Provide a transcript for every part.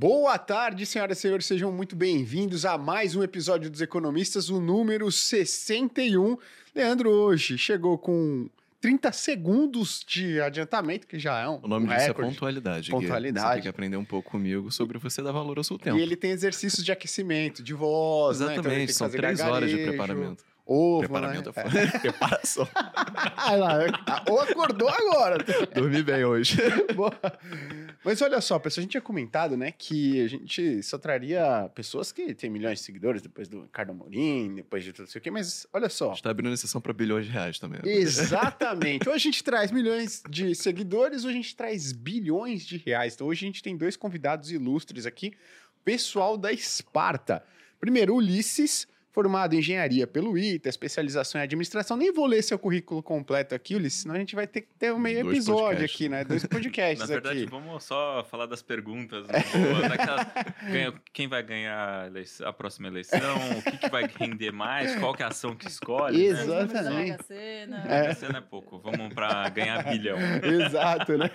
Boa tarde, senhoras e senhores, sejam muito bem-vindos a mais um episódio dos Economistas, o número 61. Leandro hoje chegou com 30 segundos de adiantamento, que já é um. O nome um disso é recorde. pontualidade. Gui. Pontualidade. Você tem que aprender um pouco comigo sobre você dar valor ao seu tempo. E ele tem exercícios de aquecimento, de voz, né? Então Exatamente, são três horas de gargarejo, preparamento. Ovo, Preparamento né? é. Preparação. Ah, lá, ou acordou agora. Dormi bem hoje. Boa. Mas olha só, pessoal, a gente tinha comentado, né, que a gente só traria pessoas que têm milhões de seguidores, depois do Ricardo Amorim, depois de tudo isso aqui, mas olha só. A gente tá abrindo exceção para bilhões de reais também. Exatamente. Ou a gente traz milhões de seguidores, ou a gente traz bilhões de reais. Então hoje a gente tem dois convidados ilustres aqui, pessoal da Esparta. Primeiro, Ulisses, formado em engenharia pelo ITA, especialização em administração. Nem vou ler seu currículo completo aqui, Ulisses, senão a gente vai ter que ter um meio Dois episódio podcasts. aqui, né? Dois podcasts Na verdade, aqui. vamos só falar das perguntas. né? Ganha- quem vai ganhar a a próxima eleição? O que, que vai render mais? Qual que é a ação que escolhe? Exato. Né? Exatamente. Mega Sena. É. Esse não é pouco. Vamos para ganhar bilhão. Exato, né?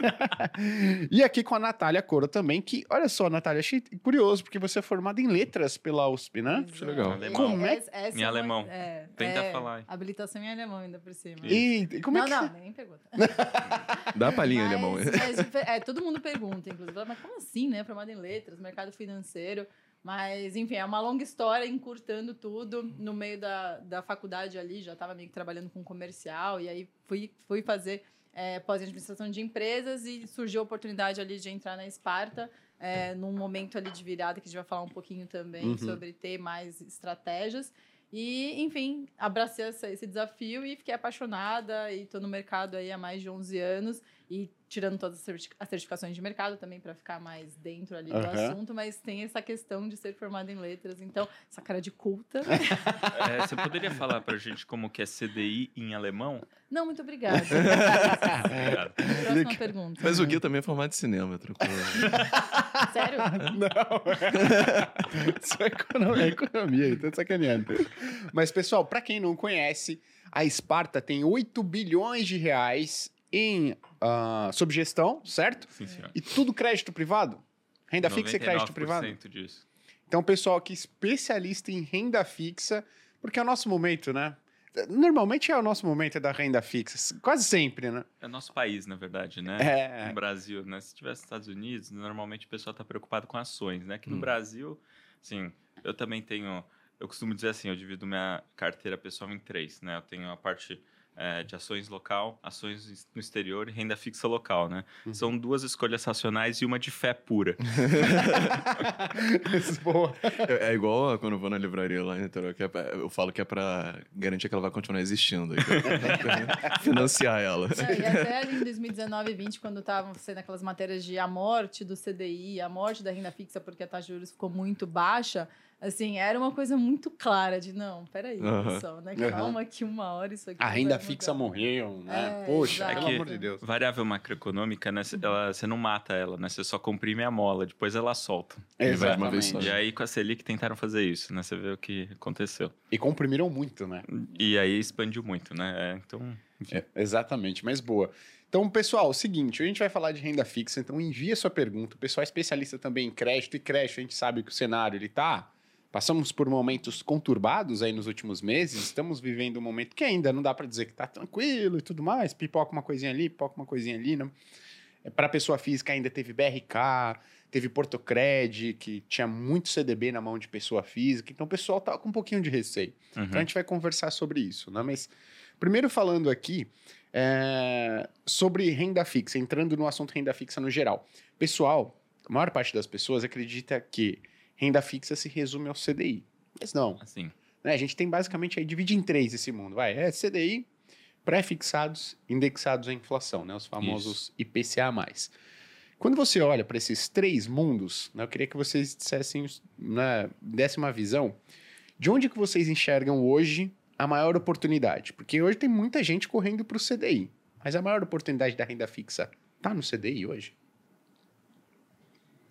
e aqui com a Natália Coro também, que, olha só, Natália, achei curioso, porque você é formada em letras pela USP, né? Acho legal. Alemão. Como é? Essa- essa Em é uma- alemão. é, Tenta é, falar aí. Habilitação em alemão ainda por cima. E, e como não, é que... não, nem pergunta. Dá a palhinha, mas, alemão. mas, é, todo mundo pergunta, inclusive, mas como assim, né? Formado em letras, mercado financeiro. Mas, enfim, é uma longa história, encurtando tudo. No meio da, da faculdade ali, já estava meio que trabalhando com comercial, e aí fui, fui fazer é, pós-administração de empresas e surgiu a oportunidade ali de entrar na Esparta, é, num momento ali de virada, que a gente vai falar um pouquinho também Uhum. sobre ter mais estratégias. E, enfim, abracei essa- esse desafio e fiquei apaixonada e estou no mercado aí há mais de 11 anos e tirando todas as certi- as certificações de mercado também para ficar mais dentro ali do Aham. assunto, mas tem essa questão de ser formada em letras, então essa cara de culta. É, você poderia falar pra gente como que é CDI em alemão? Não, muito obrigada. Obrigado. Próxima pergunta. Mas o Gui também é formado em cinema, tranquilo. Sério? Não. Isso é economia, é economia, então sacaneando. Mas, pessoal, para quem não conhece, a Esparta tem 8 bilhões de reais em ah, sob gestão, certo? Sim, senhor. E tudo crédito privado? Renda fixa e crédito privado? 99% disso. Então, pessoal aqui especialista em renda fixa, porque é o nosso momento, né? Normalmente é o nosso momento da renda fixa, quase sempre, né? É nosso país, na verdade, né? É. No Brasil, né? Se tivesse nos Estados Unidos, normalmente o pessoal está preocupado com ações, né? Aqui Hum. no Brasil, assim, eu também tenho. Eu costumo dizer assim, eu divido minha carteira pessoal em três, né? Eu tenho a parte é, de ações local, ações no exterior e renda fixa local, né? Uhum. São duas escolhas racionais e uma de fé pura. É é igual quando eu vou na livraria lá em Niterói, que é pra- eu falo que é pra garantir que ela vai continuar existindo. Financiar ela. Não, e até ali em 2019 e 20, quando estavam sendo aquelas matérias de a morte do CDI, a morte da renda fixa porque a taxa de juros ficou muito baixa, assim, era uma coisa muito clara de não, peraí, Aham. pessoal, né? Calma que uma hora isso aqui. A renda fixa morreu, né? É, Poxa, exato. É que- amor de Deus. Variável macroeconômica, né? ela- Você não mata ela, né? Você só comprime a mola, depois ela solta. Uma vez só. E aí com a Selic tentaram fazer isso, né? Você vê o que aconteceu. E comprimiram muito, né? E aí expandiu muito, né? É, então, É, exatamente, mas boa. Então, pessoal, é o seguinte, a gente vai falar de renda fixa, então envia sua pergunta. O pessoal é especialista também em crédito e crédito, a gente sabe que o cenário ele tá Passamos por momentos conturbados aí nos últimos meses, estamos vivendo um momento que ainda não dá para dizer que tá tranquilo e tudo mais, pipoca uma coisinha ali, pipoca uma coisinha ali, né? Para pessoa física ainda teve BRK, teve Portocred, que tinha muito CDB na mão de pessoa física, então o pessoal tá com um pouquinho de receio. uhum. Então a gente vai conversar sobre isso, né? Mas primeiro falando aqui é, sobre renda fixa, entrando no assunto renda fixa no geral. Pessoal, a maior parte das pessoas acredita que renda fixa se resume ao CDI. Mas não. assim, Né? A gente tem basicamente aí, divide em três esse mundo. Vai, é CDI, pré-fixados, indexados à inflação, né? Os famosos IPCA+. Quando você olha para esses três mundos, né, eu queria que vocês dissessem, né, dessem uma visão de onde que vocês enxergam hoje a maior oportunidade. Porque hoje tem muita gente correndo para o CDI. Mas a maior oportunidade da renda fixa tá no CDI hoje?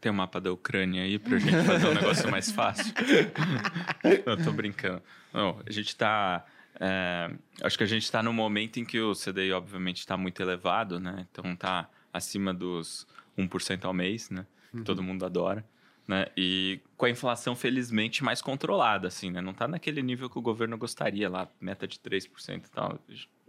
Tem o mapa da Ucrânia aí pra gente fazer um negócio mais fácil. Não, tô brincando. Não, a gente tá. é, acho que a gente tá no momento em que o CDI, obviamente, está muito elevado, né? Então tá acima dos 1% ao mês, né? Que todo mundo adora. Né? E com a inflação, felizmente, mais controlada, assim, né? Não está naquele nível que o governo gostaria lá, meta de 3% e tal.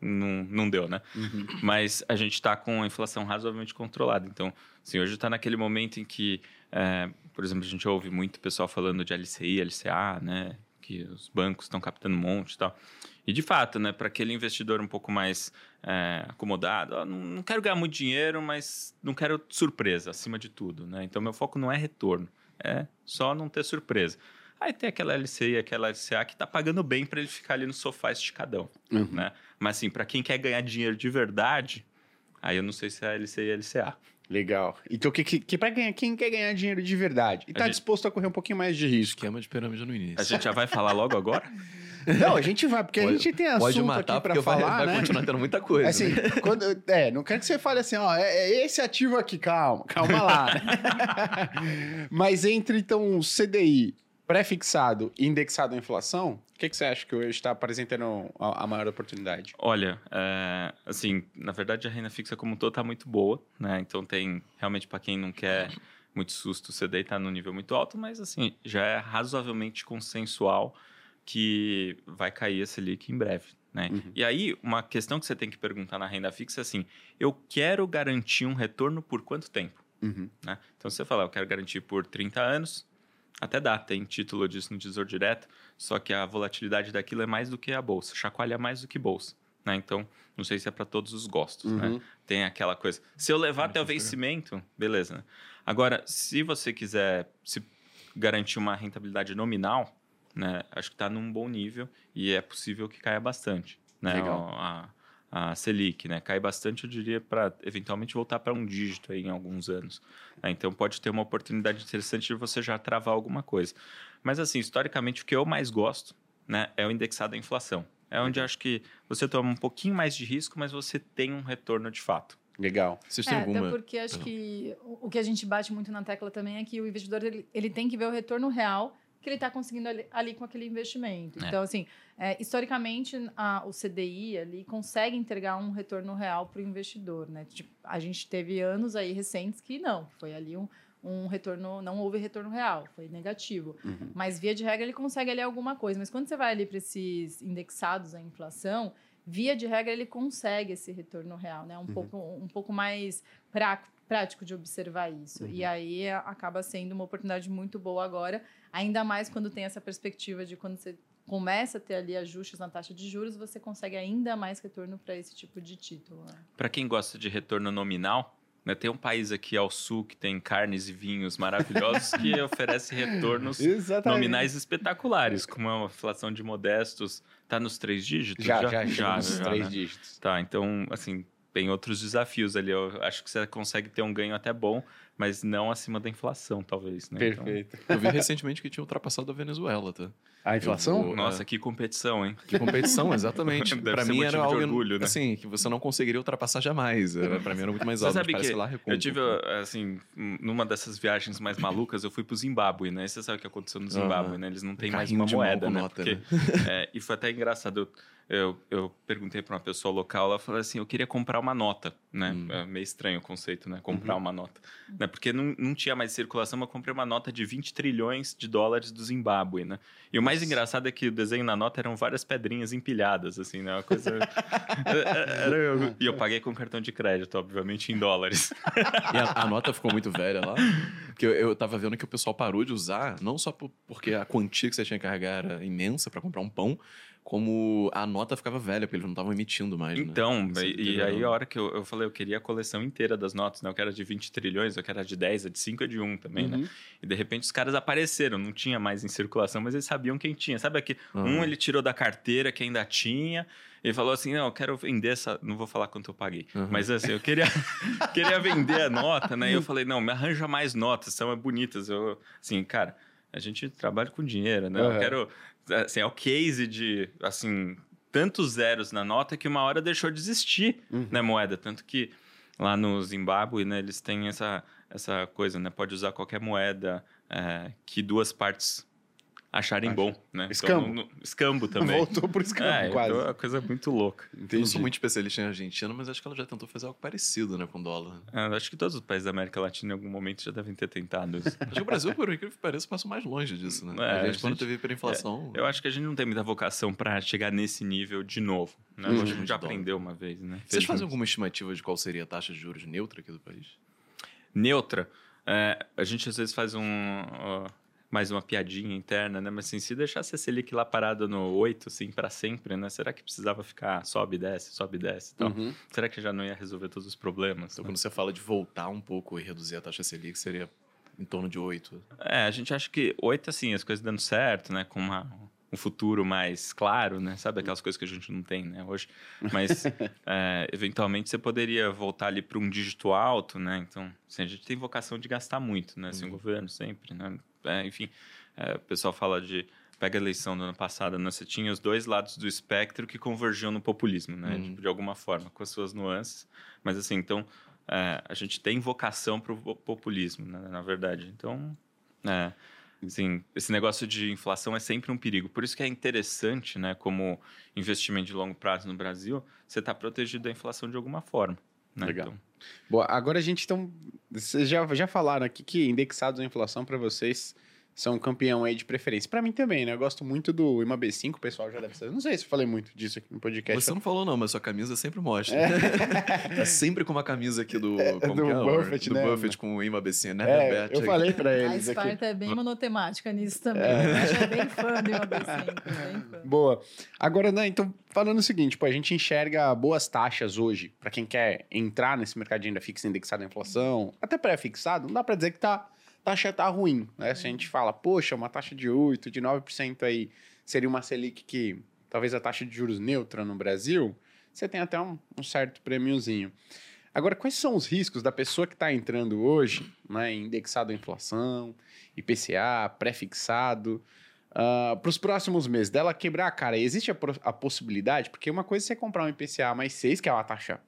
Não, não deu, né? Uhum. Mas a gente está com a inflação razoavelmente controlada. Então, assim, hoje está naquele momento em que, é, por exemplo, a gente ouve muito pessoal falando de LCI, LCA, né? Que os bancos estão captando um monte e tal. E de fato, né, para aquele investidor um pouco mais é, acomodado, ó, não, não quero ganhar muito dinheiro, mas não quero surpresa acima de tudo, né? Então meu foco não é retorno, é só não ter surpresa. Aí tem aquela LCI e aquela LCA que tá pagando bem para ele ficar ali no sofá esticadão, Uhum. né? Mas assim, para quem quer ganhar dinheiro de verdade, aí eu não sei se é LCI e LCA. Legal. Então, que, que, que pra ganhar, quem quer ganhar dinheiro de verdade e A tá gente- disposto a correr um pouquinho mais de risco? Esquema de pirâmide no início. A gente já vai falar logo agora? Não, a gente vai, porque a Pode- gente tem assunto Pode matar, aqui pra vai, falar, vai né? continuar tendo muita coisa. Assim, né? quando, é, não quero que você fale assim, ó, é, é esse ativo aqui, calma, calma lá. Mas entre, então, o CDI pré-fixado e indexado à inflação, o que, que você acha que hoje está apresentando a, a maior oportunidade? Olha, é, assim, na verdade a renda fixa como um todo tá muito boa, né? Então tem realmente para quem não quer muito susto, o CDI está no nível muito alto, mas assim, já é razoavelmente consensual que vai cair a Selic em breve, né? Uhum. E aí, uma questão que você tem que perguntar na renda fixa é assim, eu quero garantir um retorno por quanto tempo? Uhum. né? Então, se você falar, eu quero garantir por 30 anos, até dá, tem título disso no Tesouro Direto, só que a volatilidade daquilo é mais do que a bolsa, chacoalha mais do que bolsa. Né? Então, não sei se é para todos os gostos. Né? Uhum. Tem aquela coisa. Se eu levar até o vencimento, beleza. Né? Agora, se você quiser se garantir uma rentabilidade nominal, né, acho que está num bom nível e é possível que caia bastante. Né? Legal. A, a Selic, né? Cai bastante, eu diria, para eventualmente voltar para um dígito aí em alguns anos. né? Então pode ter uma oportunidade interessante de você já travar alguma coisa. Mas assim, historicamente, o que eu mais gosto né, é o indexado à inflação. É onde eu acho que você toma um pouquinho mais de risco, mas você tem um retorno de fato. Legal. Vocês É, têm até alguma. porque acho Perdão. que o o que a gente bate muito na tecla também é que o investidor ele, ele tem que ver o retorno real que ele está conseguindo ali, ali com aquele investimento. É. Então, assim, é, historicamente, a- o CDI ali consegue entregar um retorno real para o investidor, né? Tipo, a gente teve anos aí recentes que não, foi ali um, um retorno, não houve retorno real, foi negativo. Uhum. Mas via de regra ele consegue ali alguma coisa. Mas quando você vai ali para esses indexados à inflação, via de regra ele consegue esse retorno real, né? Um, pouco, um pouco mais prá- prático de observar isso. E aí a- acaba sendo uma oportunidade muito boa agora, ainda mais quando tem essa perspectiva de quando você começa a ter ali ajustes na taxa de juros, você consegue ainda mais retorno para esse tipo de título. Né? Para quem gosta de retorno nominal, né, tem um país aqui ao sul que tem carnes e vinhos maravilhosos que oferece retornos Exatamente. nominais espetaculares, como é uma inflação de modestos. Tá nos três dígitos? Já, já, já, já, nos já, três né? dígitos. Tá, então, assim, tem outros desafios ali. Eu acho que você consegue ter um ganho até bom, mas não acima da inflação, talvez, né? Então, Perfeito. Eu vi recentemente que tinha ultrapassado a Venezuela, tá? A inflação? Vou- nossa, que competição, hein? Que competição, exatamente. Ser mim motivo era de algo orgulho, né? assim, que você não conseguiria ultrapassar jamais. Era, pra mim era muito mais alto. sabe que lá Eu tive, assim, numa dessas viagens mais malucas, eu fui pro Zimbábue, né? E Você sabe o que aconteceu no Zimbábue, Aham. né? Eles não têm mais uma moeda, né? nota, Porque, é, e foi até engraçado. Eu, eu, eu perguntei para uma pessoa local, ela falou assim, eu queria comprar uma nota, né? Hum. É meio estranho o conceito, né? Comprar Uhum. uma nota. Né? Porque não, não tinha mais circulação, mas eu comprei uma nota de 20 trilhões de dólares do Zimbábue, né? E o mais engraçado é que o desenho na nota eram várias pedrinhas empilhadas, assim, né? Uma coisa... Era eu- E eu paguei com cartão de crédito, obviamente, em dólares. E a, a nota ficou muito velha lá. Porque eu, eu tava vendo que o pessoal parou de usar, não só por- porque a quantia que você tinha que carregar era imensa pra comprar um pão, como a nota ficava velha, porque eles não estavam emitindo mais. né? Então, Você e, e aí a hora que eu, eu falei, eu queria a coleção inteira das notas, né? Eu quero a de 20 trilhões, eu quero a de 10, a de 5 e a de 1 também, né? Uhum. E de repente os caras apareceram, não tinha mais em circulação, mas eles sabiam quem tinha. Sabe aqui, um Aham. ele tirou da carteira que ainda tinha, e falou assim, não, eu quero vender essa... Não vou falar quanto eu paguei, Aham. mas assim, eu queria, queria vender a nota, né? E eu falei, não, me arranja mais notas, são bonitas. Eu, assim, cara, a gente trabalha com dinheiro, né? Eu quero... Assim, é o case de, assim, tantos zeros na nota que uma hora deixou de existir, Uhum. né, moeda. Tanto que lá no Zimbábue, né, eles têm essa, essa coisa, né? Pode usar qualquer moeda é, que duas partes acharem Acho. bom, né? Escambo. Então, no- no- escambo também. Voltou pro escambo, é, quase. então é uma coisa muito louca. Eu não Entendi. sou muito especialista em Argentina, mas acho que ela já tentou fazer algo parecido, né, com o dólar. É, eu acho que todos os países da América Latina em algum momento já devem ter tentado isso. Acho que o Brasil, por incrível que pareça, passou mais longe disso, né? É, a a gente, quando gente- teve hiperinflação... Eu acho que a gente não tem muita vocação pra chegar nesse nível de novo. Né? Uhum. A gente já aprendeu uma vez, né? Vocês Fez fazem junto. alguma estimativa de qual seria a taxa de juros neutra aqui do país? neutra. É, a gente às vezes faz um ó, mais uma piadinha interna, né? Mas assim, se deixasse a Selic lá parada no 8, assim, para sempre, né? Será que precisava ficar sobe e desce, sobe e desce e tal? Uhum. Será que já não ia resolver todos os problemas? Então, né? quando você fala de voltar um pouco e reduzir a taxa Selic, seria em torno de 8. É, a gente acha que 8, assim, as coisas dando certo, né? Com uma, um futuro mais claro, né? Sabe aquelas coisas que a gente não tem, né? Hoje. Mas, é, eventualmente, você poderia voltar ali para um dígito alto, né? Então, assim, a gente tem vocação de gastar muito, né? Assim, o governo sempre, né? É, enfim, é, o pessoal fala de... Pega a eleição do ano passado, né? Você tinha os dois lados do espectro que convergiam no populismo, né? Uhum. Tipo, de alguma forma, com as suas nuances. Mas, assim, então... é, a gente tem vocação para o populismo, né, na verdade. Então, é, assim, esse negócio de inflação é sempre um perigo. Por isso que é interessante, né, como investimento de longo prazo no Brasil, você está protegido da inflação de alguma forma. Né? Legal. Então, Boa, agora a gente então. Vocês já, já falaram aqui que indexados à inflação para vocês são um campeão aí de preferência. Para mim também, né? Eu gosto muito do IMA B5, o pessoal já deve saber. Não sei se eu falei muito disso aqui no podcast. Você não falou não, mas sua camisa sempre mostra. tá sempre com uma camisa aqui do... como do é? Buffett, do né? Buffett com o Ima BC, né? É, eu falei para A eles aqui. Sparta é bem monotemática nisso também. A gente é bem fã do IMAB5. Bem fã. Boa. Agora, né, então, falando o seguinte, pô, a gente enxerga boas taxas hoje para quem quer entrar nesse mercado de renda fixa indexado à inflação, até pré-fixado, não dá para dizer que tá, a taxa tá ruim, né? Se a gente fala, poxa, uma taxa de 8, de 9% aí seria uma Selic que talvez a taxa de juros neutra no Brasil, você tem até um, um certo prêmiozinho. Agora, quais são os riscos da pessoa que está entrando hoje, né, indexado à inflação, IPCA, pré-fixado, para os próximos meses, dela quebrar a cara? Existe a, a possibilidade? Porque uma coisa é você comprar um IPCA mais 6, que é uma taxa,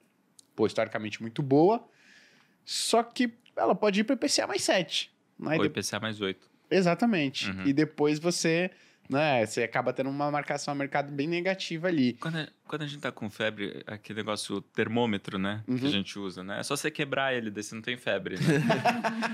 pô, historicamente muito boa, só que ela pode ir para IPCA mais 7. Né? O de- IPCA mais 8. Exatamente. Uhum. E depois você, né, você acaba tendo uma marcação a mercado bem negativa ali. Quando a, quando a gente tá com febre, aquele negócio termômetro, né? Que Uhum. a gente usa, né? É só você quebrar ele, daí você não tem febre. Né?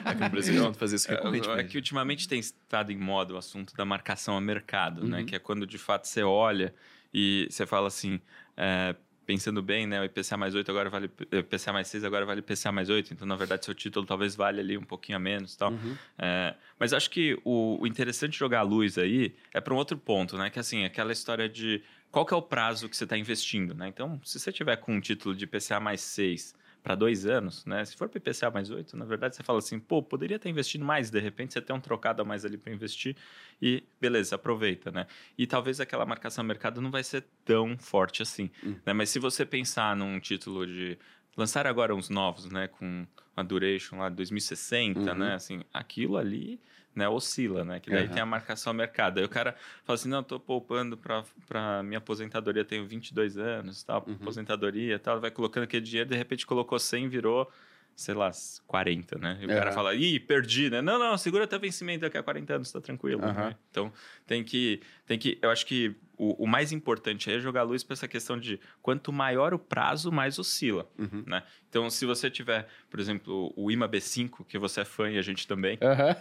Aqui no Brasil a gente fazer isso É, recorrentemente. é que ultimamente tem estado em moda o assunto da marcação a mercado, né? Uhum. Que é quando de fato você olha e você fala assim, é, pensando bem, né? O IPCA mais 8 agora vale. O IPCA mais 6 agora vale IPCA mais 8. Então, na verdade, seu título talvez valha ali um pouquinho a menos tal. Uhum. É, mas acho que o, o interessante de jogar a luz aí é para um outro ponto, né? Que assim, aquela história de qual que é o prazo que você está investindo, né? Então, se você tiver com um título de IPCA mais 6 para dois anos, né? Se for para IPCA mais 8, na verdade você fala assim, pô, poderia ter investido mais, de repente você tem um trocado a mais ali para investir e beleza, aproveita, né? E talvez aquela marcação a mercado não vai ser tão forte assim, Hum. né? Mas se você pensar num título de lançar agora uns novos, né, com a duration lá de 2060, Uhum. né? Assim, aquilo ali, né, oscila, né? Que daí Uhum. tem a marcação ao mercado. Aí o cara fala assim: "Não, eu tô poupando para minha aposentadoria, tenho 22 anos, tal, Uhum. aposentadoria, tal, vai colocando aquele dinheiro, de repente colocou 100, virou sei lá, 40, né? E o cara fala, ih, perdi, né? Não, não, segura até vencimento daqui a 40 anos, tá tranquilo. Uhum. né? Então, tem que, tem que. Eu acho que o, o mais importante aí é jogar luz para essa questão de quanto maior o prazo, mais oscila. Uhum. Né? Então, se você tiver, por exemplo, o IMA B5, que você é fã e a gente também, Aham.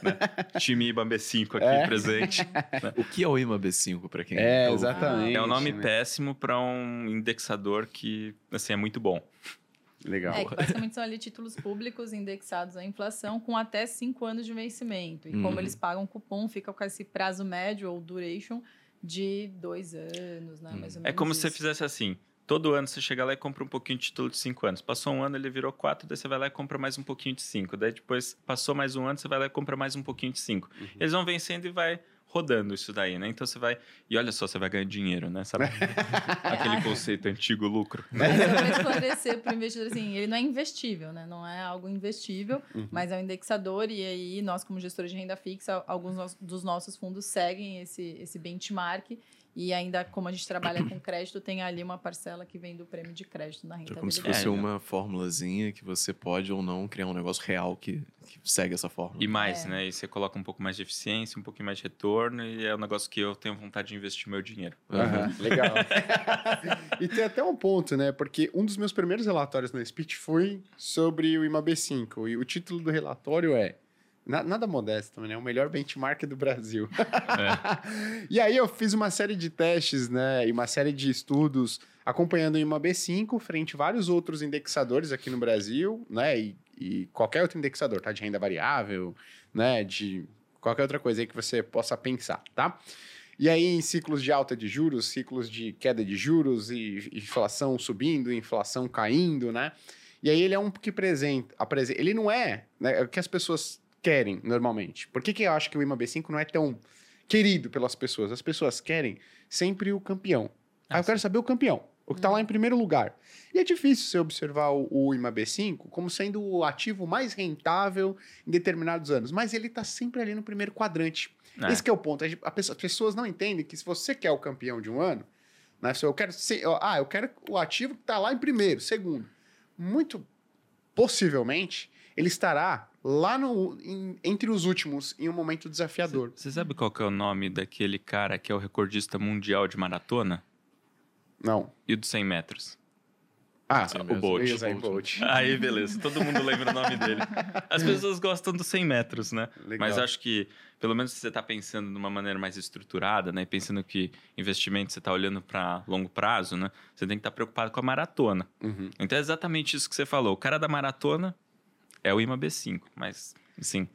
time IMA B5 aqui É. presente. O que é o IMA B5 para quem É, ouvindo? exatamente. É um nome né? péssimo para um indexador que, assim, é muito bom. Legal. É, que basicamente são ali títulos públicos indexados à inflação com até cinco anos de vencimento. E Uhum. como eles pagam cupom, fica com esse prazo médio ou duration de dois anos, né? Mais ou É menos como se você isso. fizesse assim. Todo ano você chega lá e compra um pouquinho de título de 5 anos. Passou um ano, ele virou 4, daí você vai lá e compra mais um pouquinho de 5. Daí depois passou mais um ano, você vai lá e compra mais um pouquinho de 5. Uhum. Eles vão vencendo e vai rodando isso daí, né? Então você vai. E olha só, você vai ganhar dinheiro, né? Sabe? Aquele conceito antigo lucro. Mas é para esclarecer para o investidor, assim, ele não é investível, né? Não é algo investível, Uhum. mas é um indexador e aí nós, como gestores de renda fixa, alguns dos nossos fundos seguem esse, esse benchmark E ainda, como a gente trabalha com crédito, tem ali uma parcela que vem do prêmio de crédito na É como se rentabilidade. fosse É, uma formulazinha que você pode ou não criar um negócio real que, que segue essa fórmula. E mais, É. né? E você coloca um pouco mais de eficiência, um pouquinho mais de retorno, e é um negócio que eu tenho vontade de investir meu dinheiro. Aham, legal. e tem até um ponto, né? Porque um dos meus primeiros relatórios na Speech foi sobre o IMAB 5. E o título do relatório é. Na- Nada modesto, né? O melhor benchmark do Brasil. e aí eu fiz uma série de testes, né? E uma série de estudos acompanhando o IMAB 5 frente a vários outros indexadores aqui no Brasil, né? E, e qualquer outro indexador, tá? De renda variável, né? De qualquer outra coisa aí que você possa pensar, tá? E aí, em ciclos de alta de juros, ciclos de queda de juros e inflação subindo, inflação caindo, né? E aí ele é um que apresenta, apresenta ele não é, né, é o que as pessoas querem normalmente. Por que, que eu acho que o IMAB 5 não é tão querido pelas pessoas? As pessoas querem sempre o campeão. Ah, eu quero saber o campeão, o que está lá em primeiro lugar. E é difícil você observar o, o IMAB 5 como sendo o ativo mais rentável em determinados anos, mas ele está sempre ali no primeiro quadrante. É. Esse que é o ponto. Pessoa- As pessoas não entendem que se você quer o campeão de um ano, né? Se eu quero ser, ah, eu quero o ativo que está lá em primeiro, segundo. Muito possivelmente ele estará lá no, em- entre os últimos em um momento desafiador. Você sabe qual que é o nome daquele cara que é o recordista mundial de maratona? Não. E o dos 100 metros? Ah, Sim, o. Bolt. Bolt. Aí, beleza. Todo mundo lembra o nome dele. As pessoas gostam dos 100 metros, né? Legal. Mas acho que, pelo menos se você está pensando de uma maneira mais estruturada, né? Pensando que investimento você está olhando para longo prazo, né? Você tem que estar preocupado com a maratona. Uhum. Então é exatamente isso que você falou. O cara da maratona é o IMAB 5, mas, assim,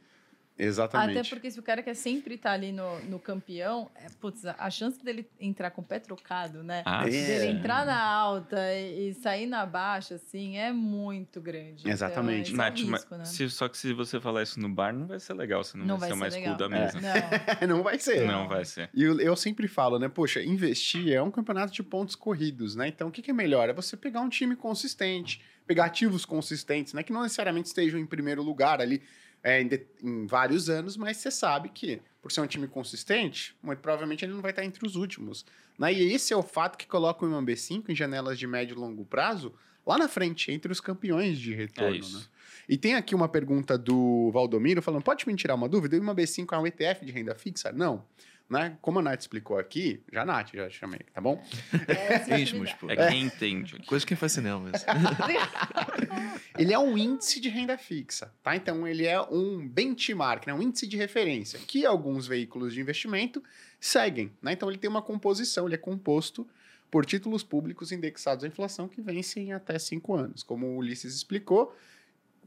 Exatamente. Até porque se o cara quer sempre estar ali no, no campeão, é, putz, a- chance dele entrar com o pé trocado, né? ah, É. Dele entrar na alta e, e sair na baixa, assim, é muito grande. Exatamente. Então, esse Nath, é o mas risco, né? se- só que se você falar isso no bar, não vai ser legal. Você não, Não vai, ser uma ser escuda legal. mesmo. Não. Não vai ser. Não vai ser. E eu, eu sempre falo, né? Poxa, investir é um campeonato de pontos corridos, né? Então, o que, que é melhor? É você pegar um time consistente, pegar ativos consistentes, né? Que não necessariamente estejam em primeiro lugar ali é, em, de- em vários anos, mas você sabe que, por ser um time consistente, muito provavelmente ele não vai estar entre os últimos. Né? E esse é o fato que coloca o IMAB 5 em janelas de médio e longo prazo lá na frente, entre os campeões de retorno. É né? E tem aqui uma pergunta do Valdomiro falando: pode me tirar uma dúvida? O IMAB 5 é um ETF de renda fixa? Não. Né? Como a Nath explicou aqui, já a Nath, já chamei, tá bom? É, Íntimos, pô. É quem entende. aqui. Coisa que faz cinema. Isso. Ele é um índice de renda fixa, tá? Então ele é um benchmark, né? um índice de referência que alguns veículos de investimento seguem, né? Então ele tem uma composição, ele é composto por títulos públicos indexados à inflação que vencem até cinco anos. Como o Ulisses explicou,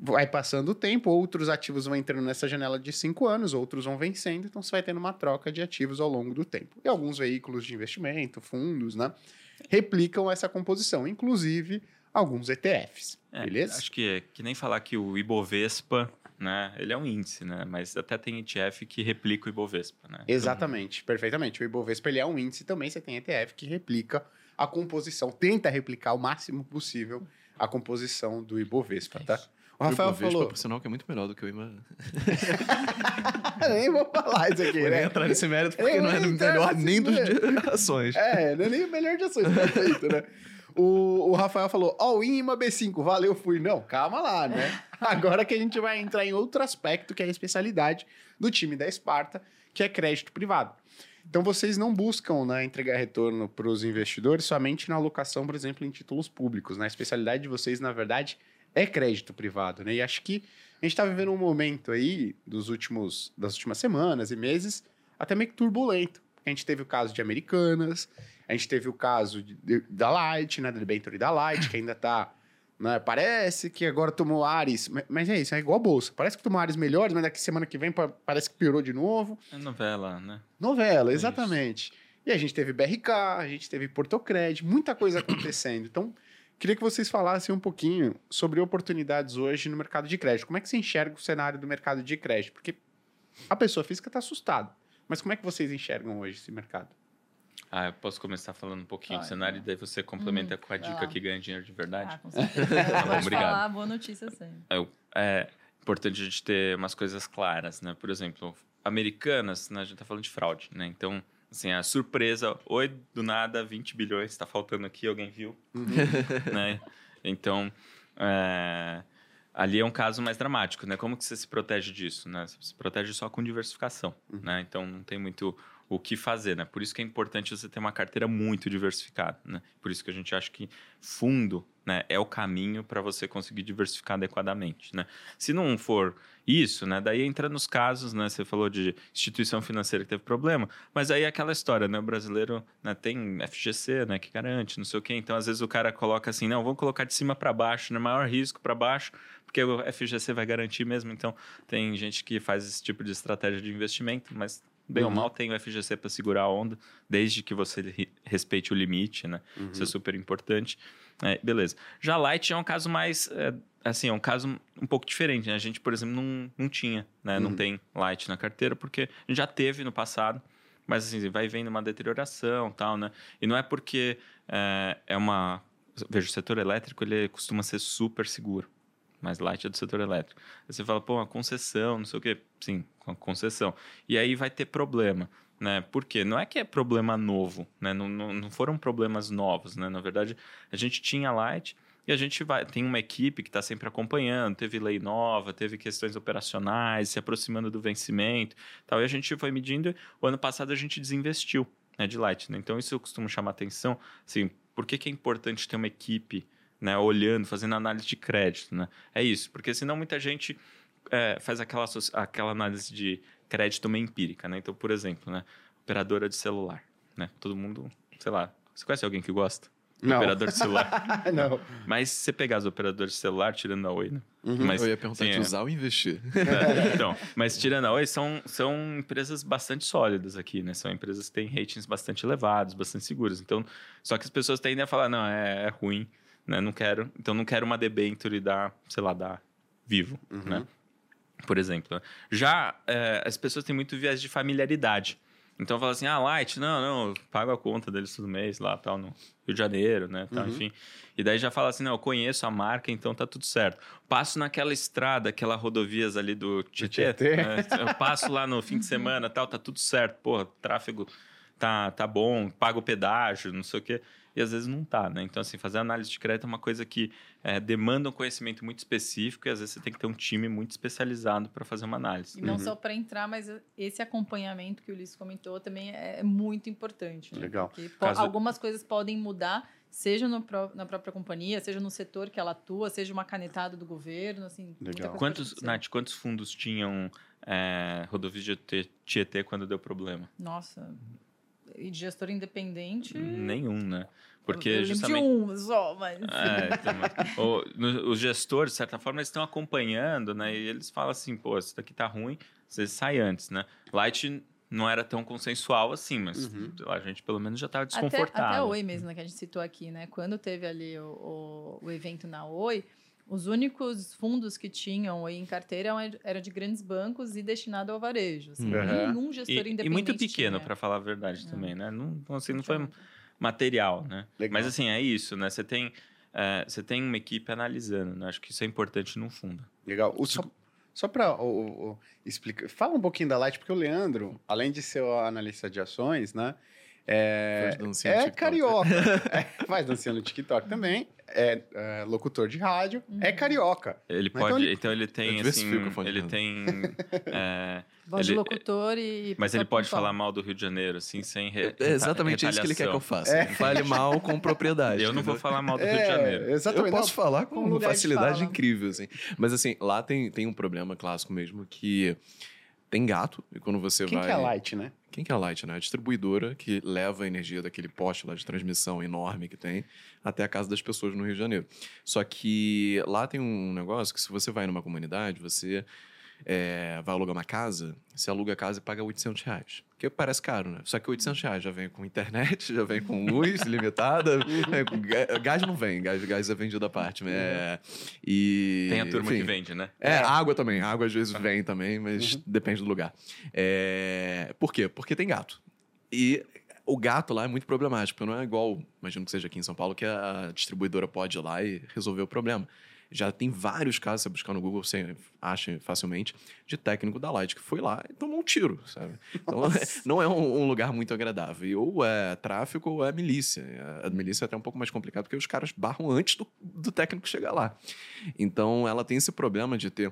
vai passando o tempo, outros ativos vão entrando nessa janela de cinco anos, outros vão vencendo, então você vai tendo uma troca de ativos ao longo do tempo. E alguns veículos de investimento, fundos, né? Replicam essa composição, inclusive alguns ETFs. É, beleza? Acho que é que nem falar que o Ibovespa, né? Ele é um índice, né? Mas até tem ETF que replica o Ibovespa, né? Exatamente, perfeitamente. O Ibovespa ele é um índice também, você tem ETF que replica a composição, tenta replicar o máximo possível a composição do Ibovespa, tá? O Rafael o falou, por sinal, que é muito melhor do que o IMA. nem vou falar isso aqui, Vou nem né? entrar nesse mérito porque Eu não é nem melhor nem dos de ações. É, não é nem o melhor de ações, perfeito, né? O, o Rafael falou, all in IMA B5, valeu, fui. Não, calma lá, né? Agora que a gente vai entrar em outro aspecto, que é a especialidade do time da Esparta, que é crédito privado. Então, vocês não buscam né, entregar retorno para os investidores somente na alocação, por exemplo, em títulos públicos. Né? A especialidade de vocês, na verdade, é crédito privado. Né? E acho que a gente está vivendo um momento aí, dos últimos, das últimas semanas e meses, até meio que turbulento. A gente teve o caso de Americanas, a gente teve o caso de- de- da Light, né, da Debenture da Light, que ainda tá, né, parece que agora tomou Ares, ma- mas é isso, é igual a bolsa. Parece que tomou Ares melhores, mas daqui semana que vem pa- parece que piorou de novo. É novela, né? Novela, É exatamente. E a gente teve BRK, a gente teve Portocred, muita coisa acontecendo. Então, queria que vocês falassem um pouquinho sobre oportunidades hoje no mercado de crédito. Como é que você enxerga o cenário do mercado de crédito? Porque a pessoa física está assustada. Mas como é que vocês enxergam hoje esse mercado? Ah, eu posso começar falando um pouquinho do cenário e daí você complementa com a dica lá. que ganha dinheiro de verdade? Ah, com certeza. bom, Pode obrigado. falar, boa notícia sempre. Eu- é importante a gente ter umas coisas claras, né? Por exemplo, americanas, né, a gente tá falando de fraude, né? Então, Assim, a surpresa, oi, do nada, 20 bilhões, tá faltando aqui, alguém viu? né? Então, é, ali é um caso mais dramático, né? Como que você se protege disso, né? Você se protege só com diversificação, né? Então, não tem muito o que fazer, né? Por isso que é importante você ter uma carteira muito diversificada, né? Por isso que a gente acha que fundo, né, é o caminho para você conseguir diversificar adequadamente, né? Se não for isso, né, daí entra nos casos, né? Você falou de instituição financeira que teve problema, mas aí é aquela história, né? O brasileiro né, tem FGC, né, que garante, não sei o quê. Então, às vezes o cara coloca assim, não, vamos colocar de cima para baixo, né? Maior risco para baixo, porque o FGC vai garantir mesmo. Então, tem gente que faz esse tipo de estratégia de investimento, mas bem ou mal tem o FGC para segurar a onda, desde que você respeite o limite, né? Isso é super importante. É, beleza. Já Light é um caso mais, é, assim, é um caso um pouco diferente, né? A gente, por exemplo, não, não tinha, né? Não tem Light na carteira, porque a gente já teve no passado, mas assim, vai vendo uma deterioração tal, né? E não é porque é, é uma... Veja, o setor elétrico, ele costuma ser super seguro mas light é do setor elétrico. Aí você fala, pô, uma concessão, não sei o quê. Sim, com a concessão. E aí vai ter problema, né? Por quê? Não é que é problema novo, né? Não, não, não foram problemas novos, né? Na verdade, a gente tinha light e a gente vai tem uma equipe que está sempre acompanhando. Teve lei nova, teve questões operacionais, se aproximando do vencimento tal. E a gente foi medindo. O ano passado a gente desinvestiu né, de light, né? Então isso eu costumo chamar atenção. Assim, por que, que é importante ter uma equipe né, olhando, fazendo análise de crédito, né? É isso, porque senão muita gente é, faz aquela, aquela análise de crédito meio empírica, né? Então, por exemplo, né, operadora de celular, né? Todo mundo, sei lá, você conhece alguém que gosta? Não. Operador de celular. não. Mas se você pegar os operadores de celular, tirando a Oi, né? Mas, eu ia perguntar sim, de é. usar ou investir. É, então, mas tirando a Oi, são, são empresas bastante sólidas aqui, né? São empresas que têm ratings bastante elevados, bastante seguras. Então, só que as pessoas tendem a falar, não, é, é ruim, né? Não quero, então não quero uma debenture da, sei lá, da Vivo, né? Por exemplo. Já é, as pessoas têm muito viés de familiaridade. Então fala assim, ah, Light, não, não, eu pago a conta deles todo mês lá, tal, no Rio de Janeiro, né, tal, enfim. E daí já fala assim, não, eu conheço a marca, então tá tudo certo. Passo naquela estrada, aquela rodovias ali do Tietê, Tietê. né, eu passo lá no fim de semana, tal, tá tudo certo. Pô, tráfego tá, tá bom, pago o pedágio, não sei o quê. E às vezes não tá, né? Então, assim, fazer análise de crédito é uma coisa que é, demanda um conhecimento muito específico e às vezes você tem que ter um time muito especializado para fazer uma análise. E não só para entrar, mas esse acompanhamento que o Ulisses comentou também é muito importante. Né? Legal. Porque po- Caso- algumas coisas podem mudar, seja no pró- na própria companhia, seja no setor que ela atua, seja uma canetada do governo, assim. muita Legal. coisa Quantos. Nath, quantos fundos tinham é, rodovias de Tietê quando deu problema? Nossa. E de gestor independente. Nenhum, né? Porque justamente. de um só, mas. É, então, mas o- no- os gestores, de certa forma, eles estão acompanhando, né? E eles falam assim, pô, isso daqui tá ruim, você sai antes, né? Light não era tão consensual assim, mas Uhum. lá, a gente pelo menos já estava Até, desconfortável. até a Oi mesmo, né, que a gente citou aqui, né? Quando teve ali o, o, o evento na Oi, os únicos fundos que tinham em carteira eram- de grandes bancos e destinado ao varejo. Assim, Uhum. Nenhum gestor E, independente e muito pequeno, para falar a verdade É. também, né? Não, assim, não foi material, né? Legal. Mas assim, é isso, né? Você tem, é, você tem uma equipe analisando, né? Acho que isso é importante num fundo. Legal. O- só só para explicar, fala um pouquinho da Light, porque o Leandro, além de ser o analista de ações, né? É, é carioca. É, faz dancinha no TikTok também. É, é locutor de rádio. É Uhum. carioca. Ele Mas pode, então então ele, tem assim, ele de tem, é, Voz de ele- locutor e. mas pessoa ele pode falar mal do Rio de Janeiro, assim, sem re, É exatamente isso que ele quer que eu faça. Fale mal com propriedade. Eu não vou falar mal do Rio de Janeiro. É, exatamente. Eu posso Não, falar com com de facilidade fala. incrível, assim. Mas assim, lá tem, tem um problema clássico mesmo que tem gato, e quando você Quem vai. que é a Light, né? Quem que é a Light, né? A distribuidora que leva a energia daquele poste lá de transmissão enorme que tem até a casa das pessoas no Rio de Janeiro. Só que lá tem um negócio que se você vai numa comunidade, você é, vai alugar uma casa, você aluga a casa e paga 800 reais. Que parece caro, né? Só que 800 reais já vem com internet, já vem com luz limitada, é, com gás não vem, gás, gás é vendido à parte. É, e, Tem a turma enfim, que vende, né? é, É. água também. Água às vezes vem também, mas depende do lugar. É, Por quê? Porque tem gato. E o gato lá é muito problemático, porque não é igual, imagino que seja aqui em São Paulo, que a distribuidora pode ir lá e resolver o problema. Já tem vários casos, você buscar no Google, você acha facilmente, de técnico da Light que foi lá e tomou um tiro, sabe? Então, não é um, um, lugar muito agradável. Ou é tráfico ou é milícia. A milícia é até um pouco mais complicado, porque os caras barram antes do, do técnico chegar lá. Então, ela tem esse problema de ter...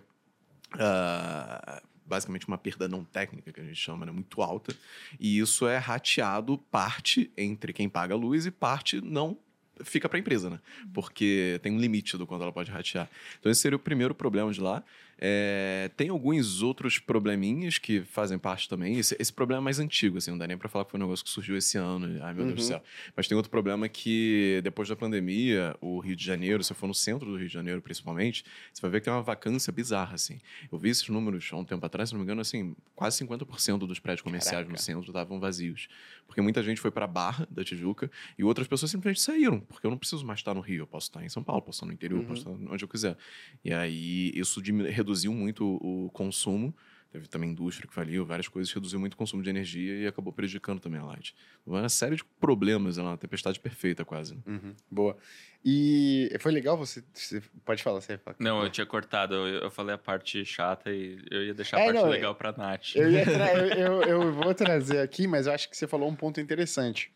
Uh, basicamente uma perda não técnica, que a gente chama, né, muito alta, e isso é rateado parte entre quem paga a luz e parte não fica para a empresa, né? Porque tem um limite do quanto ela pode ratear. Então esse seria o primeiro problema de lá. É, tem alguns outros probleminhas que fazem parte também. Esse, esse problema é mais antigo, assim, não dá nem para falar que foi um negócio que surgiu esse ano. Ai, meu uhum. Deus do uhum. céu. Mas tem outro problema que, depois da pandemia, o Rio de Janeiro, se for no centro do Rio de Janeiro, principalmente, você vai ver que tem uma vacância bizarra, assim. Eu vi esses números há um tempo atrás, se não me engano, assim, quase 50% dos prédios comerciais Caraca. no centro estavam vazios. Porque muita gente foi para a Barra da Tijuca e outras pessoas simplesmente saíram, porque eu não preciso mais estar no Rio, eu posso estar em São Paulo, posso estar no interior, uhum. posso estar onde eu quiser. E aí isso reduziu muito o consumo. Teve também indústria que faliu, várias coisas, reduziu muito o consumo de energia e acabou prejudicando também a Light. Uma série de problemas, ela é uma tempestade perfeita quase. Né? Uhum, boa. E foi legal você, você pode falar, você fala. Não, eu tinha cortado, eu, eu, falei a parte chata e eu ia deixar a é, parte não, legal para Nath. Eu, eu, eu, eu vou trazer aqui, mas eu acho que você falou um ponto interessante.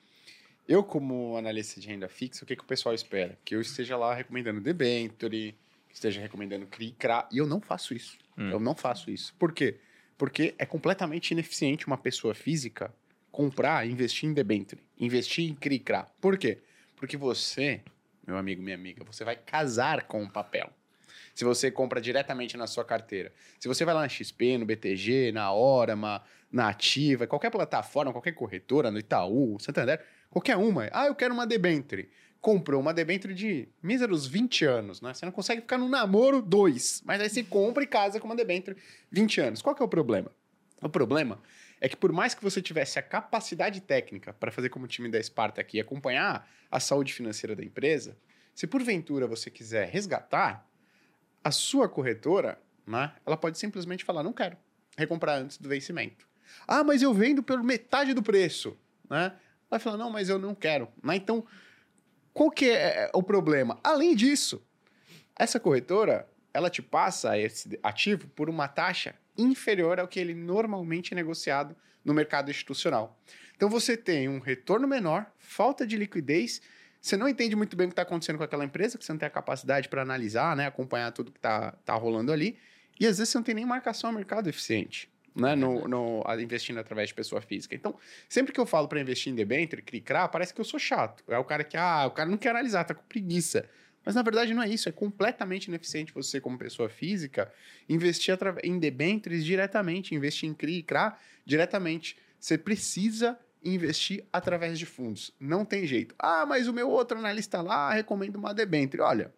Eu, como analista de renda fixa, o que, que o pessoal espera? Que eu esteja lá recomendando debenture, esteja recomendando CRI, CRA, e eu não faço isso. Hum. Eu não faço isso. Por quê? Porque é completamente ineficiente uma pessoa física comprar, investir em debenture, investir em CRI, CRA. Por quê? Porque você, meu amigo, minha amiga, você vai casar com o papel. Se você compra diretamente na sua carteira. Se você vai lá na XP, no BTG, na Orama, na Ativa, qualquer plataforma, qualquer corretora, no Itaú, Santander, qualquer uma. Ah, eu quero uma debenture comprou uma debênture de míseros 20 anos, né? Você não consegue ficar no namoro dois, mas aí você compra e casa com uma debênture 20 anos. Qual que é o problema? O problema é que por mais que você tivesse a capacidade técnica para fazer como o time da Esparta aqui, acompanhar a saúde financeira da empresa, se porventura você quiser resgatar, a sua corretora, né, ela pode simplesmente falar, não quero, recomprar antes do vencimento. Ah, mas eu vendo pelo metade do preço, né? Vai falar, não, mas eu não quero. Né? Então, qual que é, é o problema? Além disso, essa corretora, ela te passa esse ativo por uma taxa inferior ao que ele normalmente é negociado no mercado institucional. Então você tem um retorno menor, falta de liquidez, você não entende muito bem o que está acontecendo com aquela empresa, que você não tem a capacidade para analisar, né, acompanhar tudo que está tá rolando ali, e às vezes você não tem nem marcação ao mercado eficiente né, no, no, investindo através de pessoa física. Então, sempre que eu falo para investir em debenture, CRICRA, parece que eu sou chato. É o cara que, ah, o cara não quer analisar, tá com preguiça. Mas na verdade não é isso, é completamente ineficiente você, como pessoa física, investir em debentures diretamente, investir em CRI e CRA diretamente. Você precisa investir através de fundos. Não tem jeito. Ah, mas o meu outro analista lá recomenda uma debenture. Olha,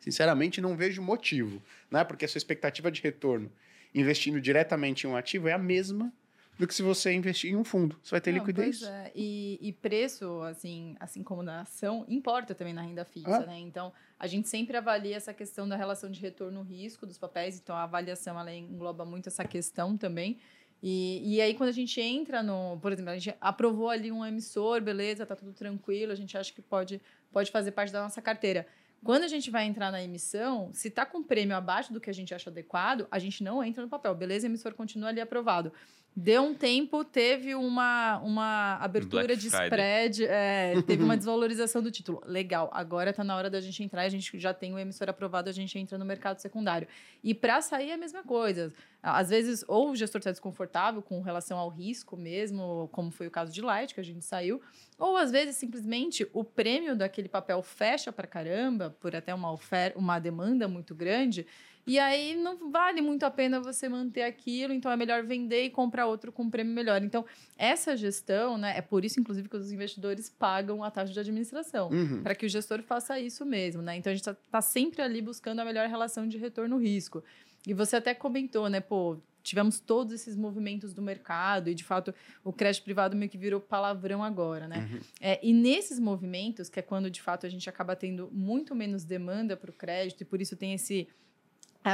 sinceramente não vejo motivo, né? Porque a sua expectativa de retorno investindo diretamente em um ativo é a mesma do que se você investir em um fundo. Você vai ter Não, liquidez. É. e, e, preço, assim, assim como na ação, importa também na renda fixa, ah. né? Então, a gente sempre avalia essa questão da relação de retorno-risco dos papéis. Então, a avaliação, ela engloba muito essa questão também. E, e aí, quando a gente entra no... Por exemplo, a gente aprovou ali um emissor, beleza, tá tudo tranquilo, a gente acha que pode, pode fazer parte da nossa carteira. Quando a gente vai entrar na emissão, se está com prêmio abaixo do que a gente acha adequado, a gente não entra no papel. Beleza, emissor continua ali aprovado. Deu um tempo, teve uma, uma abertura Black de spread, é, teve uma desvalorização do título. Legal, agora está na hora da gente entrar, a gente já tem o emissor aprovado, a gente entra no mercado secundário. E para sair é a mesma coisa. Às vezes, ou o gestor está desconfortável com relação ao risco mesmo, como foi o caso de Light, que a gente saiu, ou às vezes simplesmente o prêmio daquele papel fecha para caramba, por até uma oferta, uma demanda muito grande, e aí não vale muito a pena você manter aquilo, então é melhor vender e comprar outro com um prêmio melhor. Então, essa gestão, né, é por isso, inclusive, que os investidores pagam a taxa de administração, uhum. para que o gestor faça isso mesmo, né? Então a gente está tá sempre ali buscando a melhor relação de retorno-risco. E você até comentou, né, pô, tivemos todos esses movimentos do mercado e, de fato, o crédito privado meio que virou palavrão agora, né? Uhum. É, e nesses movimentos, que é quando, de fato, a gente acaba tendo muito menos demanda para o crédito e por isso tem esse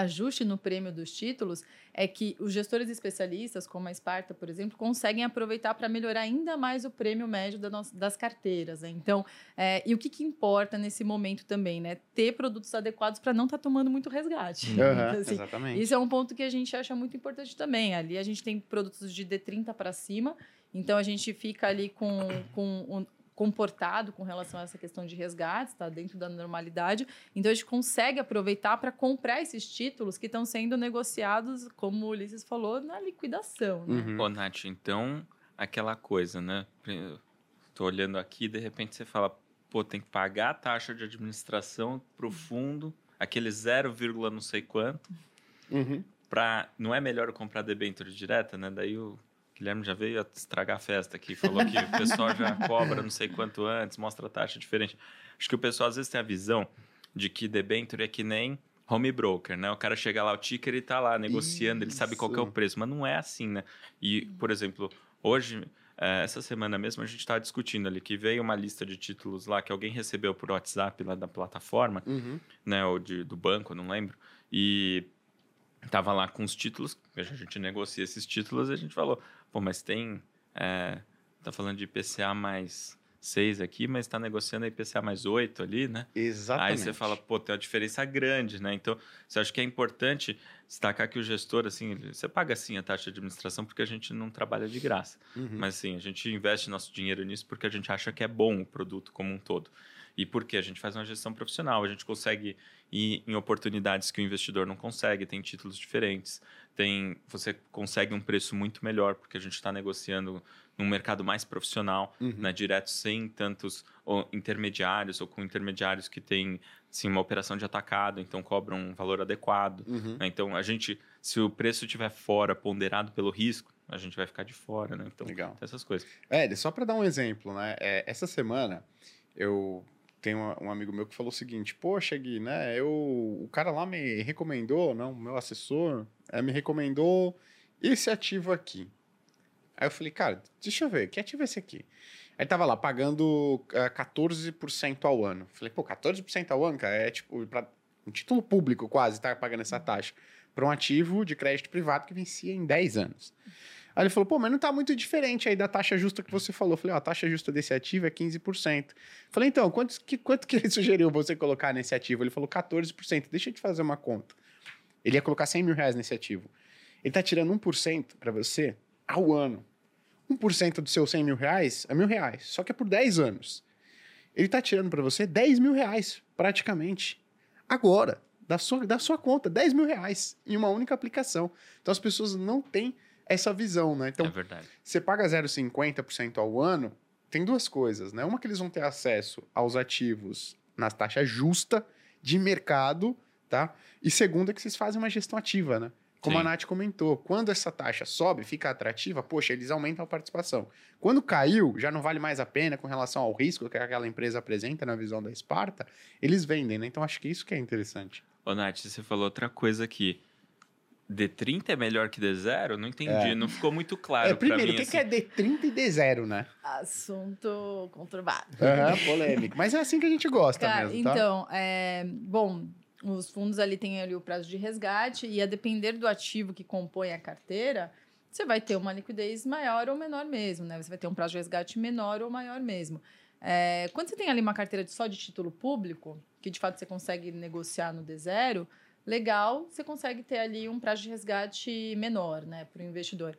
ajuste no prêmio dos títulos é que os gestores especialistas, como a Esparta, por exemplo, conseguem aproveitar para melhorar ainda mais o prêmio médio da nossa, das carteiras. Né? Então, é, e o que, que, importa nesse momento também, né? Ter produtos adequados para não estar tá tomando muito resgate. Uhum, então, assim, exatamente. Isso é um ponto que a gente acha muito importante também. Ali a gente tem produtos de D30 para cima, então a gente fica ali com, com comportado com relação a essa questão de resgates, está dentro da normalidade. Então a gente consegue aproveitar para comprar esses títulos que estão sendo negociados, como o Ulisses falou, na liquidação. Né? Uhum. Ô, Nath, então aquela coisa, né? Estou olhando aqui, de repente você fala, pô, tem que pagar a taxa de administração para o fundo, aquele 0, não sei quanto. Uhum. Pra, não é melhor comprar debênture direta, né? Daí o Guilherme já veio estragar a festa aqui, falou que o pessoal já cobra não sei quanto antes, mostra taxa diferente. Acho que o pessoal às vezes tem a visão de que debenture é que nem home broker, né? O cara chega lá, o ticker, ele tá lá negociando, Isso. ele sabe qual é o preço, mas não é assim, né? E, por exemplo, hoje, é, essa semana mesmo, a gente estava discutindo ali que veio uma lista de títulos lá que alguém recebeu por WhatsApp lá da plataforma, uhum. né? Ou de, do banco, não lembro. E tava lá com os títulos, a gente negocia esses títulos e a gente falou, Pô, mas tem. É, tá falando de IPCA mais 6 aqui, mas está negociando a IPCA mais 8 ali, né? Exatamente. Aí você fala, pô, tem uma diferença grande, né? Então, você acha que é importante destacar que o gestor, assim, você paga sim a taxa de administração porque a gente não trabalha de graça. Uhum. Mas, assim, a gente investe nosso dinheiro nisso porque a gente acha que é bom o produto como um todo. E porque a gente faz uma gestão profissional, a gente consegue ir em oportunidades que o investidor não consegue, tem títulos diferentes tem você consegue um preço muito melhor porque a gente está negociando num mercado mais profissional, uhum. né, direto sem tantos ou, intermediários ou com intermediários que têm sim uma operação de atacado, então cobram um valor adequado. Uhum. Né? Então a gente, se o preço estiver fora ponderado pelo risco, a gente vai ficar de fora, né? Então Legal. essas coisas. É, só para dar um exemplo, né? É, essa semana eu tem um, amigo meu que falou o seguinte: Poxa, Gui, né? Eu, o cara lá me recomendou, não, meu assessor, é, me recomendou esse ativo aqui. Aí eu falei, cara, deixa eu ver, que ativo é esse aqui? Aí tava lá pagando uh, é, 14% ao ano. Falei, pô, 14% ao ano, cara, é tipo, pra um título público quase, tá pagando essa taxa. Para um ativo de crédito privado que vencia em 10 anos. Aí ele falou, pô, mas não tá muito diferente aí da taxa justa que você falou. Eu falei, ó, a taxa justa desse ativo é 15%. Eu falei, então, quanto que, quanto que ele sugeriu você colocar nesse ativo? Ele falou 14%. Deixa eu te fazer uma conta. Ele ia colocar 100 mil reais nesse ativo. Ele tá tirando 1% para você ao ano. 1% dos seus 100 mil reais é mil reais, só que é por 10 anos. Ele tá tirando para você 10 mil reais, praticamente. Agora, da sua, da sua conta, 10 mil reais em uma única aplicação. Então as pessoas não têm essa visão, né? Então, é verdade. você paga 0,50% ao ano, tem duas coisas, né? Uma que eles vão ter acesso aos ativos na taxa justa de mercado, tá? E segunda que vocês fazem uma gestão ativa, né? Como Sim. a Nath comentou, quando essa taxa sobe, fica atrativa, poxa, eles aumentam a participação. Quando caiu, já não vale mais a pena com relação ao risco que aquela empresa apresenta na visão da Esparta, eles vendem, né? Então acho que isso que é interessante. Ô, Nath, você falou outra coisa aqui. D30 é melhor que D0? Não entendi, é. não ficou muito claro. É, primeiro, o que, assim. que é D30 e D0, né? Assunto conturbado. Uhum, polêmico. Mas é assim que a gente gosta Cara, mesmo, tá? Então, é, bom, os fundos ali têm ali o prazo de resgate e a depender do ativo que compõe a carteira, você vai ter uma liquidez maior ou menor mesmo, né? Você vai ter um prazo de resgate menor ou maior mesmo. É, quando você tem ali uma carteira só de título público, que de fato você consegue negociar no D0, legal, você consegue ter ali um prazo de resgate menor né, para o investidor.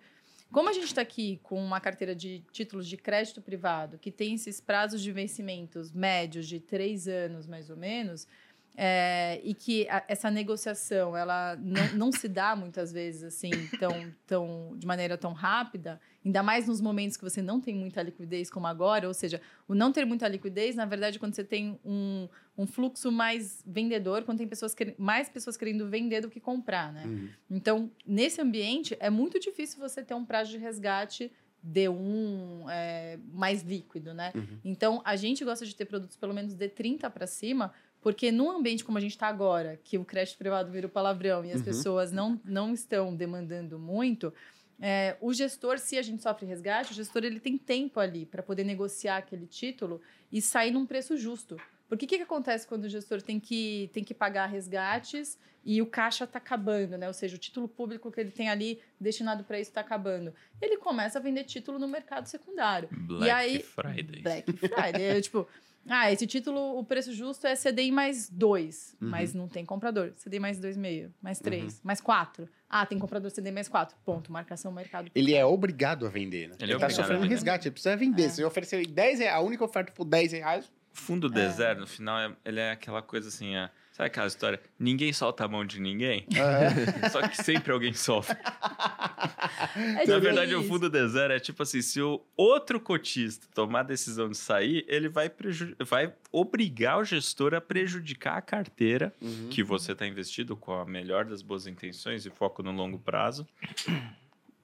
Como a gente está aqui com uma carteira de títulos de crédito privado, que tem esses prazos de vencimentos médios de três anos, mais ou menos, é, e que a, essa negociação ela não, não, se dá muitas vezes assim tão, tão de maneira tão rápida, ainda mais nos momentos que você não tem muita liquidez como agora, ou seja, o não ter muita liquidez, na verdade, quando você tem um, um fluxo mais vendedor, quando tem pessoas mais pessoas querendo vender do que comprar, né? Uhum. Então, nesse ambiente, é muito difícil você ter um prazo de resgate D1 é, mais líquido, né? Uhum. Então, a gente gosta de ter produtos pelo menos D30 para cima, porque num ambiente como a gente está agora, que o crédito privado vira o palavrão e as uhum. pessoas não, não estão demandando muito, é, o gestor, se a gente sofre resgate, o gestor ele tem tempo ali para poder negociar aquele título e sair num preço justo. Porque o que, que acontece quando o gestor tem que, tem que pagar resgates e o caixa está acabando, né? Ou seja, o título público que ele tem ali destinado para isso está acabando. Ele começa a vender título no mercado secundário. Black e aí, Friday. Black Friday. é, tipo, ah, esse título, o preço justo é CDI mais dois, Uhum. mas não tem comprador. CDI mais dois meio, mais três, mais quatro. Ah, tem comprador CDI mais quatro. Ponto. Marcação mercado. Ele é obrigado a vender, né? Ele é tá obrigado a sofrendo resgate, ele precisa vender. É. Se eu oferecer 10 reais, a única oferta for 10 reais, O fundo deserto, no final, é- ele é aquela coisa assim, é, sabe aquela história? Ninguém solta a mão de ninguém, só que sempre alguém sofre. É Na verdade, o fundo deserto é tipo assim, se o outro cotista tomar a decisão de sair, ele vai, preju- vai obrigar o gestor a prejudicar a carteira Uhum. que você está investido com a melhor das boas intenções e foco no longo prazo.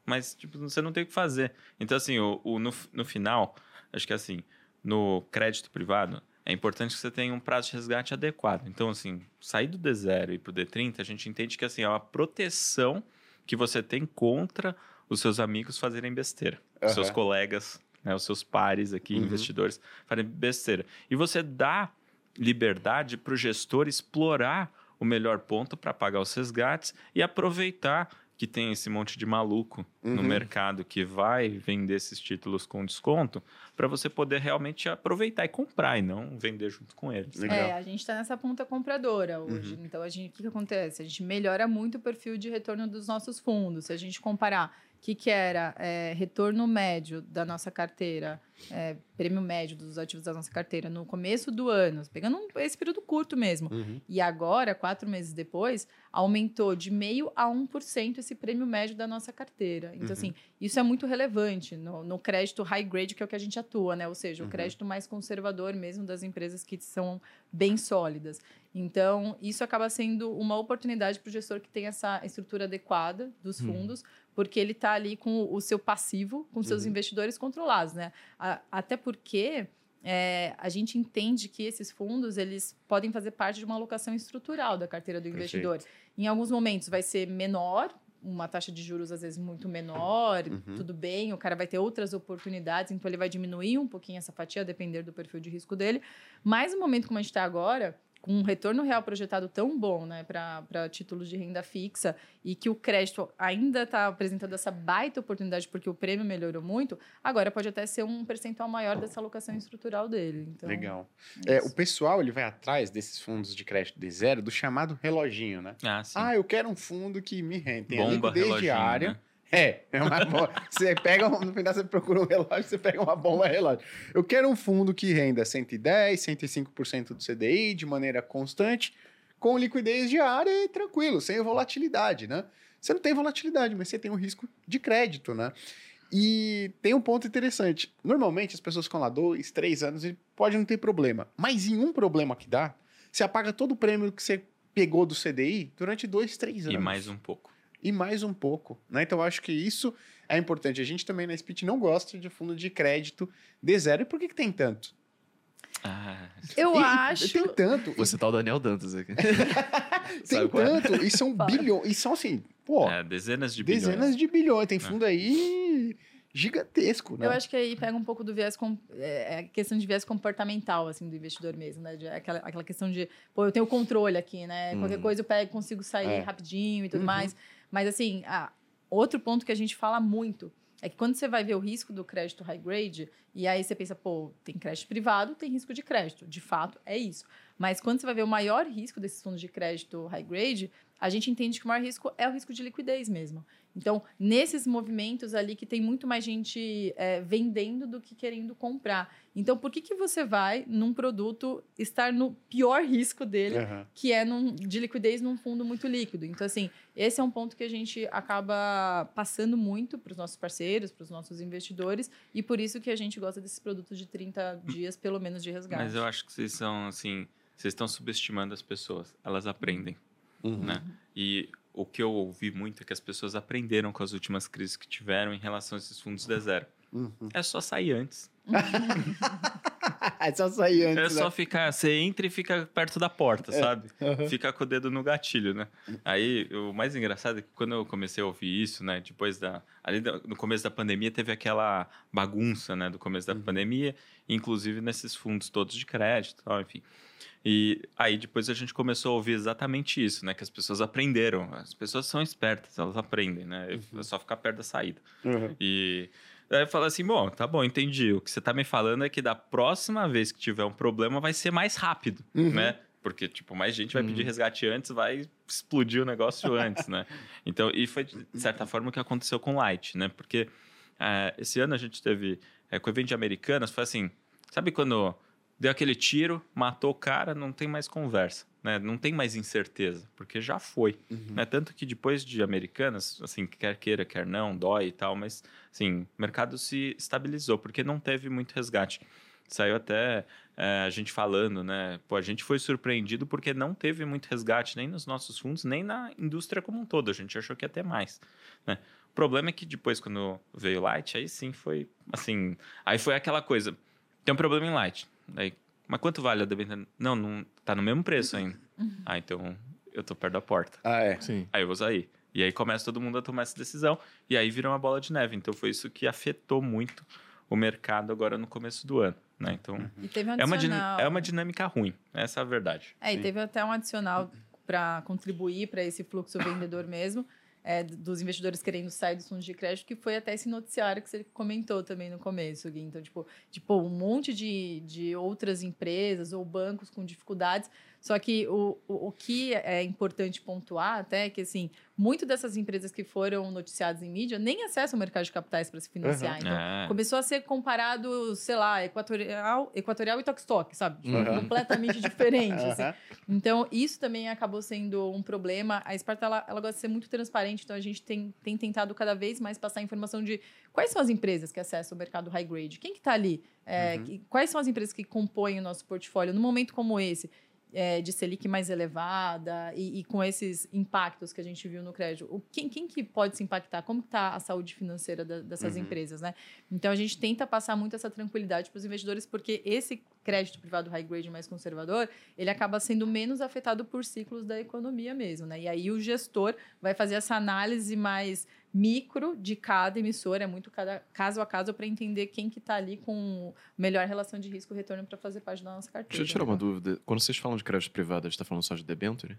Mas, tipo, você não tem o que fazer. Então, assim, o, o- no, no final, acho que assim, no crédito privado, é importante que você tenha um prazo de resgate adequado. Então, assim, sair do D0 e ir pro D30, a gente entende que assim, é uma proteção que você tem contra os seus amigos fazerem besteira. Os seus colegas, né, os seus pares aqui, Uhum. investidores, farem besteira. E você dá liberdade para o gestor explorar o melhor ponto para pagar os resgates e aproveitar que tem esse monte de maluco no Uhum. mercado que vai vender esses títulos com desconto para você poder realmente aproveitar e comprar e não vender junto com eles. Legal. É, a gente está nessa ponta compradora hoje. Então, a gente, o que, que acontece? A gente melhora muito o perfil de retorno dos nossos fundos. Se a gente comparar que, que era é, retorno médio da nossa carteira, é, prêmio médio dos ativos da nossa carteira no começo do ano, pegando um- esse período curto mesmo, Uhum. e agora, quatro meses depois, aumentou de meio a 1% esse prêmio médio da nossa carteira. Então, Uhum. assim, isso é muito relevante no, no crédito high grade, que é o que a gente atua, né? Ou seja, Uhum. o crédito mais conservador mesmo das empresas que são bem sólidas. Então, isso acaba sendo uma oportunidade para o gestor que tem essa estrutura adequada dos Uhum. fundos, porque ele está ali com o seu passivo, com seus Uhum. investidores controlados, né? A- até porque é, a gente entende que esses fundos eles podem fazer parte de uma alocação estrutural da carteira do investidor. Em alguns momentos vai ser menor, uma taxa de juros às vezes muito menor, Uhum. tudo bem, o cara vai ter outras oportunidades, então ele vai diminuir um pouquinho essa fatia, a depender do perfil de risco dele. Mas no momento como a gente está agora, com um retorno real projetado tão bom né, para títulos de renda fixa e que o crédito ainda está apresentando essa baita oportunidade porque o prêmio melhorou muito, agora pode até ser um percentual maior dessa alocação estrutural dele. Então, Legal. é É, o pessoal ele vai atrás desses fundos de crédito de zero do chamado reloginho, né? Ah, sim. Ah, eu quero um fundo que me rende. Tem Bomba liquidez reloginho, diária. né? É, é uma boa. Você pega, no final você procura um relógio, você pega uma bomba relógio. Eu quero um fundo que renda 110, 105% do CDI de maneira constante, com liquidez diária e tranquilo, sem volatilidade, né? Você não tem volatilidade, mas você tem um risco de crédito, né? E tem um ponto interessante. Normalmente as pessoas ficam lá dois, três anos e pode não ter problema. Mas em um problema que dá, você apaga todo o prêmio que você pegou do CDI durante dois, três anos E mais um pouco. E mais um pouco, né? Então eu acho que isso é importante. A gente também na Spit não gosta de fundo de crédito de zero. E por que, que tem tanto? Ah, Eu E- e acho. Tem tanto. Você tá o Daniel Dantas aqui. Tem é? tanto. E são bilhões. E são assim, pô, é, dezenas de dezenas bilhões. de bilhões. Tem fundo aí gigantesco, né? Eu acho que aí pega um pouco do viés, com, é, é questão de viés comportamental, assim, do investidor mesmo, né? De, aquela, aquela questão de, pô, eu tenho controle aqui, né? Qualquer Uhum. coisa eu pego, consigo sair É. rapidinho e tudo Uhum. mais. Mas, assim, outro ponto que a gente fala muito é que quando você vai ver o risco do crédito high grade, e aí você pensa, pô, tem crédito privado, tem risco de crédito. De fato, é isso. Mas quando você vai ver o maior risco desses fundos de crédito high grade, a gente entende que o maior risco é o risco de liquidez mesmo. Então, nesses movimentos ali que tem muito mais gente é, vendendo do que querendo comprar. Então, por que, que você vai num produto estar no pior risco dele, Aham. que é num- de liquidez num fundo muito líquido? Então, assim, esse é um ponto que a gente acaba passando muito para os nossos parceiros, para os nossos investidores, e por isso que a gente gosta desses produtos de 30 dias, pelo menos, de resgate. Mas eu acho que vocês são, assim, vocês estão subestimando as pessoas. Elas aprendem, Uhum. né? E o que eu ouvi muito é que as pessoas aprenderam com as últimas crises que tiveram em relação a esses fundos de zero. Uhum. É só sair antes. é só sair É antes. só né? ficar, você entra e fica perto da porta, sabe? aham. Fica com o dedo no gatilho, né? Aí, o mais engraçado é que quando eu comecei a ouvir isso, né? Depois da. Ali no começo da pandemia, teve aquela bagunça, né? Do começo da pandemia, inclusive nesses fundos todos de crédito e tal, enfim. E aí depois a gente começou a ouvir exatamente isso, né? Que as pessoas aprenderam. As pessoas são espertas, elas aprendem, né? É só ficar perto da saída. Uhum. E aí eu falo assim, bom, tá bom, entendi. O que você tá me falando é que da próxima vez que tiver um problema vai ser mais rápido, Uhum. né? Porque, tipo, mais gente vai pedir resgate antes, vai explodir o negócio antes, né? Então, e foi, de certa forma, o que aconteceu com o Light, né? Porque eh, esse ano a gente teve, eh, com o evento de Americanas, foi assim, sabe quando deu aquele tiro, matou o cara, não tem mais conversa, né? Não tem mais incerteza, porque já foi, né? Tanto que depois de Americanas, assim, quer queira, quer não, dói e tal, mas, assim, o mercado se estabilizou, porque não teve muito resgate. Saiu até eh, a gente falando, né? Pô, a gente foi surpreendido porque não teve muito resgate nem nos nossos fundos, nem na indústria como um todo. A gente achou que ia ter mais, né? O problema é que depois, quando veio Light, aí sim foi, assim... Aí foi aquela coisa, tem um problema em Light. Aí, mas quanto vale a debênture? Não, não, tá no mesmo preço ainda. Ah, então eu tô perto da porta. Ah, é. Sim. Aí eu vou sair. E aí começa todo mundo a tomar essa decisão. E aí vira uma bola de neve. Então foi isso que afetou muito o mercado agora no começo do ano. Né? Então E teve um é, uma é uma dinâmica ruim. Essa é a verdade. É, e teve até um adicional para contribuir para esse fluxo vendedor mesmo, é, dos investidores querendo sair dos fundos de crédito, que foi até esse noticiário que você comentou também no começo, Gui. Então, tipo, tipo um monte de, de outras empresas ou bancos com dificuldades. Só que o, o, o que é importante pontuar até é que, assim, muito dessas empresas que foram noticiadas em mídia nem acessam o mercado de capitais para se financiar. Uhum. Então, É. começou a ser comparado, sei lá, equatorial, equatorial e Tokstok, sabe? Uhum. completamente diferente. assim. Aham. Então, isso também acabou sendo um problema. A Sparta, ela, ela gosta de ser muito transparente, então a gente tem, tem tentado cada vez mais passar informação de quais são as empresas que acessam o mercado high grade, quem que está ali, É, Uhum. que- quais são as empresas que compõem o nosso portfólio num momento como esse, é, de Selic mais elevada e, e com esses impactos que a gente viu no crédito. O, quem, quem que pode se impactar? Como está a saúde financeira da- dessas Uhum. empresas, né? Então, a gente tenta passar muito essa tranquilidade para os investidores, porque esse crédito privado high grade mais conservador, ele acaba sendo menos afetado por ciclos da economia mesmo, né? E aí o gestor vai fazer essa análise mais micro de cada emissora, é muito cada, caso a caso para entender quem que está ali com melhor relação de risco retorno para fazer parte da nossa carteira. Deixa eu tirar uma dúvida. Quando vocês falam de crédito privado, a gente tá falando só de debenture?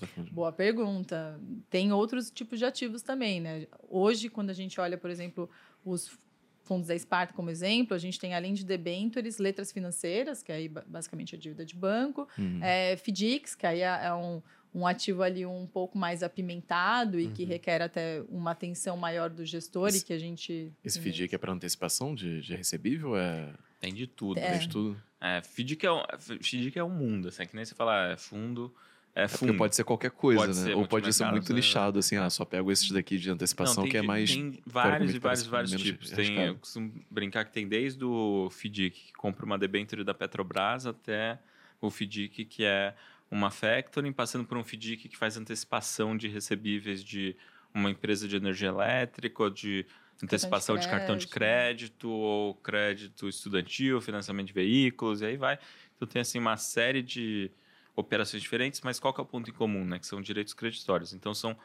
Tá falando de- Boa pergunta. Tem outros tipos de ativos também, né? Hoje, quando a gente olha, por exemplo, os fundos da Sparta como exemplo, a gente tem, além de debentures, letras financeiras, que aí ba- basicamente é dívida de banco, Uhum. é, FDICs, que aí é é um, um ativo ali um pouco mais apimentado e que requer até uma atenção maior do gestor Esse- e que a gente... Esse FDIC é para antecipação de, de recebível? É, Tem de tudo. É. tem de tudo? É, FDIC é, um, FDIC é um mundo, assim, que nem você fala, é fundo, é É porque fundo. pode ser qualquer coisa, Pode né? ser Ou pode ser muito né? lixado, assim, ah, só pego esses daqui de antecipação, Não, que é mais. Tem vários e vários, vários tipos. Tem, eu costumo brincar que tem desde o FDIC, que compra uma debênture da Petrobras, até o FDIC, que é uma factoring, passando por um FDIC que faz antecipação de recebíveis de uma empresa de energia elétrica, ou de antecipação de, cartão de crédito, ou crédito estudantil, financiamento de veículos, e aí vai. Então tem assim uma série de operações diferentes, mas qual que é o ponto em comum, né? Que são direitos creditórios. Então são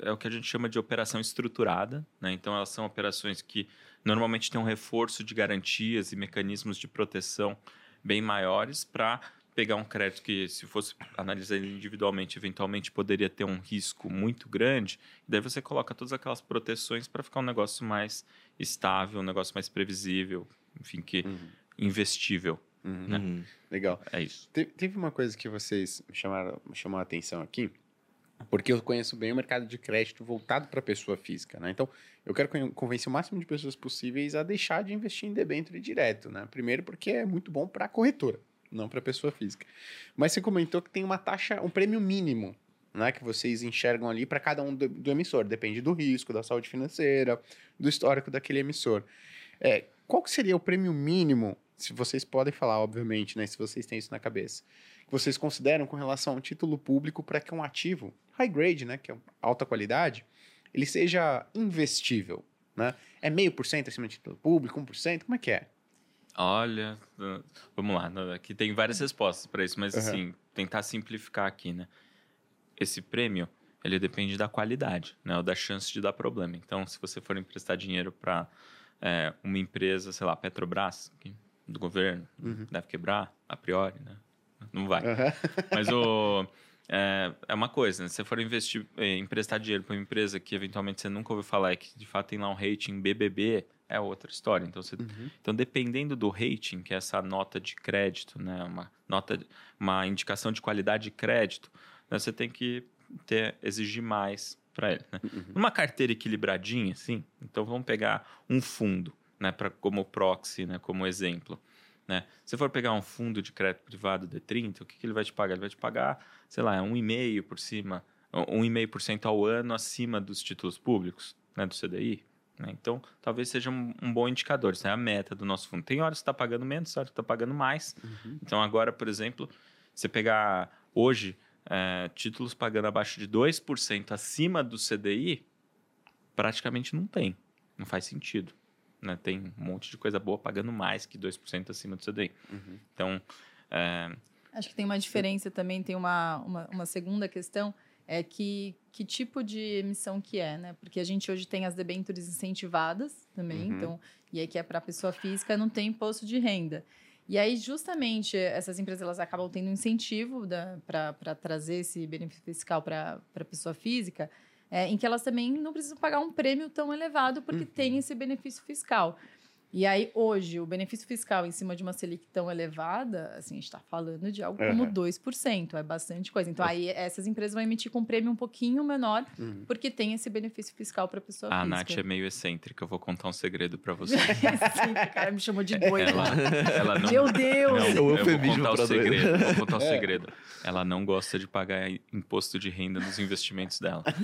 é o que a gente chama de operação estruturada, né? Então elas são operações que normalmente têm um reforço de garantias e mecanismos de proteção bem maiores para pegar um crédito que, se fosse analisar individualmente, eventualmente poderia ter um risco muito grande. E daí você coloca todas aquelas proteções para ficar um negócio mais estável, um negócio mais previsível, enfim, que Uhum. investível. Uhum. né? Uhum. Legal. É isso. Te- Teve uma coisa que vocês me chamaram, me chamou a atenção aqui, porque eu conheço bem o mercado de crédito voltado para pessoa física, né? Então, eu quero con- convencer o máximo de pessoas possíveis a deixar de investir em debênture direto, né? Primeiro porque é muito bom para a corretora, não para pessoa física. Mas você comentou que tem uma taxa, um prêmio mínimo, né, que vocês enxergam ali para cada um do, do emissor, depende do risco, da saúde financeira, do histórico daquele emissor. É, qual que seria o prêmio mínimo, se vocês podem falar, obviamente, né, se vocês têm isso na cabeça, que vocês consideram com relação ao título público para que um ativo high grade, né, que é alta qualidade, ele seja investível, né? É meio por cento acima do título público, 1%, como é que é? Olha, vamos lá. Aqui tem várias respostas para isso, mas Uhum. assim, tentar simplificar aqui, né? Esse prêmio, ele depende da qualidade, né? Ou da chance de dar problema. Então, se você for emprestar dinheiro para uma empresa, sei lá, Petrobras, do governo, Uhum. deve quebrar, a priori, né? Não vai. Aham. Mas o, é, é uma coisa, né? Se você for investir, eh, emprestar dinheiro para uma empresa que eventualmente você nunca ouviu falar e que de fato tem lá um rating BBB, é outra história. Então, você, Uhum. então dependendo do rating, que é essa nota de crédito, né? uma, nota, uma indicação de qualidade de crédito, né? você tem que ter, exigir mais para ele. Né? Uhum. Numa carteira equilibradinha, assim, então vamos pegar um fundo, né, pra, como proxy, né, como exemplo. Né? Se for pegar um fundo de crédito privado D30, o que, que ele vai te pagar? Ele vai te pagar, sei lá, 1,5% por cima, 1,5% ao ano acima dos títulos públicos, né, do CDI. Né? Então, talvez seja um, um bom indicador. Isso é a meta do nosso fundo. Tem horas que está pagando menos, tem horas que está pagando mais. Uhum. Então, agora, por exemplo, você pegar hoje é, títulos pagando abaixo de 2% acima do CDI, praticamente não tem. Não faz sentido. Né? Tem um monte de coisa boa pagando mais que 2% acima do CDI. Uhum. Então, é, Acho que tem uma diferença também, tem uma, uma, uma segunda questão, é que, que tipo de emissão que é, né? Porque a gente hoje tem as debêntures incentivadas também, Uhum. então, e aí que é para pessoa física, não tem imposto de renda. E aí, justamente, essas empresas elas acabam tendo um incentivo para trazer esse benefício fiscal para a pessoa física, é, em que elas também não precisam pagar um prêmio tão elevado, porque Uhum. tem esse benefício fiscal. E aí, hoje, o benefício fiscal em cima de uma Selic tão elevada, assim, a gente está falando de algo como Aham. 2%, é bastante coisa. Então, aí essas empresas vão emitir com um prêmio um pouquinho menor, Uhum. porque tem esse benefício fiscal para a pessoa a física. Nath é meio excêntrica. Eu vou contar um segredo para você. Sim, o cara me chamou de doido. ela, ela não, Meu Deus! Não, É o eu vou contar o doido. segredo. Vou contar o É. segredo. Ela não gosta de pagar imposto de renda nos investimentos dela.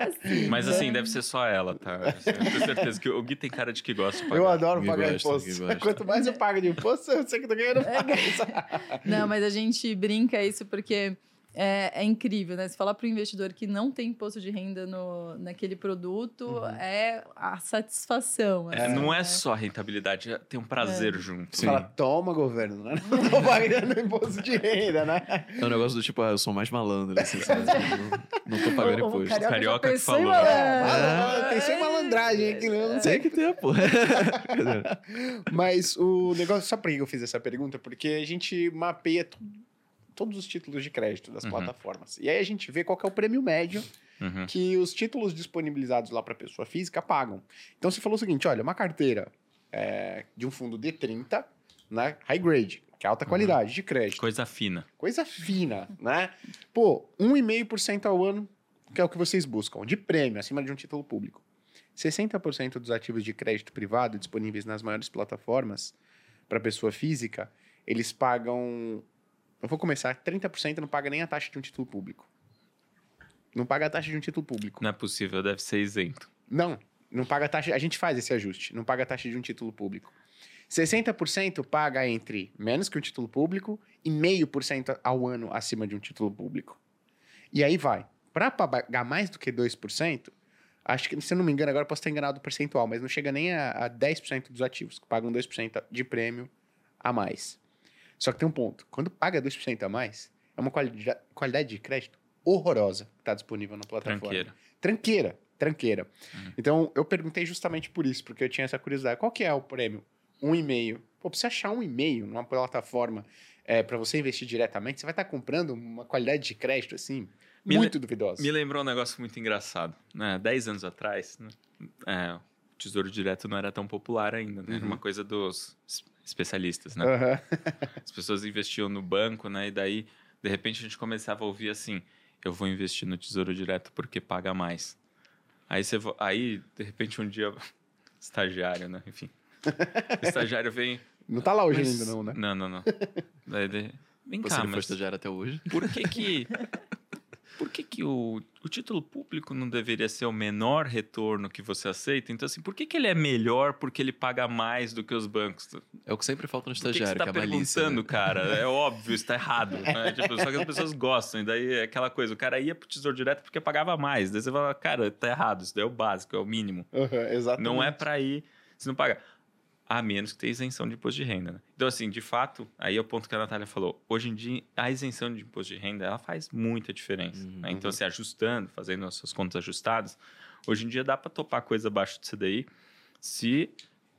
Assim, Mas assim, deve ser só ela, tá? Eu tenho certeza que o Gui tem cara de que gosta de pagar. Eu adoro pagar gosta, imposto. Quanto mais eu pago de imposto, eu sei que eu tô ganhando mais. Não, mas a gente brinca isso porque é, é incrível, né? Se falar para o investidor que não tem imposto de renda no, naquele produto, Uhum. é a satisfação. É, assim, não é né? só rentabilidade, é- tem um prazer junto. Você fala, toma, governo, né? Não tô pagando imposto de renda, né? É um negócio do tipo, ah, eu sou mais malandro, assim? Não, não tô pagando O- o imposto. carioca Carioca que falou. malandro. É, É. tem só malandragem aqui, né? não sei. Tem que ter, pô. Mas o negócio, sabe por que eu fiz essa pergunta? Porque a gente mapeia tu- todos os títulos de crédito das Uhum. plataformas. E aí a gente vê qual é o prêmio médio Uhum. que os títulos disponibilizados lá para pessoa física pagam. Então você falou o seguinte: olha, uma carteira é, de um fundo D30, né? High grade, que é alta qualidade de crédito. Coisa fina. Coisa fina, né? Pô, 1,5% ao ano, que é o que vocês buscam, de prêmio, acima de um título público. 60% dos ativos de crédito privado disponíveis nas maiores plataformas para pessoa física, eles pagam. Eu vou começar, 30% não paga nem a taxa de um título público. Não paga a taxa de um título público. Não é possível, deve ser isento. Não, não paga a taxa. A gente faz esse ajuste, não paga a taxa de um título público. 60% paga entre menos que um título público e 0,5% ao ano acima de um título público. E aí vai. Para pagar mais do que 2%, acho que, se eu não me engano, agora posso estar enganado o percentual, mas não chega nem a, a 10% dos ativos que pagam 2% de prêmio a mais. Só que tem um ponto. Quando paga 2% a mais, é uma qualidade, qualidade de crédito horrorosa que está disponível na plataforma. Tranqueira. Tranqueira, tranqueira. Uhum. Então, eu perguntei justamente por isso, porque eu tinha essa curiosidade. Qual que é o prêmio? Um e-mail. Pô, pra você achar um e-mail numa plataforma é, para você investir diretamente, você vai estar comprando uma qualidade de crédito, assim, Me muito duvidosa. Me lembrou um negócio muito engraçado. Né? Dez anos atrás, né? é, o Tesouro Direto não era tão popular ainda. Né? Era Uhum. uma coisa dos especialistas, né? Aham. As pessoas investiam no banco, né? E daí, de repente, a gente começava a ouvir assim: eu vou investir no Tesouro Direto porque paga mais. Aí, você, vo- aí de repente, um dia, estagiário, né? Enfim. O estagiário vem. Não tá lá hoje "Mas- ainda, não, né? Não, não, não. Daí, de- vem Você cá, não foi mas estagiário até hoje? por que que. Por que, que o, o título público não deveria ser o menor retorno que você aceita? Então, assim, por que, que ele é melhor porque ele paga mais do que os bancos? É o que sempre falta no Por que, que você estagiário, tá que, é a malícia. perguntando, né? cara? É óbvio, isso tá errado. né? Tipo, só que as pessoas gostam. E daí é aquela coisa, o cara ia pro Tesouro Direto porque pagava mais. Daí você fala, cara, tá errado, isso daí é o básico, é o mínimo. Aham, exatamente. Não é pra ir se não pagar. A menos que tenha isenção de imposto de renda. Né? Então, assim, de fato, aí é o ponto que a Natália falou. Hoje em dia, a isenção de imposto de renda, ela faz muita diferença. Uhum. Né? Então, assim, ajustando, fazendo as suas contas ajustadas, hoje em dia dá para topar coisa abaixo do CDI se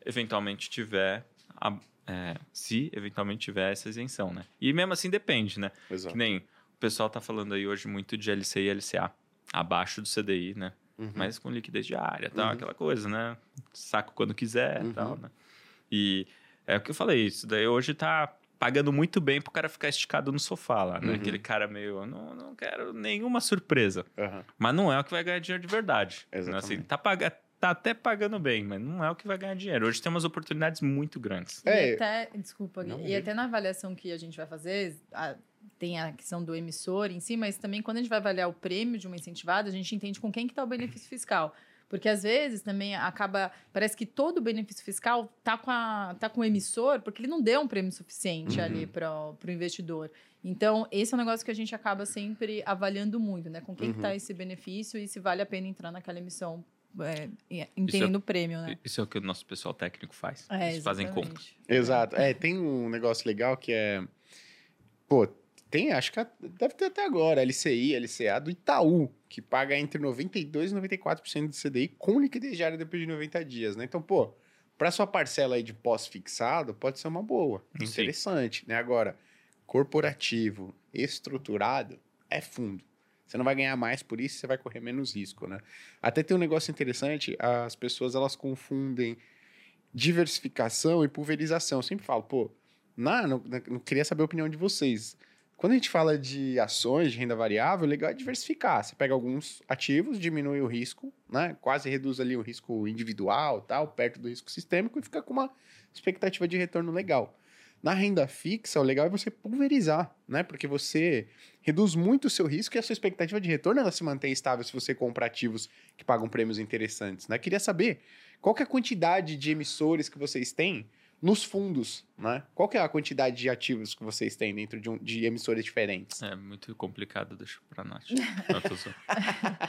eventualmente tiver a, é, se eventualmente tiver essa isenção, né? E mesmo assim depende, né? Exato. Que nem o pessoal tá falando aí hoje muito de LCI e LCA, abaixo do CDI, né? Uhum. Mas com liquidez diária, tal, Uhum. aquela coisa, né? Saco quando quiser, Uhum. tal, né? E é o que eu falei, isso daí hoje tá pagando muito bem pro cara ficar esticado no sofá lá, né? Uhum. Aquele cara meio, não, não quero nenhuma surpresa. Aham. Mas não é o que vai ganhar dinheiro de verdade. né? Exatamente. Assim, tá, paga, tá até pagando bem, mas não é o que vai ganhar dinheiro. Hoje tem umas oportunidades muito grandes. É. E até, desculpa, Não, e diga. até na avaliação que a gente vai fazer, a- tem a questão do emissor em si, mas também quando a gente vai avaliar o prêmio de uma incentivada, a gente entende com quem que está o benefício fiscal. Porque às vezes também acaba, parece que todo o benefício fiscal tá com, a, tá com o emissor, porque ele não deu um prêmio suficiente Uhum. ali para o investidor. Então, esse é um negócio que a gente acaba sempre avaliando muito, né? Com quem Uhum. que tá esse benefício e se vale a pena entrar naquela emissão, é, entendendo o prêmio, né? Isso é o que o nosso pessoal técnico faz. É, Eles fazem exatamente. conta. Exato. É, tem um negócio legal que é. Pô, tem, acho que deve ter até agora, LCI, LCA do Itaú, que paga entre 92% e 94% do CDI com liquidez diária depois de 90 dias, né? Então, pô, para sua parcela aí de pós-fixado, pode ser uma boa. Sim. Interessante, né? Agora, corporativo, estruturado, é fundo. Você não vai ganhar mais por isso, você vai correr menos risco, né? Até tem um negócio interessante, as pessoas elas confundem diversificação e pulverização. Eu sempre falo, pô, na, não, não queria saber a opinião de vocês. Quando a gente fala de ações de renda variável, o legal é diversificar. Você pega alguns ativos, diminui o risco, né? Quase reduz ali o risco individual, tal, perto do risco sistêmico e fica com uma expectativa de retorno legal. Na renda fixa, o legal é você pulverizar, né? Porque você reduz muito o seu risco e a sua expectativa de retorno ela se mantém estável se você compra ativos que pagam prêmios interessantes, né? Queria saber qual que é a quantidade de emissores que vocês têm nos fundos, né? Qual que é a quantidade de ativos que vocês têm dentro de, um- de emissores diferentes? É muito complicado, deixa pra Nath. Não, tô zoando.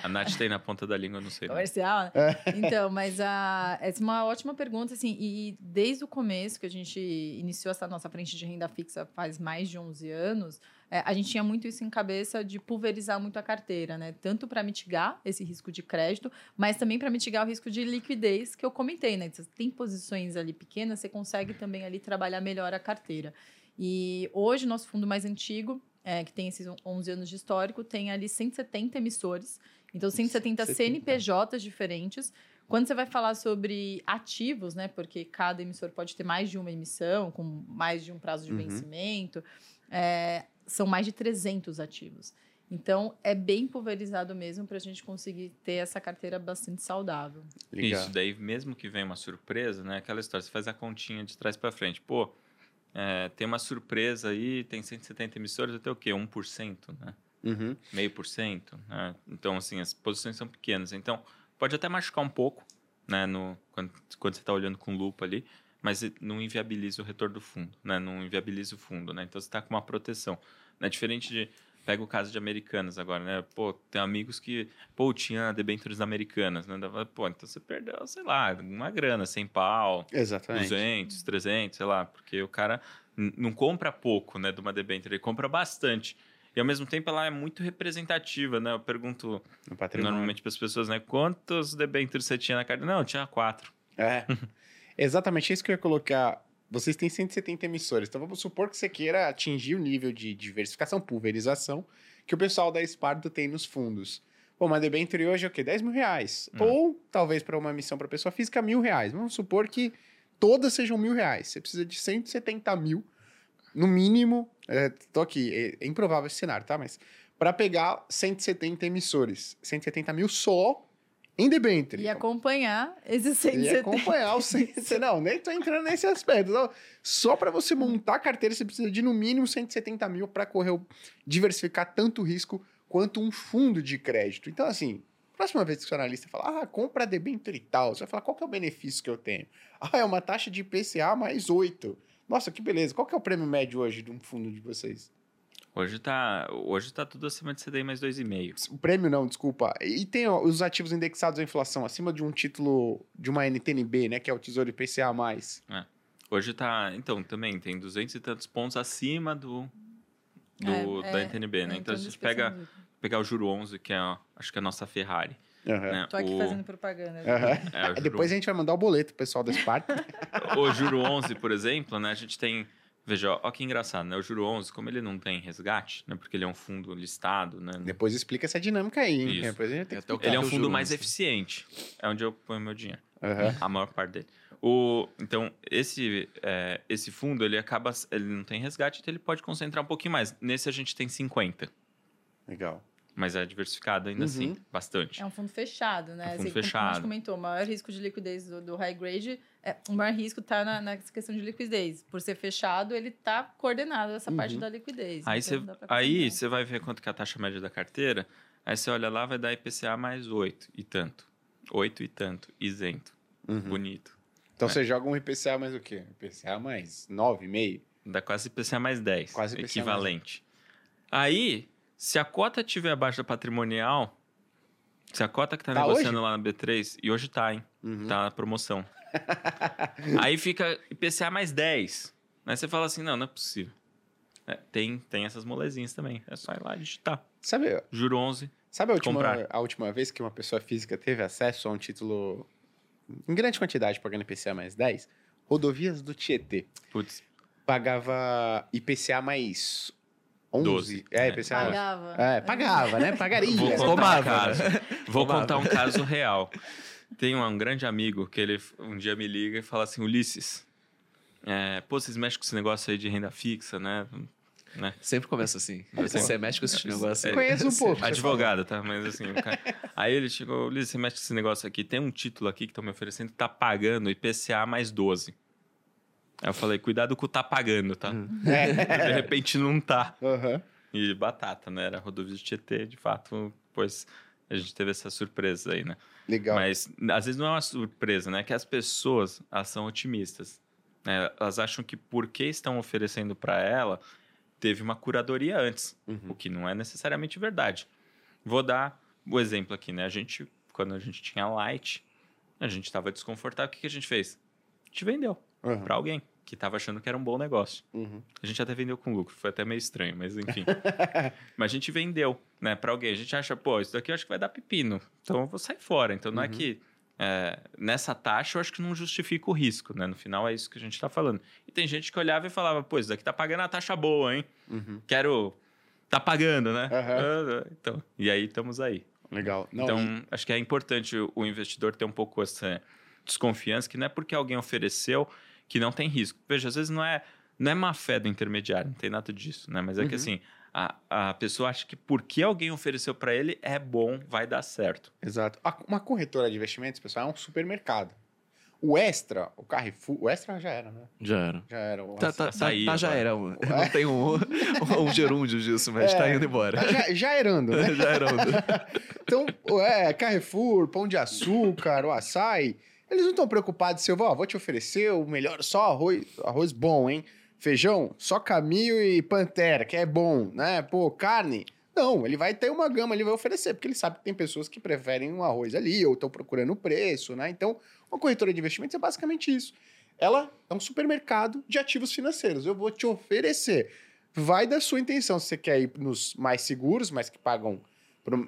a Nath tem na ponta da língua, não sei. não. Comercial, né? Então, mas a, essa é uma ótima pergunta, assim, e desde o começo que a gente iniciou essa nossa frente de renda fixa faz mais de 11 anos, é, a gente tinha muito isso em cabeça de pulverizar muito a carteira, né? Tanto para mitigar esse risco de crédito, mas também para mitigar o risco de liquidez que eu comentei, né? Você tem posições ali pequenas, você consegue também ali trabalhar melhor a carteira. E hoje, nosso fundo mais antigo, é, que tem esses 11 anos de histórico, tem ali 170 emissores. Então, 170 170. CNPJs diferentes. Quando você vai falar sobre ativos, né? Porque cada emissor pode ter mais de uma emissão, com mais de um prazo de Uhum. vencimento, é, são mais de 300 ativos. Então, é bem pulverizado mesmo para a gente conseguir ter essa carteira bastante saudável. Legal. Isso, daí mesmo que venha uma surpresa, né? Aquela história, você faz a continha de trás pra frente. Pô, é, tem uma surpresa aí, tem 170 emissores, até o quê? 1%, né? Uhum. meio por cento, né? Então, assim, as posições são pequenas. Então, pode até machucar um pouco, né? No, quando, quando você está olhando com lupa ali, mas não inviabiliza o retorno do fundo, né? Não inviabiliza o fundo, né? Então, você está com uma proteção. Né? Diferente de... Pega o caso de americanas agora, né? Pô, tem amigos que... Pô, tinha debêntures americanas, né? Dava- Pô, então você perdeu, sei lá, uma grana, 100 pau, Exatamente. 200, 300, sei lá, porque o cara não compra pouco, né, de uma debênture, ele compra bastante. E ao mesmo tempo ela é muito representativa, né? Eu pergunto normalmente para as pessoas, né, quantos debêntures você tinha na carteira? Não, tinha quatro. É. Exatamente isso que eu ia colocar. Vocês têm 170 emissores. Então vamos supor que você queira atingir o nível de diversificação, pulverização, que o pessoal da Esparto tem nos fundos. Pô, uma debenture hoje é o quê? 10 mil reais. Hum. Ou, talvez, para uma emissão para pessoa física, mil reais. Vamos supor que todas sejam mil reais. Você precisa de 170 mil, no mínimo. É, tô aqui, é, é improvável esse cenário, tá? Mas para pegar 170 emissores. 170 mil só em debenture. E acompanhar esses E 170. acompanhar o 170. Não, nem tô entrando nesse aspecto. Não. Só para você montar a carteira, você precisa de no mínimo 170 mil para correr, diversificar tanto risco quanto um fundo de crédito. Então, assim, próxima vez que o seu analista falar, ah, compra debênture e tal, você vai falar, qual que é o benefício que eu tenho? Ah, é uma taxa de IPCA mais 8. Nossa, que beleza. Qual que é o prêmio médio hoje de um fundo de vocês? Hoje tá, hoje tá tudo acima de CDI mais 2,5. O prêmio não, desculpa. E tem ó, os ativos indexados à inflação acima de um título de uma NTNB, né? Que é o Tesouro IPCA+. Hoje tá, então, também tem 200 e tantos pontos acima do, do É, da é, NTNB, né? é, Então, a gente pega, pegar o juro 11, que é, ó, acho que é a nossa Ferrari, Aham. né? Tô aqui o, fazendo propaganda. Aham. é, juro Depois a gente vai mandar o boleto pro pessoal da Spark. o juro 11, por exemplo, né, a gente tem. Veja, ó, que engraçado, né? O juro 11, como ele não tem resgate, né? Porque ele é um fundo listado, né? Depois explica essa dinâmica aí, hein? Isso. Depois a gente tem que. Ele é um fundo mais 11. eficiente. É onde eu ponho meu dinheiro. Aham. A maior parte dele. O, então, esse, é, esse fundo, ele acaba. Ele não tem resgate, então ele pode concentrar um pouquinho mais. Nesse a gente tem 50. Legal. Mas é diversificado ainda Uhum. assim, bastante. É um fundo fechado, né? É um fundo Assim, como a fechado. gente comentou, o maior risco de liquidez do, do high grade, é, o maior risco está na, nessa questão de liquidez. Por ser fechado, ele está coordenado essa parte Uhum. da liquidez. Aí então você aí você vai ver quanto que é a taxa média da carteira. Aí você olha lá, vai dar IPCA mais 8 e tanto. 8 e tanto, isento. Uhum. Bonito. Então É. você joga um IPCA mais o quê? IPCA mais 9,5? Dá quase IPCA mais 10. Quase IPCA mais equivalente. Aí, se a cota estiver abaixo da patrimonial, se a cota que tá, Tá negociando lá na B3, e hoje tá, hein? Uhum. Tá na promoção. Aí fica IPCA mais 10. Aí você fala assim, não, não é possível. É, tem, tem essas molezinhas também. É só ir lá e digitar. Sabe, Juro 11. sabe a, última, Comprar. a última vez que uma pessoa física teve acesso a um título em grande quantidade pagando IPCA mais 10? Rodovias do Tietê. Putz, Pagava IPCA mais 11? Doze. É, É. IPCA. Pagava. É, pagava, né? Pagaria. Vou contar Tomava, um caso. Vou contar um caso real. Tem um, um grande amigo que ele um dia me liga e fala assim, Ulisses, é, pô, vocês mexem com esse negócio aí de renda fixa, né? né? Sempre começa assim. Você mexe com esses negócios aí. Conheço um pouco. você Advogado, tá? Mas assim, o cara... Aí ele chegou, Ulisses, você mexe com esse negócio aqui, tem um título aqui que estão me oferecendo tá pagando IPCA mais 12. Aí eu falei, cuidado com o tá pagando, tá? É. De repente não tá. Aham. E batata, né? Era rodovia de Tietê, de fato, pois a gente teve essa surpresa aí, né? Legal. Mas às vezes não é uma surpresa, né? Que as pessoas elas são otimistas. né? Elas acham que porque estão oferecendo para ela, teve uma curadoria antes, Uhum. o que não é necessariamente verdade. Vou dar o exemplo aqui, né? A gente, quando a gente tinha Light, a gente estava desconfortável, o que, que a gente fez? A gente vendeu Aham. para alguém que estava achando que era um bom negócio. Uhum. A gente até vendeu com lucro, foi até meio estranho, mas enfim. mas a gente vendeu, né, para alguém. A gente acha, pô, isso daqui eu acho que vai dar pepino, então eu vou sair fora. Então não é Uhum. que é, nessa taxa eu acho que não justifica o risco, né? No final é isso que a gente tá falando. E tem gente que olhava e falava, pô, isso daqui tá pagando a taxa boa, hein? Uhum. Quero. Tá pagando, né? Ah, Então, e aí estamos aí. Legal. Não, então, e- acho que é importante o investidor ter um pouco essa desconfiança, que não é porque alguém ofereceu que não tem risco. Veja, às vezes não é, não é má fé do intermediário, não tem nada disso, né? Mas é que Uhum. assim, a, a pessoa acha que porque alguém ofereceu para ele é bom, vai dar certo. Exato. Uma corretora de investimentos, pessoal, é um supermercado. O Extra, o Carrefour, o Extra já era, né? Já era. Já era. O Tá, tá, tá, Açaí tá, já agora. era. Não tem um, um gerúndio disso, mas É. tá indo embora. Tá já, já erando, né? já era. um- Então, é, Carrefour, Pão de Açúcar, o Açaí, eles não estão preocupados se eu vou, ó, vou te oferecer o melhor, só arroz, arroz bom, hein? Feijão, só camil e pantera, que é bom, né? Pô, carne. Não, ele vai ter uma gama, ele vai oferecer, porque ele sabe que tem pessoas que preferem um arroz ali, ou estão procurando o preço, né? Então, uma corretora de investimentos é basicamente isso. Ela é um supermercado de ativos financeiros. Eu vou te oferecer. Vai da sua intenção. Se você quer ir nos mais seguros, mas que pagam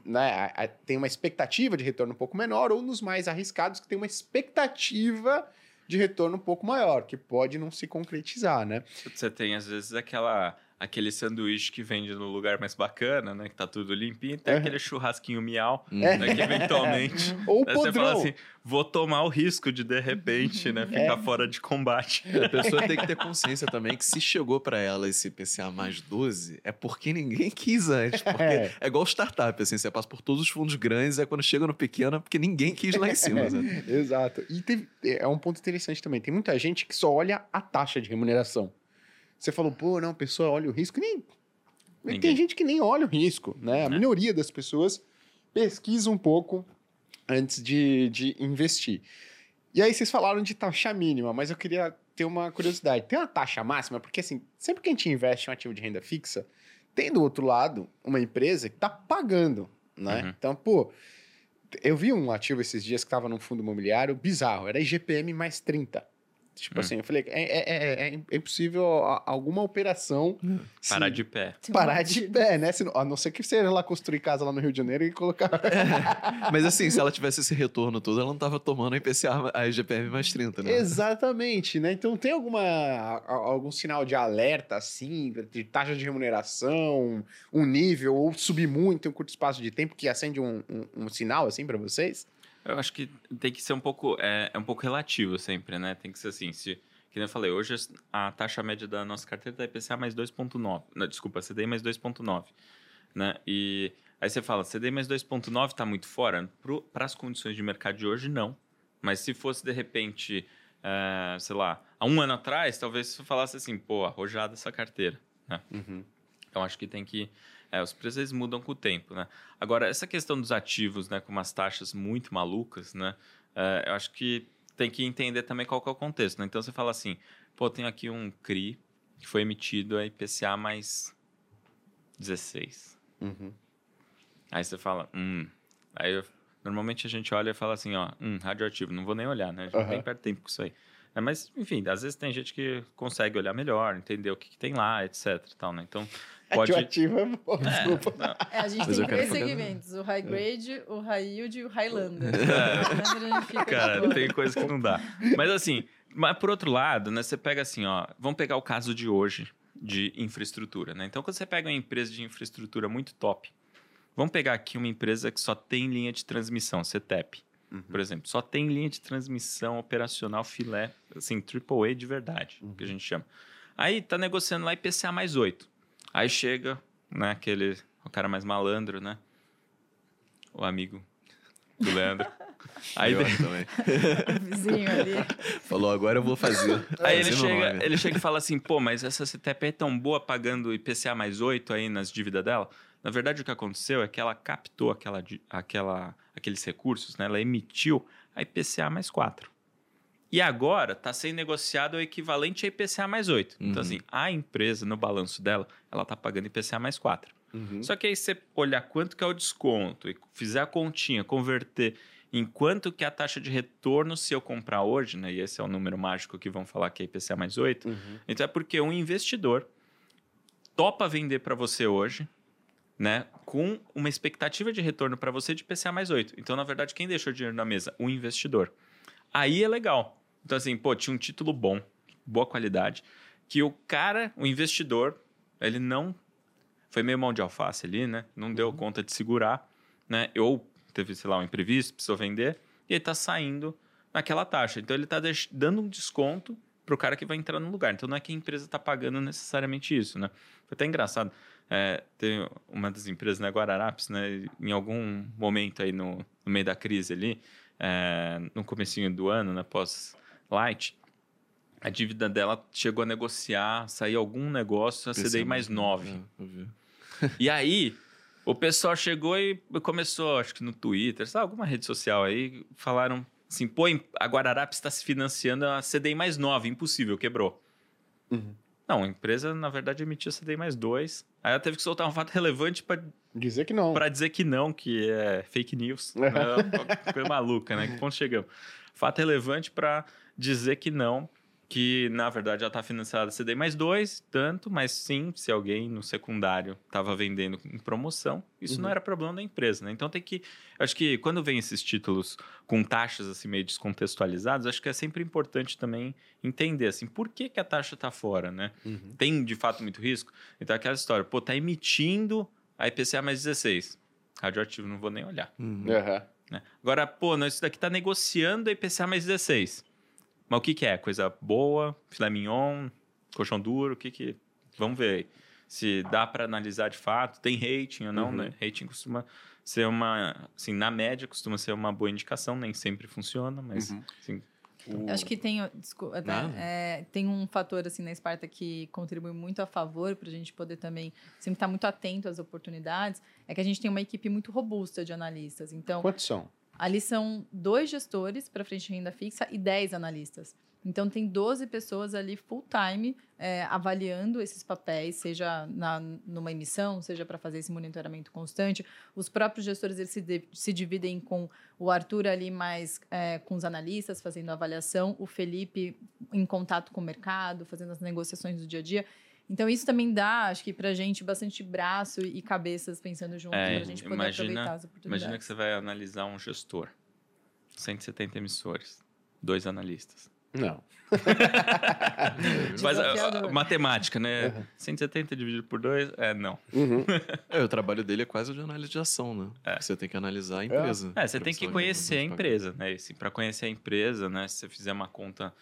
né, a- a- tem uma expectativa de retorno um pouco menor, ou nos mais arriscados, que tem uma expectativa de retorno um pouco maior, que pode não se concretizar, né? Você tem, às vezes, aquela, aquele sanduíche que vende no lugar mais bacana, né? Que tá tudo limpinho, tem Aham. aquele churrasquinho miau, É. né? Que eventualmente... Ou Aí você fala assim, vou tomar o risco de, de repente, né? Ficar fora de combate. A pessoa tem que ter consciência também que se chegou pra ela esse IPCA mais 12, é porque ninguém quis antes. Porque É. é, igual startup, assim, você passa por todos os fundos grandes, é quando chega no pequeno, é porque ninguém quis lá em cima. sabe? Exato. E teve- é um ponto interessante também. Tem muita gente que só olha a taxa de remuneração. Você falou, pô, não, a pessoa olha o risco. Nem... Ninguém. Tem gente que nem olha o risco, né? A É. minoria das pessoas pesquisa um pouco antes de, de investir. E aí vocês falaram de taxa mínima, mas eu queria ter uma curiosidade. Tem uma taxa máxima? Porque assim, sempre que a gente investe em um ativo de renda fixa, tem do outro lado uma empresa que está pagando, né? Uhum. Então, pô, eu vi um ativo esses dias que estava num fundo imobiliário bizarro, era IGPM mais 30. Tipo Hum. assim, eu falei, é, é, é, é impossível a- alguma operação Parar se- de pé. parar de pé, né? Se não- a não ser que seja lá construir casa lá no Rio de Janeiro e colocar. Mas assim, se ela tivesse esse retorno todo, ela não tava tomando IPCA, a IGPM mais 30, né? Exatamente, né? Então tem alguma a- a- algum sinal de alerta assim, de taxa de remuneração, um nível ou subir muito em um curto espaço de tempo que acende um, um- um sinal assim para vocês? Eu acho que tem que ser um pouco, é, é um pouco relativo sempre, né? Tem que ser assim, se, que nem eu falei, hoje a taxa média da nossa carteira da IPCA mais 2.9, não, desculpa, CDI mais 2.9, né? E aí você fala, CDI mais 2.9 está muito fora? Para as condições de mercado de hoje, não. Mas se fosse, de repente, é, sei lá, há um ano atrás, talvez você falasse assim, pô, arrojada essa carteira, né? Então acho que tem que. É, os preços eles mudam com o tempo, né? Agora, essa questão dos ativos, né, com umas taxas muito malucas, né? é, eu acho que tem que entender também qual que é o contexto, né? Então você fala assim, pô, tenho aqui um CRI que foi emitido a IPCA mais 16. Uhum. Aí você fala, hum. Aí eu- normalmente a gente olha e fala assim, ó, hum, radioativo, não vou nem olhar, né? A gente Aham. nem perde tempo com isso aí. É, mas, enfim, às vezes tem gente que consegue olhar melhor, entender o que, que tem lá, etc. Tal, né? Então, pode. Radioativo é bom, desculpa. não, É, a gente Mas tem três segmentos: o high grade, o high yield e o Highlander. É. Fica Cara, tem coisa que não dá. Mas assim, mas por outro lado, né, você pega assim, ó, vamos pegar o caso de hoje de infraestrutura, né? Então, quando você pega uma empresa de infraestrutura muito top, vamos pegar aqui uma empresa que só tem linha de transmissão, CETEP, por exemplo, só tem linha de transmissão operacional filé, assim, AAA de verdade, que a gente chama. Aí tá negociando lá IPCA mais 8. Aí chega, né, aquele, o cara mais malandro, né? O amigo do Leandro. Aí, Eu também. O vizinho ali. Falou, agora eu vou fazer. Aí ele meu chega, ele chega e fala assim, pô, mas essa CTP é tão boa pagando IPCA mais 8 aí nas dívidas dela. Na verdade, o que aconteceu é que ela captou aquela, aquela, aqueles recursos, né? Ela emitiu a IPCA mais 4. E agora está sendo negociado o equivalente a IPCA mais 8. Uhum. Então, assim, a empresa, no balanço dela, ela está pagando IPCA mais 4. Só que aí você olhar quanto que é o desconto e fizer a continha, converter em quanto que é a taxa de retorno se eu comprar hoje, né? E esse é o número mágico que vão falar que é IPCA mais 8. Uhum. Então é porque um investidor topa vender para você hoje, né? Com uma expectativa de retorno para você de IPCA mais 8. Então, na verdade, quem deixou dinheiro na mesa? O investidor. Aí é legal. Então, assim, pô, tinha um título bom, boa qualidade, que o cara, o investidor, ele não foi meio mão de alface ali, né? Não deu conta de segurar, né? Ou teve, sei lá, um imprevisto, precisou vender, e ele tá saindo naquela taxa. Então ele tá dando um desconto pro cara que vai entrar no lugar. Então não é que a empresa tá pagando necessariamente isso, né? Foi até engraçado. É, tem uma das empresas, né, Guararapes, né? Em algum momento aí no, no meio da crise ali, é, no comecinho do ano, né, pós-light, a dívida dela chegou a negociar, sair algum negócio, a CDI mais 9. É, eu vi. E aí, o pessoal chegou e começou, acho que no Twitter, sabe, alguma rede social aí, falaram assim, pô, a Guararapes está se financiando a CDI mais 9, impossível, quebrou. Uhum. Não, a empresa, na verdade, emitiu CDI mais 2. Aí ela teve que soltar um fato relevante para Dizer que não. dizer que não, que é fake news. né? Uma coisa maluca, né? Que ponto chegamos? Fato relevante para dizer que não, que na verdade já está financiada CDI mais dois, tanto, mas sim, se alguém no secundário estava vendendo em promoção, isso não era problema da empresa, né? Então tem que. Acho que quando vem esses títulos com taxas assim meio descontextualizadas, acho que é sempre importante também entender assim, por que, que a taxa está fora, né? Uhum. Tem de fato muito risco? Então aquela história, pô, tá emitindo a IPCA mais 16. Radioativo, não vou nem olhar. Uhum. Né? Agora, pô, não, isso daqui tá negociando a IPCA mais 16. Mas o que, que é? Coisa boa, filé mignon, colchão duro, o que que... Vamos ver aí. Se dá para analisar de fato, tem rating ou não, Uhum. né? Rating costuma ser uma... Assim, na média, costuma ser uma boa indicação, nem sempre funciona, mas... Uhum. Assim, O- Acho que tem, desculpa, Nada. é, tem um fator assim na Sparta que contribui muito a favor para a gente poder também sempre estar muito atento às oportunidades. É que a gente tem uma equipe muito robusta de analistas. Então, Quantos são? Ali são dois gestores para frente de renda fixa e 10 analistas. Então, tem 12 pessoas ali full-time é, avaliando esses papéis, seja na, numa emissão, seja para fazer esse monitoramento constante. Os próprios gestores eles se, de, se dividem com o Arthur ali mais é, com os analistas, fazendo a avaliação, o Felipe em contato com o mercado, fazendo as negociações do dia a dia. Então, isso também dá, acho que, para a gente, bastante braço e cabeças pensando junto, É, para a gente poder imagina- aproveitar as oportunidades. Imagina que você vai analisar um gestor. 170 emissores, dois analistas. Não. Mas, Desafiador. ah, matemática, né? 170 dividido por 2, é não. Uhum. É, o trabalho dele é quase o de análise de ação, né? É. Você tem que analisar a empresa. É, você pra tem que conhecer a empresa, né? E para conhecer a empresa, né? Se você fizer uma conta,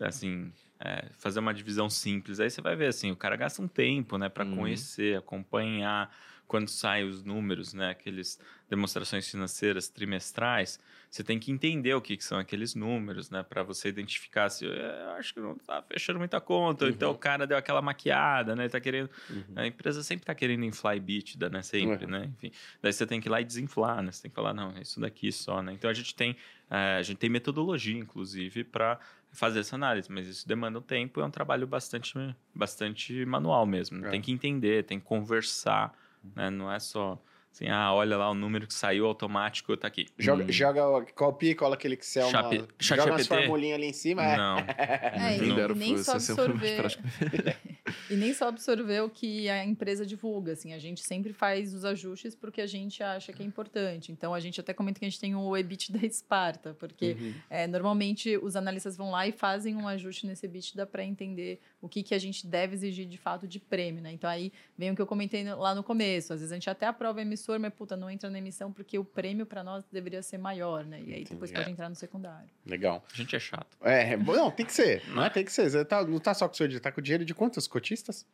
assim, é, fazer uma divisão simples, aí você vai ver, assim, o cara gasta um tempo, né? Para Uhum. conhecer, acompanhar, quando saem os números, né? Aqueles demonstrações financeiras trimestrais, você tem que entender o que, que são aqueles números, né? Para você identificar se "É, acho que não tá fechando muita conta, ou então o cara deu aquela maquiada, né? Tá querendo a empresa sempre está querendo inflar EBITDA, né? Sempre, Uhum. né? Enfim, daí você tem que ir lá e desinflar, né? Você tem que falar, não, é isso daqui só, né? Então a gente tem, eh, a gente tem metodologia, inclusive, para fazer essa análise, mas isso demanda um tempo, é um trabalho bastante, bastante manual mesmo. É. Tem que entender, tem que conversar, né? Não é só assim, ah, olha lá o número que saiu automático, tá aqui. Joga, Hum. joga, copia e cola aquele Excel, Chape- chat joga umas formulinhas ali em cima. é. Não. É, Quem e dera nem só mais absorver. E nem só absorver o que a empresa divulga, assim, a gente sempre faz os ajustes porque a gente acha que é importante. Então, a gente até comenta que a gente tem o EBIT da Esparta, porque Uhum. é, normalmente os analistas vão lá e fazem um ajuste nesse EBITDA para entender o que, que a gente deve exigir de fato de prêmio, né? Então, aí vem o que eu comentei lá no começo. Às vezes a gente até aprova emissor, mas puta, não entra na emissão porque o prêmio para nós deveria ser maior, né? E aí depois Entendi. pode É. entrar no secundário. Legal. A gente é chato. É, bom, não, tem que ser. Não é? Tem que ser. Você tá, não tá só com o seu dinheiro, tá com o dinheiro de quantos cotistas?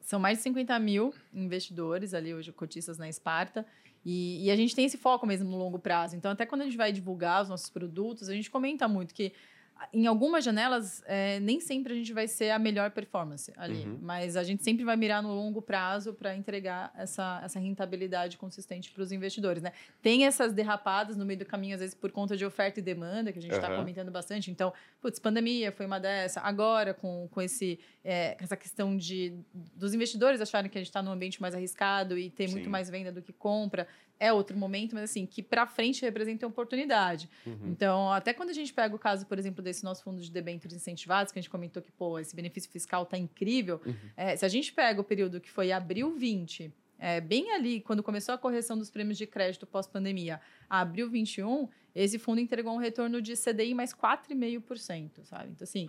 São mais de 50 mil investidores ali hoje, cotistas na Esparta. E, e a gente tem esse foco mesmo no longo prazo. Então, até quando a gente vai divulgar os nossos produtos, a gente comenta muito que em algumas janelas, é, nem sempre a gente vai ser a melhor performance ali. Uhum. Mas a gente sempre vai mirar no longo prazo para entregar essa, essa rentabilidade consistente para os investidores. Né? Tem essas derrapadas no meio do caminho, às vezes por conta de oferta e demanda, que a gente está Aham. comentando bastante. Então, putz, pandemia foi uma dessa. Agora, com, com esse, é, essa questão de dos investidores acharem que a gente está num ambiente mais arriscado e ter Sim. muito mais venda do que compra, é outro momento, mas assim, que para frente representa oportunidade. Uhum. Então, até quando a gente pega o caso, por exemplo, desse nosso fundo de debêntures incentivados, que a gente comentou que, pô, esse benefício fiscal tá incrível, Uhum. é, se a gente pega o período que foi abril 20, é, bem ali, quando começou a correção dos prêmios de crédito pós-pandemia, abril 21, esse fundo entregou um retorno de CDI mais 4,5%, sabe? Então, assim,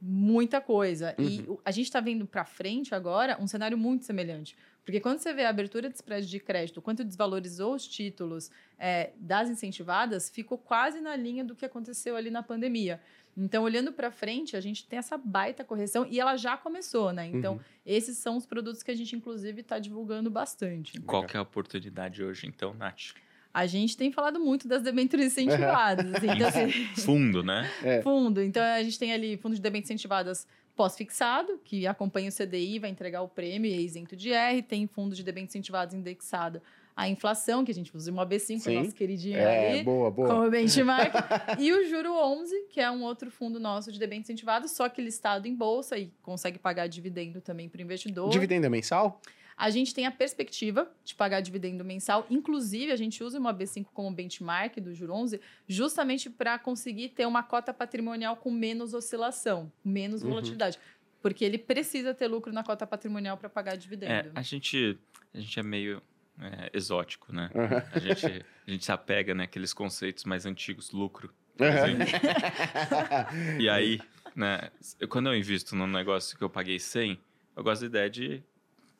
muita coisa. E o- a gente está vendo para frente agora um cenário muito semelhante. Porque quando você vê a abertura de spread de crédito, quanto desvalorizou os títulos é, das incentivadas, ficou quase na linha do que aconteceu ali na pandemia. Então, olhando para frente, a gente tem essa baita correção e ela já começou, né? Então, Uhum. esses são os produtos que a gente, inclusive, está divulgando bastante. Qual que é a oportunidade hoje, então, Nath? A gente tem falado muito das debêntures incentivadas. então, assim, Fundo, né? É. fundo. Então, a gente tem ali fundo de debêntures incentivadas pós-fixado, que acompanha o CDI, vai entregar o prêmio e é isento de R. Tem fundo de debêntures incentivados indexado à inflação, que a gente usa o AB5, Sim. o nosso queridinho É, ali. boa, boa. Como benchmark. e o Juro 11, que é um outro fundo nosso de debêntures incentivados, só que listado em bolsa e consegue pagar dividendo também para o investidor. Dividendo é mensal? A gente tem a perspectiva de pagar dividendo mensal. Inclusive, a gente usa uma B5 como benchmark do Juro 11 justamente para conseguir ter uma cota patrimonial com menos oscilação, menos Uhum. volatilidade. Porque ele precisa ter lucro na cota patrimonial para pagar É, dividendo. a gente, a gente é meio é, exótico, né? Uhum. A gente, a gente se apega naqueles conceitos mais antigos, lucro. Uhum. E aí, né, eu- quando eu invisto num negócio que eu paguei 100, eu gosto da ideia de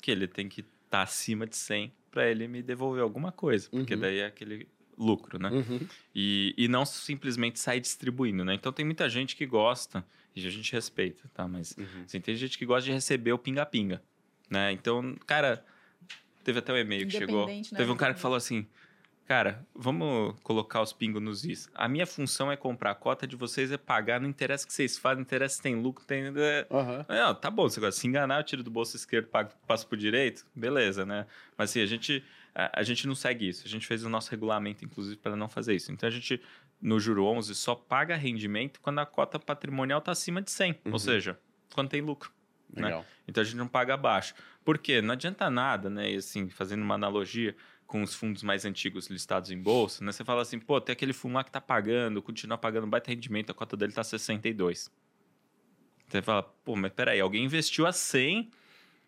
que ele tem que estar acima de 100 para ele me devolver alguma coisa, porque Uhum. daí é aquele lucro, né? Uhum. E, e não simplesmente sair distribuindo, né? Então tem muita gente que gosta, e a gente respeita, tá? Mas Uhum. assim, tem gente que gosta de receber o pinga-pinga, né? Então, cara, teve até um e-mail que chegou. Né, Teve um cara que valor. falou assim: Cara, vamos colocar os pingos nos is. A minha função é comprar a cota de vocês, é pagar, não interessa o que vocês fazem, não interessa se tem lucro, tem. é, Aham. não, tá bom, você gosta de se enganar, eu tiro do bolso esquerdo, pago, passo pro direito, beleza, né? Mas assim, a gente, a, a gente não segue isso. A gente fez o nosso regulamento, inclusive, para não fazer isso. Então, a gente, no juro 11, só paga rendimento quando a cota patrimonial está acima de 100, Uhum. ou seja, quando tem lucro. né? Então a gente não paga abaixo. Por quê? Não adianta nada, né? E assim, fazendo uma analogia com os fundos mais antigos listados em bolsa, né? Você fala assim, pô, tem aquele fundo lá que tá pagando, continua pagando baita rendimento, a cota dele tá 62. Você fala, pô, mas peraí, alguém investiu a 100,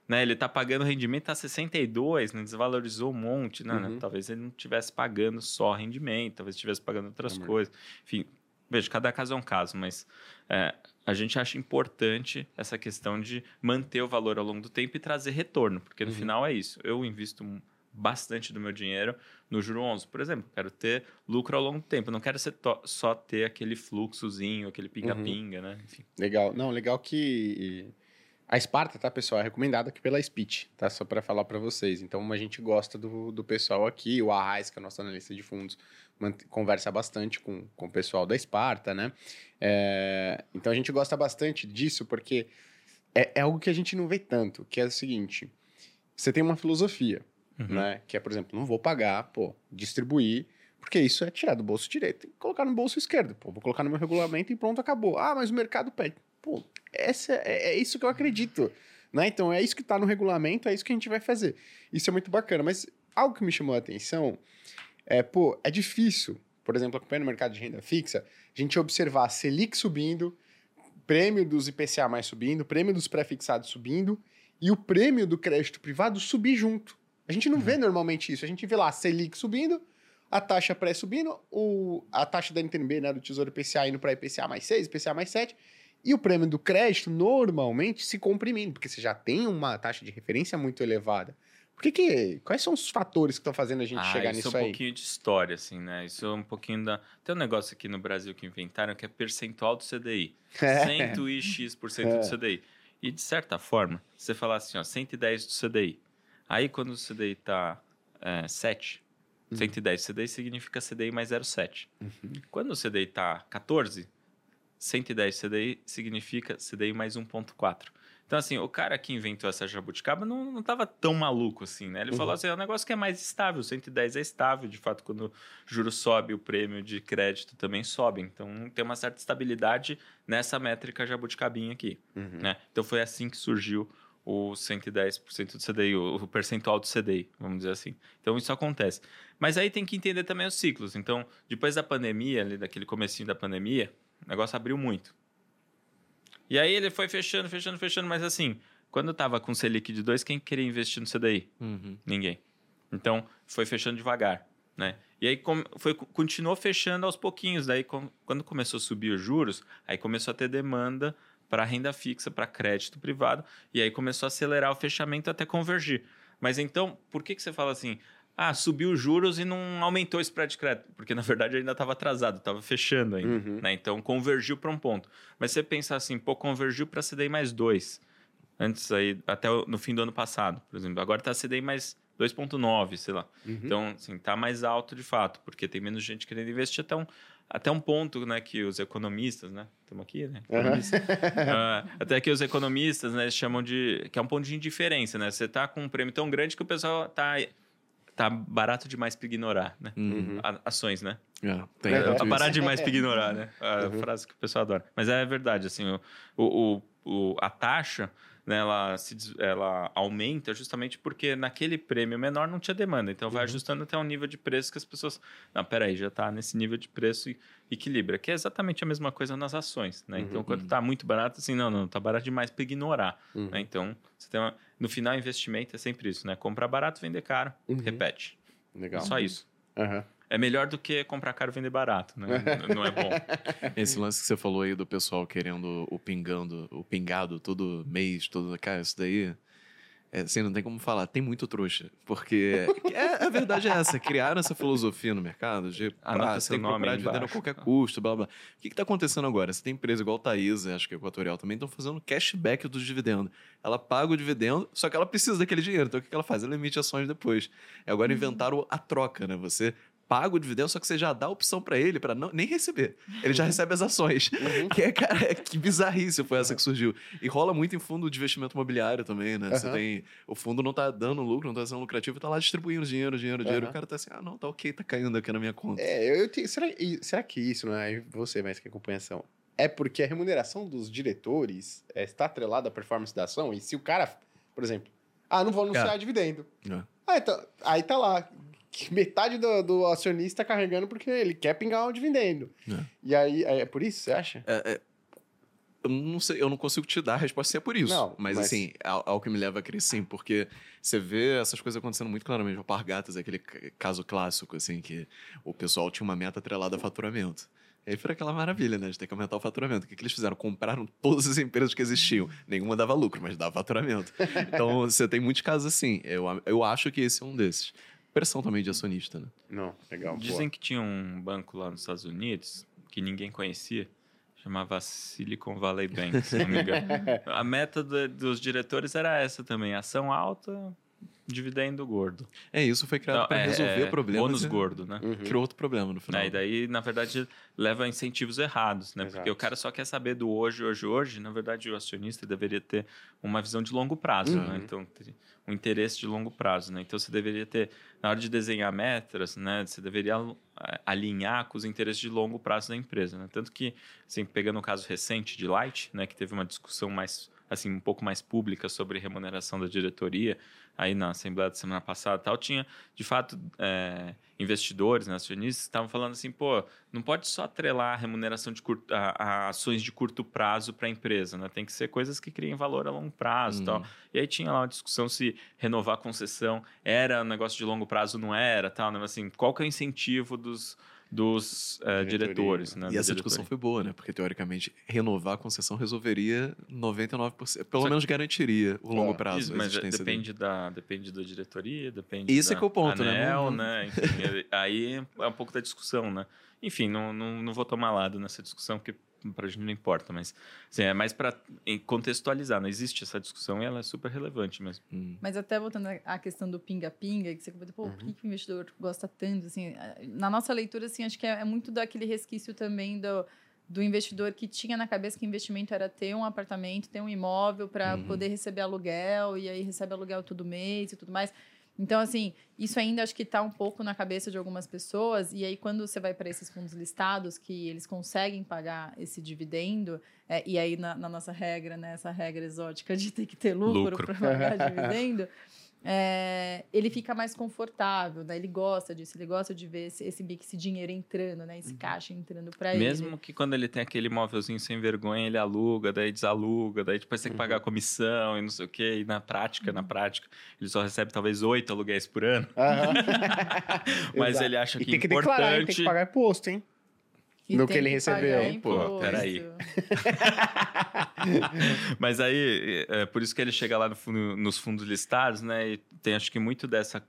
né? Ele tá pagando rendimento tá 62, né? Desvalorizou um monte, né? Uhum. Talvez ele não estivesse pagando só rendimento, talvez estivesse pagando outras Amor. coisas. Enfim, veja, cada caso é um caso, mas é, a gente acha importante essa questão de manter o valor ao longo do tempo e trazer retorno, porque no Uhum. final é isso. Eu invisto bastante do meu dinheiro no juro 11, por exemplo. Quero ter lucro ao longo do tempo. Não quero ser só ter aquele fluxozinho, aquele pinga-pinga, né? Enfim. Legal. Não, legal que a Esparta, tá, pessoal, é recomendada aqui pela Speech, tá? Só para falar para vocês. Então, a gente gosta do, do pessoal aqui, o Arraiz, que é o nosso analista de fundos, conversa bastante com, com o pessoal da Esparta, né? É, então, a gente gosta bastante disso porque é, é algo que a gente não vê tanto, que é o seguinte, você tem uma filosofia, Uhum. né? Que é, por exemplo, não vou pagar, pô, distribuir, porque isso é tirar do bolso direito e colocar no bolso esquerdo. Pô, vou colocar no meu regulamento e pronto, acabou. Ah, mas o mercado pede. Pô, essa é, é isso que eu acredito. Né? Então é isso que está no regulamento, é isso que a gente vai fazer. Isso é muito bacana. Mas algo que me chamou a atenção é, pô, é difícil, por exemplo, acompanhando o mercado de renda fixa, a gente observar a Selic subindo, prêmio dos IPCA mais subindo, prêmio dos pré-fixados subindo e o prêmio do crédito privado subir junto. A gente não vê normalmente isso. A gente vê lá a Selic subindo, a taxa pré subindo, o, a taxa da NTNB, né, do Tesouro IPCA indo para IPCA mais 6, IPCA mais 7, e o prêmio do crédito normalmente se comprimindo, porque você já tem uma taxa de referência muito elevada. Por que que, quais são os fatores que estão fazendo a gente Ah, chegar isso nisso é um aí? pouquinho de história, assim, né? Isso é um pouquinho da... Tem um negócio aqui no Brasil que inventaram que é percentual do CDI. É. 100 e X% do CDI. E, de certa forma, você falar assim, ó, 110 do CDI. Aí, quando o CDI tá é, 7, Uhum. 110 CDI significa CDI mais 0,7. Uhum. Quando o CDI tá 14, 110 CDI significa CDI mais 1,4. Então, assim, o cara que inventou essa jabuticaba não, não tava tão maluco assim, né? Ele Uhum. falou assim, é um negócio que é mais estável, 110 é estável, de fato, quando o juro sobe, o prêmio de crédito também sobe. Então, tem uma certa estabilidade nessa métrica jabuticabinha aqui, Uhum. né? Então, foi assim que surgiu o 110% do CDI, o percentual do CDI, vamos dizer assim. Então, isso acontece. Mas aí tem que entender também os ciclos. Então, depois da pandemia, ali daquele comecinho da pandemia, o negócio abriu muito. E aí ele foi fechando, fechando, fechando, mas assim, quando tava com Selic de 2, quem queria investir no CDI? Uhum. Ninguém. Então, foi fechando devagar, né? E aí foi, continuou fechando aos pouquinhos. Daí, quando começou a subir os juros, aí começou a ter demanda para renda fixa, para crédito privado, e aí começou a acelerar o fechamento até convergir. Mas então, por que, que você fala assim, ah, subiu os juros e não aumentou o spread de crédito? Porque, na verdade, ainda estava atrasado, estava fechando ainda. Uhum. né? Então, convergiu para um ponto. Mas você pensa assim, pô, convergiu para CDI mais 2. Antes aí, até no fim do ano passado, por exemplo. Agora está CDI mais 2,9, sei lá. Uhum. Então, assim, tá mais alto de fato, porque tem menos gente querendo investir até um, até um ponto, né, que os economistas, né, estamos aqui, né, economistas, Ah, até que os economistas, né, chamam de, que é um ponto de indiferença, né, você tá com um prêmio tão grande que o pessoal tá, tá barato demais para ignorar, né, Uhum. Ações, né, É, tem É, Tá parar demais para ignorar, né? A Uhum. frase que o pessoal adora. Mas é verdade, assim, o, o, o- a taxa, né, ela, se, ela aumenta justamente porque naquele prêmio menor não tinha demanda. Então vai Uhum. ajustando até um nível de preço que as pessoas... Não, peraí, já está nesse nível de preço e equilibra. Que é exatamente a mesma coisa nas ações, né? Então, Uhum. quando está muito barato, assim, não, não, tá barato demais para ignorar. Uhum. né? Então, você tem uma- no final, investimento é sempre isso, né? Comprar barato, vender caro, Uhum. repete. Legal. Só isso. Aham. É melhor do que comprar caro e vender barato, né? Não é bom. Esse lance que você falou aí do pessoal querendo o pingando, o pingado todo mês, todo. Cara, isso daí. É, assim, não tem como falar. Tem muito trouxa. Porque é, a verdade é essa. Criaram essa filosofia no mercado de ah, você tem que comprar de vender a qualquer custo, blá blá. O que está acontecendo agora? Você tem empresa igual Thaís, acho que a Equatorial também, estão fazendo cashback dos dividendos. Ela paga o dividendo, só que ela precisa daquele dinheiro. Então o que ela faz? Ela emite ações depois. Agora inventaram a troca, né? Você paga o dividendo, só que você já dá a opção para ele para nem receber. Ele já recebe as ações. Uhum. Que é, cara, que bizarrice foi essa que surgiu. E rola muito em fundo de investimento imobiliário também, né? Você Uhum. tem. O fundo não tá dando lucro, não tá sendo lucrativo, tá lá distribuindo dinheiro, dinheiro, dinheiro. Uhum. O cara tá assim, ah, não, tá ok, tá caindo aqui na minha conta. É, eu, tenho- será, será que isso, não é você mais que acompanha ação, é porque a remuneração dos diretores é, está atrelada à performance da ação? E se o cara, por exemplo, ah, não vou anunciar Cara. dividendo. É. Ah, então, aí tá lá. Que Metade do, do acionista carregando porque ele quer pingar um dividendo. É. E aí, é por isso, você acha? É, é, eu não sei, eu não consigo te dar a resposta se é por isso. Não, mas, mas- assim, ao, ao que me leva a crer sim, porque você vê essas coisas acontecendo muito claramente. O Pargatas é aquele ca- caso clássico, assim, que o pessoal tinha uma meta atrelada a faturamento. E aí foi aquela maravilha, né? De ter que aumentar o faturamento. O que, que eles fizeram? Compraram todas as empresas que existiam. Nenhuma dava lucro, mas dava faturamento. Então, você tem muitos casos assim. Eu, eu acho que esse é um desses. Pressão também de acionista, né? Não, legal. Dizem que tinha um banco lá nos Estados Unidos que ninguém conhecia, chamava Silicon Valley Bank, se não me engano. A meta do- dos diretores era essa também: ação alta, dividendo gordo. É, isso foi criado Não, para é- resolver é problemas. Bônus e gordo, né? Uhum. Criou outro problema no final. Né, E daí, na verdade, leva a incentivos errados, né? Porque Exato. o cara só quer saber do hoje, hoje, hoje. Na verdade, o acionista deveria ter uma visão de longo prazo, Uhum. né? Então, um interesse de longo prazo, né? Então, você deveria ter, na hora de desenhar metas, né? Você deveria alinhar com os interesses de longo prazo da empresa, né? Tanto que, assim, pegando o caso recente de Light, né? Que teve uma discussão mais, assim, um pouco mais pública sobre remuneração da diretoria, aí na Assembleia da semana passada tal, tinha, de fato, é, investidores, né, acionistas, que estavam falando assim, pô, não pode só atrelar a remuneração de curto, a, a ações de curto prazo para a empresa, né? Tem que ser coisas que criem valor a longo prazo e Uhum. tal. E aí tinha lá uma discussão se renovar a concessão era um negócio de longo prazo, não era, tal, né? Mas, assim, qual que é o incentivo dos, dos Diretoria. diretores, né? E essa discussão foi boa, né? Porque, teoricamente, renovar a concessão resolveria 99%. Pelo Só que- menos garantiria o longo É, prazo. Isso, a mas dele. depende da, depende da diretoria, depende Esse é da que é o ponto, né? Anel, Não- né? Enfim, aí é um pouco da discussão, né? Enfim, não, não, não vou tomar lado nessa discussão, porque pra gente não importa, mas assim, é mais para contextualizar. Não existe essa discussão e ela é super relevante mesmo. Hum. Mas até voltando à- questão do pinga-pinga, que você comentou, pô, por que, que o investidor gosta tanto? Assim, na nossa leitura, assim, acho que é, é muito daquele resquício também do, do investidor que tinha na cabeça que investimento era ter um apartamento, ter um imóvel para Uhum. poder receber aluguel, e aí recebe aluguel todo mês e tudo mais. Então, assim, isso ainda acho que está um pouco na cabeça de algumas pessoas, e aí quando você vai para esses fundos listados, que eles conseguem pagar esse dividendo, é, e aí na, na nossa regra, né, essa regra exótica de ter que ter lucro Lucro. para pagar dividendo, é, ele fica mais confortável, né? ele gosta disso, ele gosta de ver esse, esse, esse dinheiro entrando, né? esse caixa entrando para ele. Mesmo que quando ele tem aquele imóvelzinho sem vergonha, ele aluga, daí desaluga, daí depois tem que pagar a comissão e não sei o quê. E na prática, na prática, ele só recebe talvez oito aluguéis por ano. Aham. Mas Exato. ele acha E que tem que importante... declarar, tem que pagar imposto, hein? E no que ele recebeu. pagar Pô, peraí. Mas aí, é por isso que ele chega lá no fundo- nos fundos listados, né? E tem acho que muito dessa,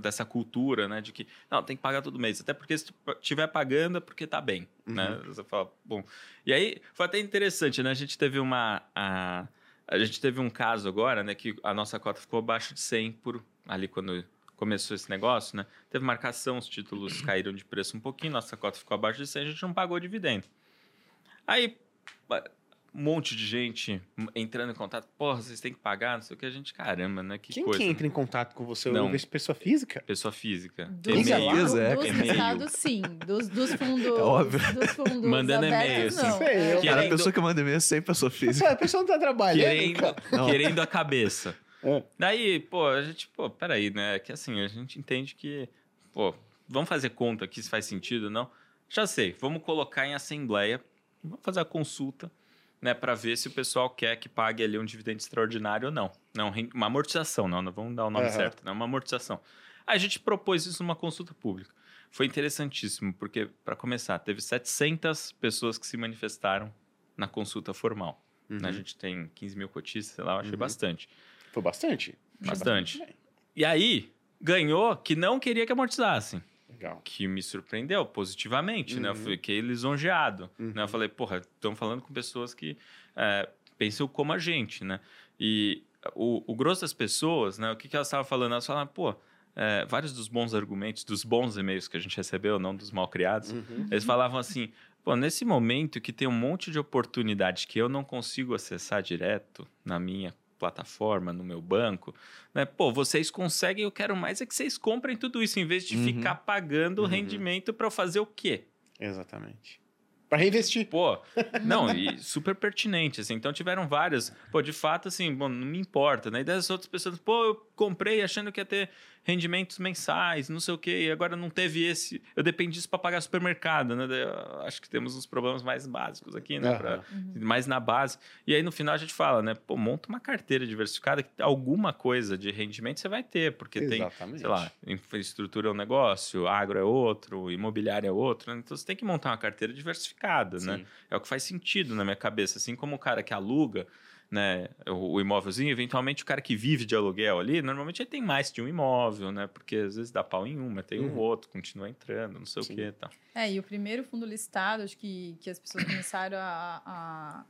dessa cultura, né? De que, não, tem que pagar todo mês. Até porque se tu estiver pagando é porque tá bem, né? Você fala, bom... E aí, foi até interessante, né? A gente teve uma... A, a gente teve um caso agora, né? Que a nossa cota ficou abaixo de 100 por... Ali quando começou esse negócio, né? Teve marcação, os títulos caíram de preço um pouquinho, nossa cota ficou abaixo de 100, a gente não pagou dividendo. Aí, um monte de gente entrando em contato, porra, vocês têm que pagar, não sei o que, a gente, caramba, né? Que Quem coisa. que entra em contato com você? Não. Eu vejo pessoa física? Pessoa física. Dos, E-mail. dos, é, dos e-mail. listados, sim. Dos, dos fundos. É óbvio. Dos fundos Mandando e-mail, assim. não. Sei, eu- Cara, a Querendo- pessoa que manda e-mail é sempre pessoa física. A pessoa não tá trabalhando, Querendo. Não. querendo a cabeça. É. Daí, pô, a gente, pô, peraí, né? Que assim, a gente entende que, pô, vamos fazer conta aqui se faz sentido ou não. Já sei, vamos colocar em assembleia, vamos fazer a consulta, né, para ver se o pessoal quer que pague ali um dividendo extraordinário ou não. Não, uma amortização, não, não vamos dar o nome Aham. certo, né? Uma amortização. A gente propôs isso numa consulta pública. Foi interessantíssimo, porque, para começar, teve 700 pessoas que se manifestaram na consulta formal. né? A gente tem 15 mil cotistas, sei lá, eu achei Uhum. bastante. Foi bastante? Bastante. bem. E aí, ganhou que não queria que amortizassem. Legal. Que me surpreendeu positivamente, né? Eu Uhum. fiquei lisonjeado. Uhum. Né? Eu falei, porra, estão falando com pessoas que é, pensam como a gente, né? E o, o grosso das pessoas, né? O que, que elas estavam falando? Elas falavam, pô, é, vários dos bons argumentos, dos bons e-mails que a gente recebeu, não dos mal criados, Uhum. eles falavam assim: pô, nesse momento que tem um monte de oportunidade que eu não consigo acessar direto na minha plataforma, no meu banco, né? Pô, vocês conseguem, eu quero mais é que vocês comprem tudo isso, em vez de Uhum. ficar pagando Uhum. rendimento para eu fazer o quê? Exatamente. Pra reinvestir. Pô, não, e super pertinente, assim. Então tiveram várias. Pô, de fato, assim, bom, não me importa, né? E das outras pessoas, pô, eu comprei achando que ia ter rendimentos mensais, não sei o quê, e agora não teve esse. Eu dependi disso para pagar supermercado, né? Acho que temos uns problemas mais básicos aqui, né? Aham. Pra- mais na base. E aí no final a gente fala, né? Pô, monta uma carteira diversificada que alguma coisa de rendimento você vai ter, porque tem Exatamente. sei lá, infraestrutura é um negócio, agro é outro, imobiliário é outro. né? Então você tem que montar uma carteira diversificada, né? Sim. É o que faz sentido na minha cabeça. Assim como o cara que aluga né, o, o imóvelzinho, eventualmente o cara que vive de aluguel ali, normalmente ele tem mais de um imóvel, né? Porque às vezes dá pau em um, mas tem um Uhum. outro, continua entrando, não sei Sim. o que e tal. É, e o primeiro fundo listado, acho que, que as pessoas começaram a,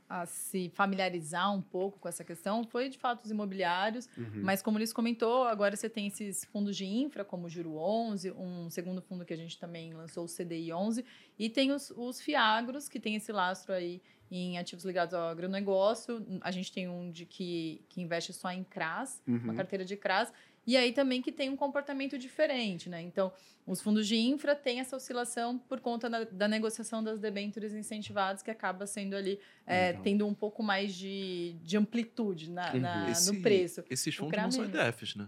a, a se familiarizar um pouco com essa questão, foi de fato os imobiliários. Uhum. Mas como eles comentou, agora você tem esses fundos de infra, como o Juro 11, um segundo fundo que a gente também lançou, o CDI 11, e tem os, os FIAGROS, que tem esse lastro aí em ativos ligados ao agronegócio. A gente tem um de que, que investe só em CRAS, uma Uhum. carteira de CRAS, e aí também que tem um comportamento diferente, né? Então, os fundos de infra têm essa oscilação por conta da, da negociação das debêntures incentivadas, que acaba sendo ali, é, tendo um pouco mais de, de amplitude na, Uhum. na- Esse- no preço. Esses fundos não são Kramer- ETFs, né?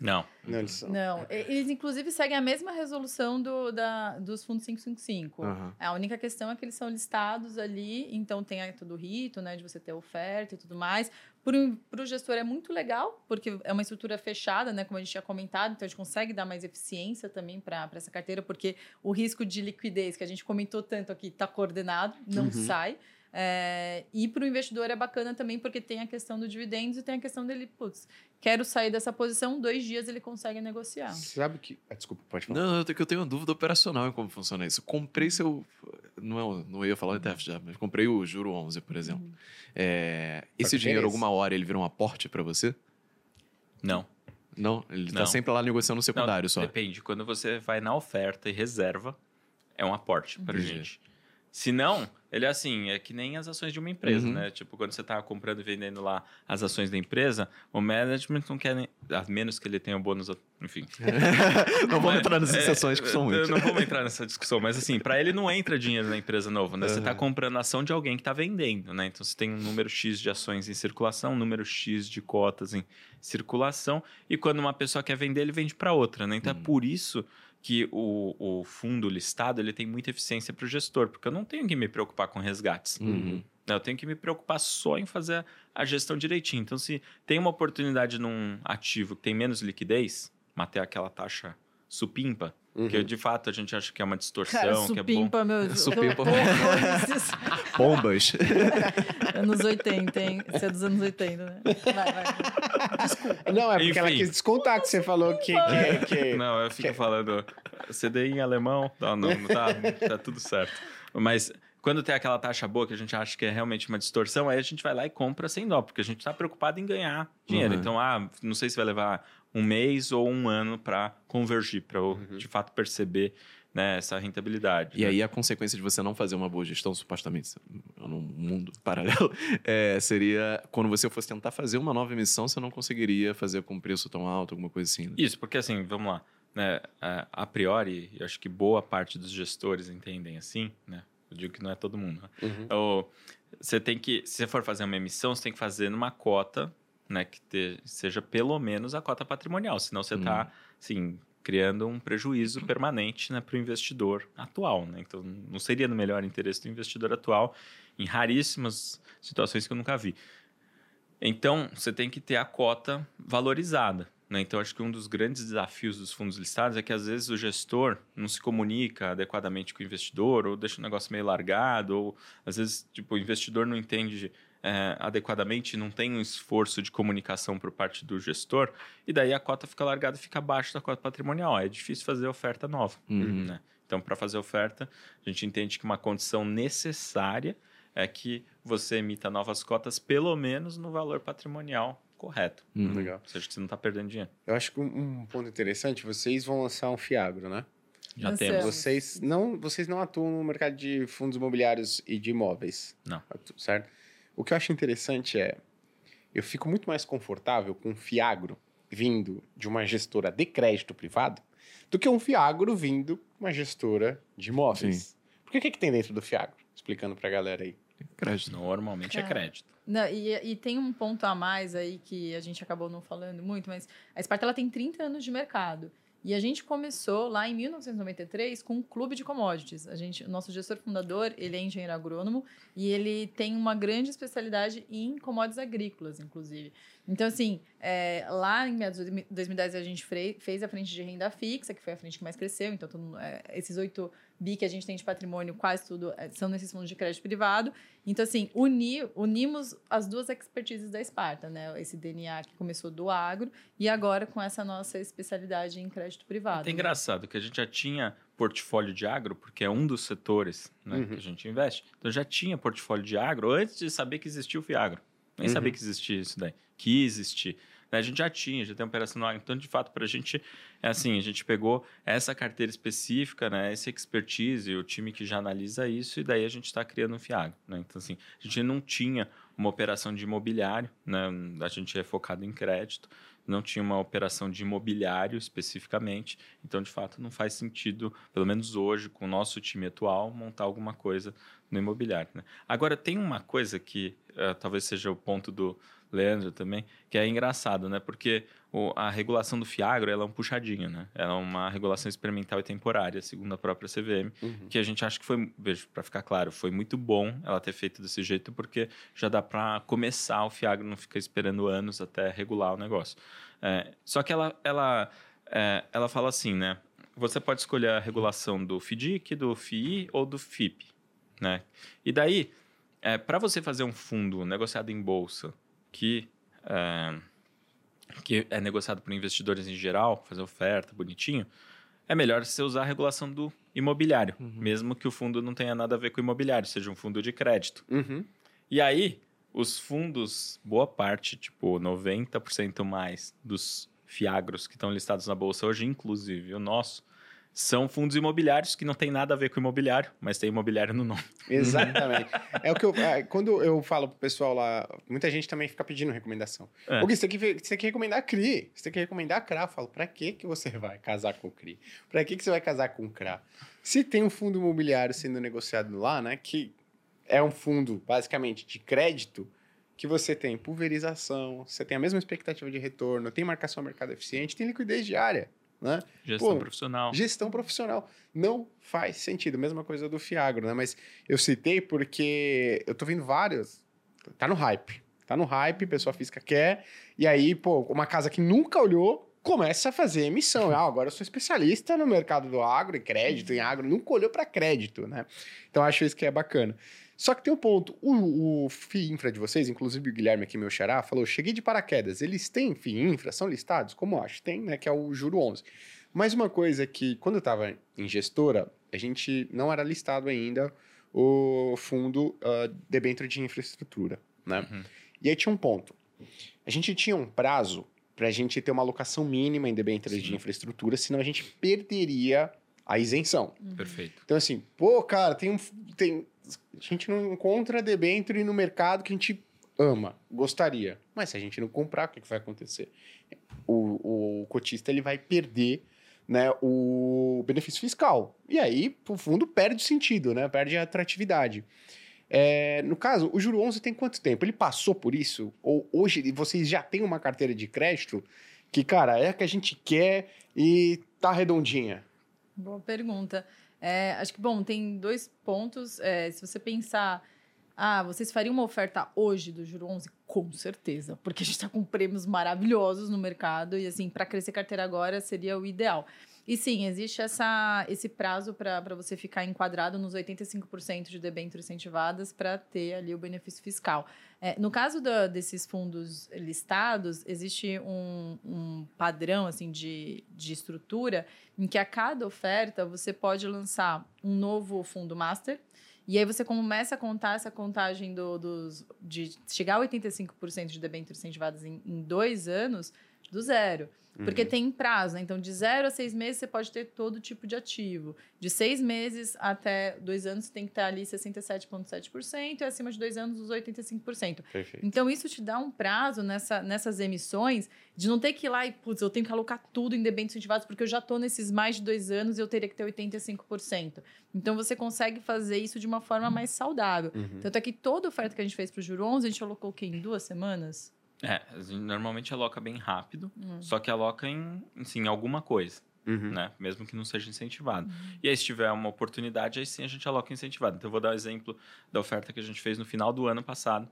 Não. Não, eles são. Não, e- eles inclusive seguem a mesma resolução do, da, dos fundos 555. Aham. A única questão é que eles são listados ali, então tem aí todo o rito, né, de você ter oferta e tudo mais. Para o gestor é muito legal, porque é uma estrutura fechada, né, como a gente tinha comentado, então a gente consegue dar mais eficiência também para essa carteira, porque o risco de liquidez, que a gente comentou tanto aqui, está coordenado, não Uhum. sai. É, e para o investidor é bacana também, porque tem a questão do dividendos e tem a questão dele, putz, quero sair dessa posição, dois dias ele consegue negociar. Sabe que. Ah, desculpa, pode falar. Não, eu tenho, eu tenho uma dúvida operacional em como funciona isso. Comprei seu. Não, é, não ia falar o ETF já, mas comprei o Juro 11, por exemplo. Uhum. É, esse dinheiro, interesse. alguma hora, ele vira um aporte para você? Não. Não, ele tá Não. sempre lá negociando no secundário Não, só. Depende. Quando você vai na oferta e reserva, é um aporte para gente. Se não, ele é assim, é que nem as ações de uma empresa, Uhum. né? Tipo, quando você tá comprando e vendendo lá as ações da empresa, o management não quer nem... A menos que ele tenha o bônus... Enfim. não vamos entrar nas é, sensações que são muitas. Não vamos entrar nessa discussão, mas assim, para ele não entra dinheiro na empresa nova, né? Você está Uhum. comprando ação de alguém que está vendendo, né? Então você tem um número X de ações em circulação, um número X de cotas em circulação, e quando uma pessoa quer vender, ele vende para outra, né? Então Uhum. é por isso que o, o fundo listado ele tem muita eficiência para o gestor, porque eu não tenho que me preocupar com resgates. Uhum. Né, Eu tenho que me preocupar só em fazer a gestão direitinho. Então, se tem uma oportunidade num ativo que tem menos liquidez, manter aquela taxa supimpa, Uhum. que de fato a gente acha que é uma distorção, Cara, que é bom. supimpa, meu. Supimpa. Bombas. anos 80, hein? Você é dos anos 80, né? Vai, vai. Não, é porque ela Enfim. quis descontar que você falou que. que, que... Não, eu fico falando CDI em alemão, não, não, não tá, tá tudo certo. Mas quando tem aquela taxa boa que a gente acha que é realmente uma distorção, aí a gente vai lá e compra sem dó, porque a gente está preocupado em ganhar dinheiro. Uhum. Então, ah, não sei se vai levar um mês ou um ano para convergir, para eu Uhum. de fato perceber né, essa rentabilidade. E né? aí a consequência de você não fazer uma boa gestão, supostamente, num mundo paralelo, é, seria quando você fosse tentar fazer uma nova emissão, você não conseguiria fazer com preço tão alto, alguma coisa assim. né? Isso, porque assim, vamos lá. Né, a, a priori, eu acho que boa parte dos gestores entendem assim, né? Eu digo que não é todo mundo. né? Uhum. Ou você tem que, se você for fazer uma emissão, você tem que fazer numa cota, né, que te- seja pelo menos a cota patrimonial, senão você está, assim, criando um prejuízo permanente, né, para o investidor atual, né? Então, não seria no melhor interesse do investidor atual, em raríssimas situações que eu nunca vi. Então, você tem que ter a cota valorizada. Né? Então, acho que um dos grandes desafios dos fundos listados é que, às vezes, o gestor não se comunica adequadamente com o investidor, ou deixa o negócio meio largado, ou, às vezes, tipo, o investidor não entende é, adequadamente, não tem um esforço de comunicação por parte do gestor, e daí a cota fica largada e fica abaixo da cota patrimonial. É difícil fazer oferta nova. Uhum. Né? Então, para fazer oferta, a gente entende que uma condição necessária é que você emita novas cotas, pelo menos no valor patrimonial correto. Uhum. Legal. Ou seja, que você não está perdendo dinheiro. Eu acho que um, um ponto interessante, vocês vão lançar um Fiagro, né? Já Lançamos. temos. Vocês não, vocês não atuam no mercado de fundos imobiliários e de imóveis. Não. Certo? O que eu acho interessante é, eu fico muito mais confortável com um Fiagro vindo de uma gestora de crédito privado do que um Fiagro vindo de uma gestora de imóveis. Porque o que, que tem dentro do Fiagro? Explicando pra galera aí. Crédito. Normalmente é crédito. Não, e, e tem um ponto a mais aí que a gente acabou não falando muito, mas a Sparta ela tem 30 anos de mercado. E a gente começou lá em 1993 com um clube de commodities. A gente, o nosso gestor fundador, ele é engenheiro agrônomo e ele tem uma grande especialidade em commodities agrícolas, inclusive. Então, assim, é, lá em meados de 2010 a gente fez a frente de renda fixa, que foi a frente que mais cresceu. Então, mundo- é, esses 8 bi que a gente tem de patrimônio, quase tudo é, são nesses fundos de crédito privado. Então, assim, uni, unimos as duas expertises da Esparta, né? Esse DNA que começou do agro e agora com essa nossa especialidade em crédito privado. É engraçado que a gente já tinha portfólio de agro, porque é um dos setores né, Uhum. que a gente investe. Então já tinha portfólio de agro antes de saber que existia o Fiagro. Nem Uhum. sabia que existia isso daí. Que existia. Né, A gente já tinha, já tem agro. Então, de fato, para a gente, é assim, a gente pegou essa carteira específica, né, esse expertise, o time que já analisa isso, e daí a gente está criando o Fiagro. Né? Então, assim, a gente não tinha uma operação de imobiliário, né? a gente é focado em crédito, não tinha uma operação de imobiliário especificamente, então de fato não faz sentido, pelo menos hoje, com o nosso time atual, montar alguma coisa no imobiliário. né? Agora, tem uma coisa que eh, talvez seja o ponto do Leandro também, que é engraçado, né? Porque o- a regulação do Fiagro ela é um puxadinho, né? Ela é uma regulação experimental e temporária, segundo a própria CVM, Uhum. que a gente acha que foi, para ficar claro, foi muito bom ela ter feito desse jeito, porque já dá para começar o Fiagro, não ficar esperando anos até regular o negócio. É, só que ela, ela, é, ela fala assim, né? Você pode escolher a regulação do FDIC, do FII ou do FIP, né? E daí, para você fazer um fundo negociado em bolsa que é, que é negociado por investidores em geral, fazer oferta bonitinho, é melhor você usar a regulação do imobiliário, mesmo que o fundo não tenha nada a ver com o imobiliário, seja um fundo de crédito. Uhum. E aí, os fundos, boa parte, tipo 90% mais dos fiagros que estão listados na bolsa hoje, inclusive o nosso, são fundos imobiliários que não tem nada a ver com imobiliário, mas tem imobiliário no nome. Exatamente. é o que eu. é, quando eu falo pro pessoal lá, muita gente também fica pedindo recomendação. É. O Gui, você tem, que, você tem que recomendar a CRI. Você tem que recomendar a CRA. Eu falo, pra que, que você vai casar com o CRI? Pra que, que você vai casar com o CRA? Se tem um fundo imobiliário sendo negociado lá, né? Que é um fundo, basicamente, de crédito, que você tem pulverização, você tem a mesma expectativa de retorno, tem marcação a mercado eficiente, tem liquidez diária, né? Gestão Pô, profissional. Gestão profissional. Não faz sentido. Mesma coisa do Fiagro, né? Mas eu citei porque eu tô vendo vários. Tá no hype. Tá no hype, pessoa física quer. E aí, pô, uma casa que nunca olhou começa a fazer emissão. Ah, agora eu sou especialista no mercado do agro e crédito em agro. Nunca olhou para crédito, né? Então acho isso que é bacana. Só que tem um ponto. O, o FII Infra de vocês, inclusive o Guilherme aqui, meu xará, falou: cheguei de paraquedas. Eles têm FII Infra? São listados? Como eu acho? Tem, né? Que é o Juro 11. Mas uma coisa que, quando eu estava em gestora, a gente não era listado ainda o fundo uh, debênture de infraestrutura, né? Uhum. E aí tinha um ponto. A gente tinha um prazo para a gente ter uma alocação mínima em debêntures de infraestrutura, senão a gente perderia a isenção. Perfeito. Então, assim, pô, cara, tem um. Tem, a gente não encontra debênture no mercado que a gente ama, gostaria. Mas se a gente não comprar, o que, que vai acontecer? O, o cotista ele vai perder né, o benefício fiscal. E aí, o fundo perde sentido, né? Perde a atratividade. É, no caso, o Juro 11 tem quanto tempo? Ele passou por isso? Ou hoje vocês já têm uma carteira de crédito que, cara, é a que a gente quer e tá redondinha? Boa pergunta. É, acho que, bom, tem dois pontos. É, se você pensar, ah, vocês fariam uma oferta hoje do Juro 11? Com certeza, porque a gente está com prêmios maravilhosos no mercado e, assim, para crescer carteira agora seria o ideal. E sim, existe essa, esse prazo para você ficar enquadrado nos 85% de debêntures incentivadas para ter ali o benefício fiscal. É, no caso desses fundos listados, existe um, um padrão assim de, de estrutura em que a cada oferta você pode lançar um novo fundo master. E aí você começa a contar essa contagem do, dos, de chegar a 85% de debêntures incentivadas em, em dois anos do zero. Porque Uhum. tem prazo, né? Então, de zero a seis meses, você pode ter todo tipo de ativo. De seis meses até dois anos, você tem que estar ali 67,7%, e acima de dois anos, os 85%. Perfeito. Então, isso te dá um prazo nessa, nessas emissões de não ter que ir lá e, putz, eu tenho que alocar tudo em debêntures incentivados, porque eu já estou nesses mais de dois anos e eu teria que ter 85%. Então, você consegue fazer isso de uma forma mais saudável. Uhum. Tanto é que toda oferta que a gente fez para o Juro 11, a gente alocou o quê? Em duas semanas? É, a gente normalmente aloca bem rápido, Hum. só que aloca em, assim, alguma coisa, Uhum. né? Mesmo que não seja incentivado. E aí, se tiver uma oportunidade, aí sim a gente aloca incentivado. Então, eu vou dar o exemplo da oferta que a gente fez no final do ano passado,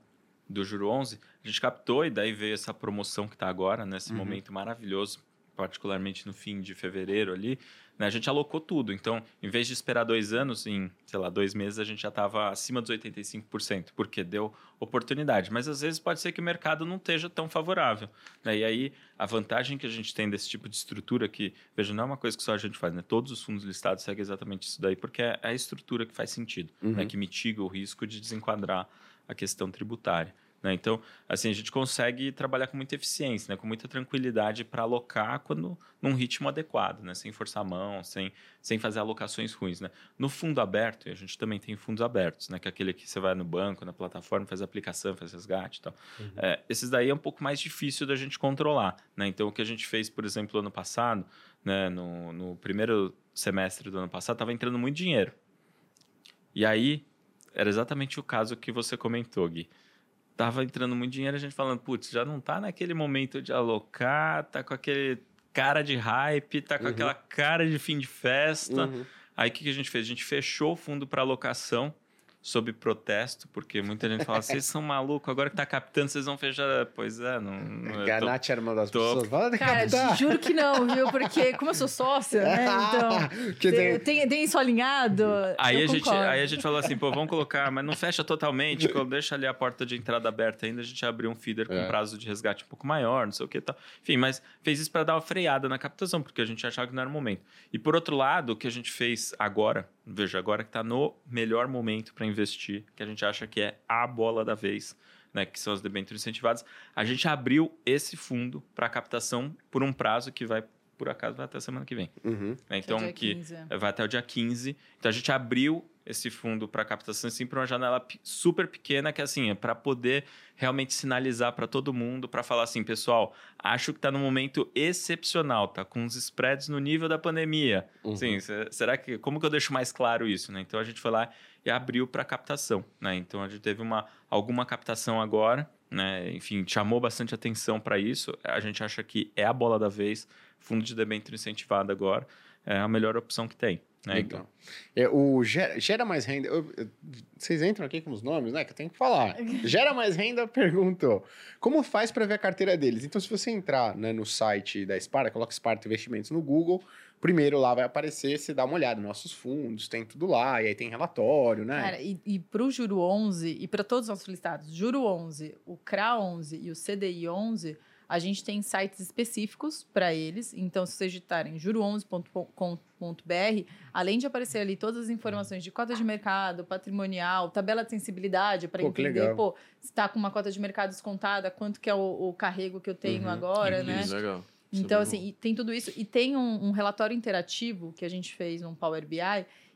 do Juro 11. A gente captou e daí veio essa promoção que está agora, nesse Uhum. momento maravilhoso, particularmente no fim de fevereiro ali, né? A gente alocou tudo. Então, em vez de esperar dois anos, em, sei lá, dois meses, a gente já estava acima dos 85%, porque deu oportunidade. Mas às vezes pode ser que o mercado não esteja tão favorável. né? E aí, a vantagem que a gente tem desse tipo de estrutura, que, veja, não é uma coisa que só a gente faz, né? Todos os fundos listados seguem exatamente isso daí, porque é a estrutura que faz sentido, né? Uhum. Que mitiga o risco de desenquadrar a questão tributária. Né? Então, assim, a gente consegue trabalhar com muita eficiência, né? com muita tranquilidade para alocar quando num ritmo adequado, né? sem forçar a mão, sem, sem fazer alocações ruins. Né? No fundo aberto, e a gente também tem fundos abertos, né? que é aquele que você vai no banco, na plataforma, faz aplicação, faz resgate e tal. É, esses daí é um pouco mais difícil da gente controlar. Né? Então, o que a gente fez, por exemplo, ano passado, né? no, no primeiro semestre do ano passado, estava entrando muito dinheiro. E aí, era exatamente o caso que você comentou, Gui. Tava entrando muito dinheiro, a gente falando, putz, já não tá naquele momento de alocar, tá com aquele cara de hype, tá com Uhum. aquela cara de fim de festa. Uhum. Aí o que, que a gente fez? A gente fechou o fundo para alocação sob protesto, porque muita gente fala, vocês são malucos, agora que tá captando, vocês vão fechar. Pois é, não. não Ganate era uma das tô- pessoas. Fala de Cara, captar. juro que não, viu? Porque como eu sou sócia, né? Então, Que tem- tem, tem, tem isso alinhado. Aí eu a, gente, aí a gente falou assim, pô, vamos colocar, mas não fecha totalmente, quando deixa ali a porta de entrada aberta ainda, a gente abriu um feeder com É. prazo de resgate um pouco maior, não sei o que e tal. Enfim, mas fez isso para dar uma freada na captação, porque a gente achava que não era o momento. E por outro lado, o que a gente fez agora, veja, agora que está no melhor momento para investir, que a gente acha que é a bola da vez, né, que são as debêntures incentivadas, a gente abriu esse fundo para captação por um prazo que vai, por acaso, vai até semana que vem. Uhum. né? Que é Então, dia que 15, é. é, vai até o dia 15. Então a gente abriu esse fundo para captação assim para uma janela pe- super pequena que assim é para poder realmente sinalizar para todo mundo para falar assim pessoal acho que está num momento excepcional tá com os spreads no nível da pandemia Uhum. sim se- será que como que eu deixo mais claro isso né então a gente foi lá e abriu para captação né então a gente teve uma alguma captação agora né enfim chamou bastante atenção para isso a gente acha que é a bola da vez fundo de debênture incentivado agora é a melhor opção que tem né? Então, Legal. É, o gera, gera mais renda. eu- eu- vocês entram aqui com os nomes, né? Que eu tenho que falar. Gera mais renda perguntou: como faz para ver a carteira deles? Então, se você entrar né, no site da Sparta, coloca Sparta Investimentos no Google, primeiro lá vai aparecer, você dá uma olhada, nossos fundos, tem tudo lá, e aí tem relatório, né? Cara, e, e para o Juro 11 e para todos os nossos listados, Juro 11, o CRA 11 e o CDI 11, a gente tem sites específicos para eles. Então, se vocês digitarem juro11.com.br, além de aparecer ali todas as informações de cota de mercado, patrimonial, tabela de sensibilidade para entender, legal. pô, se está com uma cota de mercado descontada, quanto que é o, o carrego que eu tenho Uhum. agora, né? Isso, legal. É Então, assim, e tem tudo isso. E tem um, um relatório interativo que a gente fez no Power BI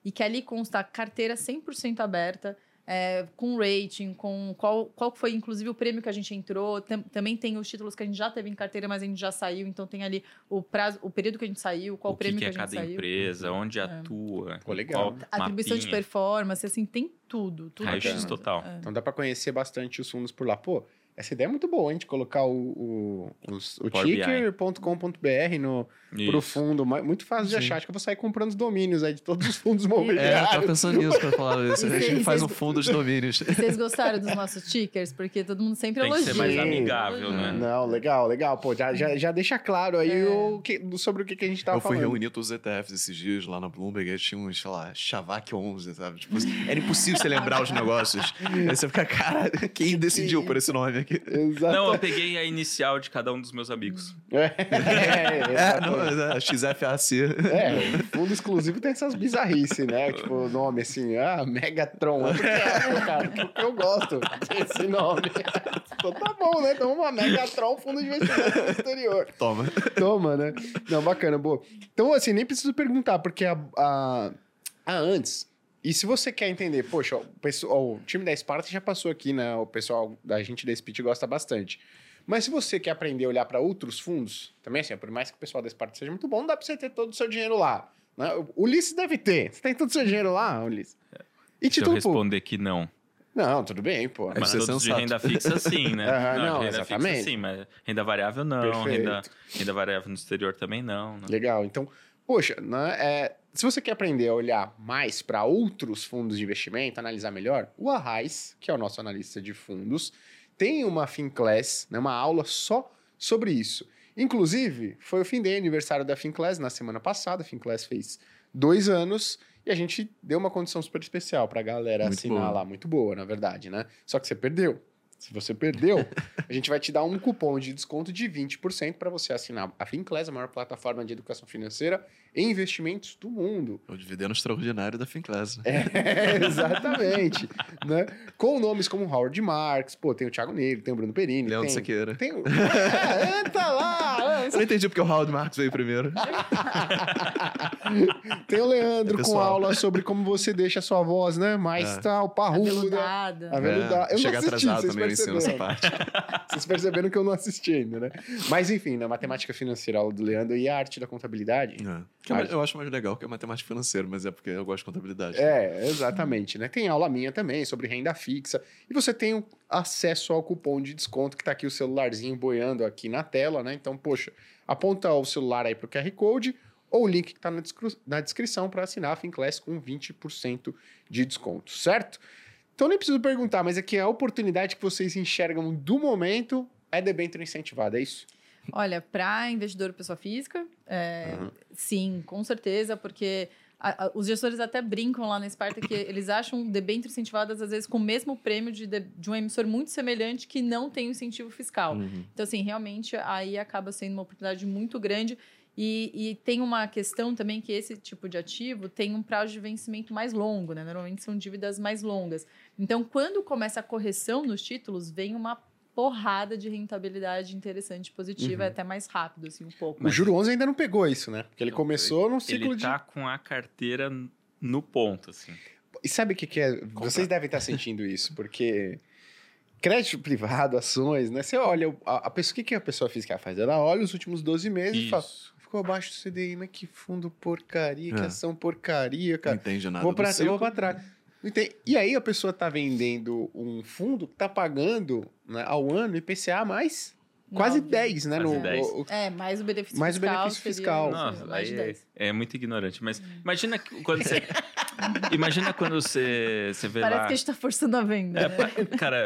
e que ali consta a carteira 100% aberta, é, com rating, com qual, qual foi, inclusive, o prêmio que a gente entrou. Tam- também tem os títulos que a gente já teve em carteira, mas a gente já saiu. Então, tem ali o prazo, o período que a gente saiu, qual o que, prêmio que que, é a gente cada saiu. empresa, onde atua, Pô, legal. qual Atribuição de mapinha, performance, assim, tem tudo. tudo raio-x total. É. Então dá para conhecer bastante os fundos por lá. Pô, Essa ideia é muito boa, hein? De colocar o, o, os- o ticker.com.br no pro fundo. Muito fácil de Sim. achar. Acho que eu vou sair comprando os domínios aí de todos os fundos É, eu tava pensando nisso pra falar isso. A gente faz um fundo de domínios. Vocês gostaram dos nossos tickers? Porque todo mundo sempre Tem que elogia. ser mais amigável, né? Não, legal, legal. Pô, já, já, já deixa claro aí É. o que, sobre o que, que a gente tava eu fui falando. reunir todos os ETFs esses dias lá na Bloomberg e tinha uns, sei lá, Shavak 11, sabe? Tipo, era impossível você lembrar os negócios. Aí você fica, cara, quem decidiu por esse nome aqui? Exato. Não, eu peguei a inicial de cada um dos meus amigos. É, É, não, é XFAC. É, o fundo exclusivo tem essas bizarrices, né? Tipo, o nome assim, ah, Megatron. É porque, ah, cara, porque eu gosto desse nome. Então tá bom, né? Então uma Megatron, fundo de investimento no exterior. Toma. Toma, né? Não, bacana, boa. Então, assim, nem preciso perguntar, porque a, a, a antes. E se você quer entender, poxa, o, pessoal, o time da Sparta já passou aqui, né? O pessoal da gente da Speed gosta bastante. Mas se você quer aprender a olhar para outros fundos, também assim, por mais que o pessoal da Sparta seja muito bom, não dá para você ter todo o seu dinheiro lá. Né? O Ulisses deve ter. Você tem todo o seu dinheiro lá, Ulisses? E Se eu público? responder que não. Não, tudo bem, pô. Mas todos de renda fixa, sim, né? Aham, não, de renda exatamente. fixa, sim, mas renda variável, não. Perfeito. Renda, renda variável no exterior também, não. né? Legal. Então, poxa, né, é, se você quer aprender a olhar mais para outros fundos de investimento, analisar melhor, o Arraiz, que é o nosso analista de fundos, tem uma FinClass, né, uma aula só sobre isso. Inclusive, foi o fim de aniversário da FinClass na semana passada. A FinClass fez dois anos e a gente deu uma condição super especial para a galera Muito assinar boa. lá. Muito boa, na verdade, né? Só que você perdeu. Se você perdeu, a gente vai te dar um cupom de desconto de 20% para você assinar a FinClass, a maior plataforma de educação financeira e investimentos do mundo. O dividendo extraordinário da Finclass. É, exatamente. né? Com nomes como Howard Marks, pô, tem o Thiago Negro, tem o Bruno Perini. Leandro tem, Sequeira. tem o... É, entra lá! Eu não entendi porque o Howard Marks veio primeiro. Tem o Leandro É com aula sobre como você deixa a sua voz, né? Mais É. tal, parruda. Aveludada. A veludada. Eu não Chega assisti, atrasado vocês também, essa parte. Vocês perceberam que eu não assisti ainda, né? Mas enfim, na matemática financeira aula do Leandro e a arte da contabilidade. É. Que é mais- eu acho mais legal que é matemática financeira, mas é porque eu gosto de contabilidade. É, exatamente, né? Tem aula minha também sobre renda fixa. E você tem acesso ao cupom de desconto que tá aqui o celularzinho boiando aqui na tela, né? Então, poxa, aponta o celular aí pro QR Code ou o link que tá na, descri- na descrição para assinar a FinClass com 20% de desconto, certo? Então nem preciso perguntar, mas aqui a oportunidade que vocês enxergam do momento é debênture incentivada, é isso? Olha, para investidor pessoa física, é, sim, com certeza, porque a- a- os gestores até brincam lá na Esparta que eles acham debêntures incentivadas, às vezes, com o mesmo prêmio de, de, de um emissor muito semelhante que não tem incentivo fiscal. Uhum. Então, assim, realmente aí acaba sendo uma oportunidade muito grande. E, e tem uma questão também que esse tipo de ativo tem um prazo de vencimento mais longo, né? Normalmente são dívidas mais longas. Então, quando começa a correção nos títulos, vem uma porrada de rentabilidade interessante, positiva, Uhum. até mais rápido, assim, um pouco. O Juro 11 ainda não pegou isso, né? Porque ele começou num ciclo Ele de tá com a carteira no ponto, assim. E sabe o que, que é? Vocês devem estar sentindo isso, porque crédito privado, ações, né? Você olha, o- a, a pessoa, o que, que a pessoa física faz? Ela olha os últimos 12 meses e fala: Isso. Ficou abaixo do CDI, mas que fundo porcaria, que É. ação porcaria, Não cara. entende nada Vou pra, vou pra trás. E aí a pessoa tá vendendo um fundo que tá pagando né, ao ano IPCA mais quase Nove. 10, né? Quase no, 10. o- o- É, mais o benefício Mais o fiscal. benefício seria, fiscal. assim, Nossa, mais de aí é, 10. é muito ignorante. Mas imagina que quando você. imagina quando você, você vê Parece lá. que a gente tá forçando a venda, É, né? cara,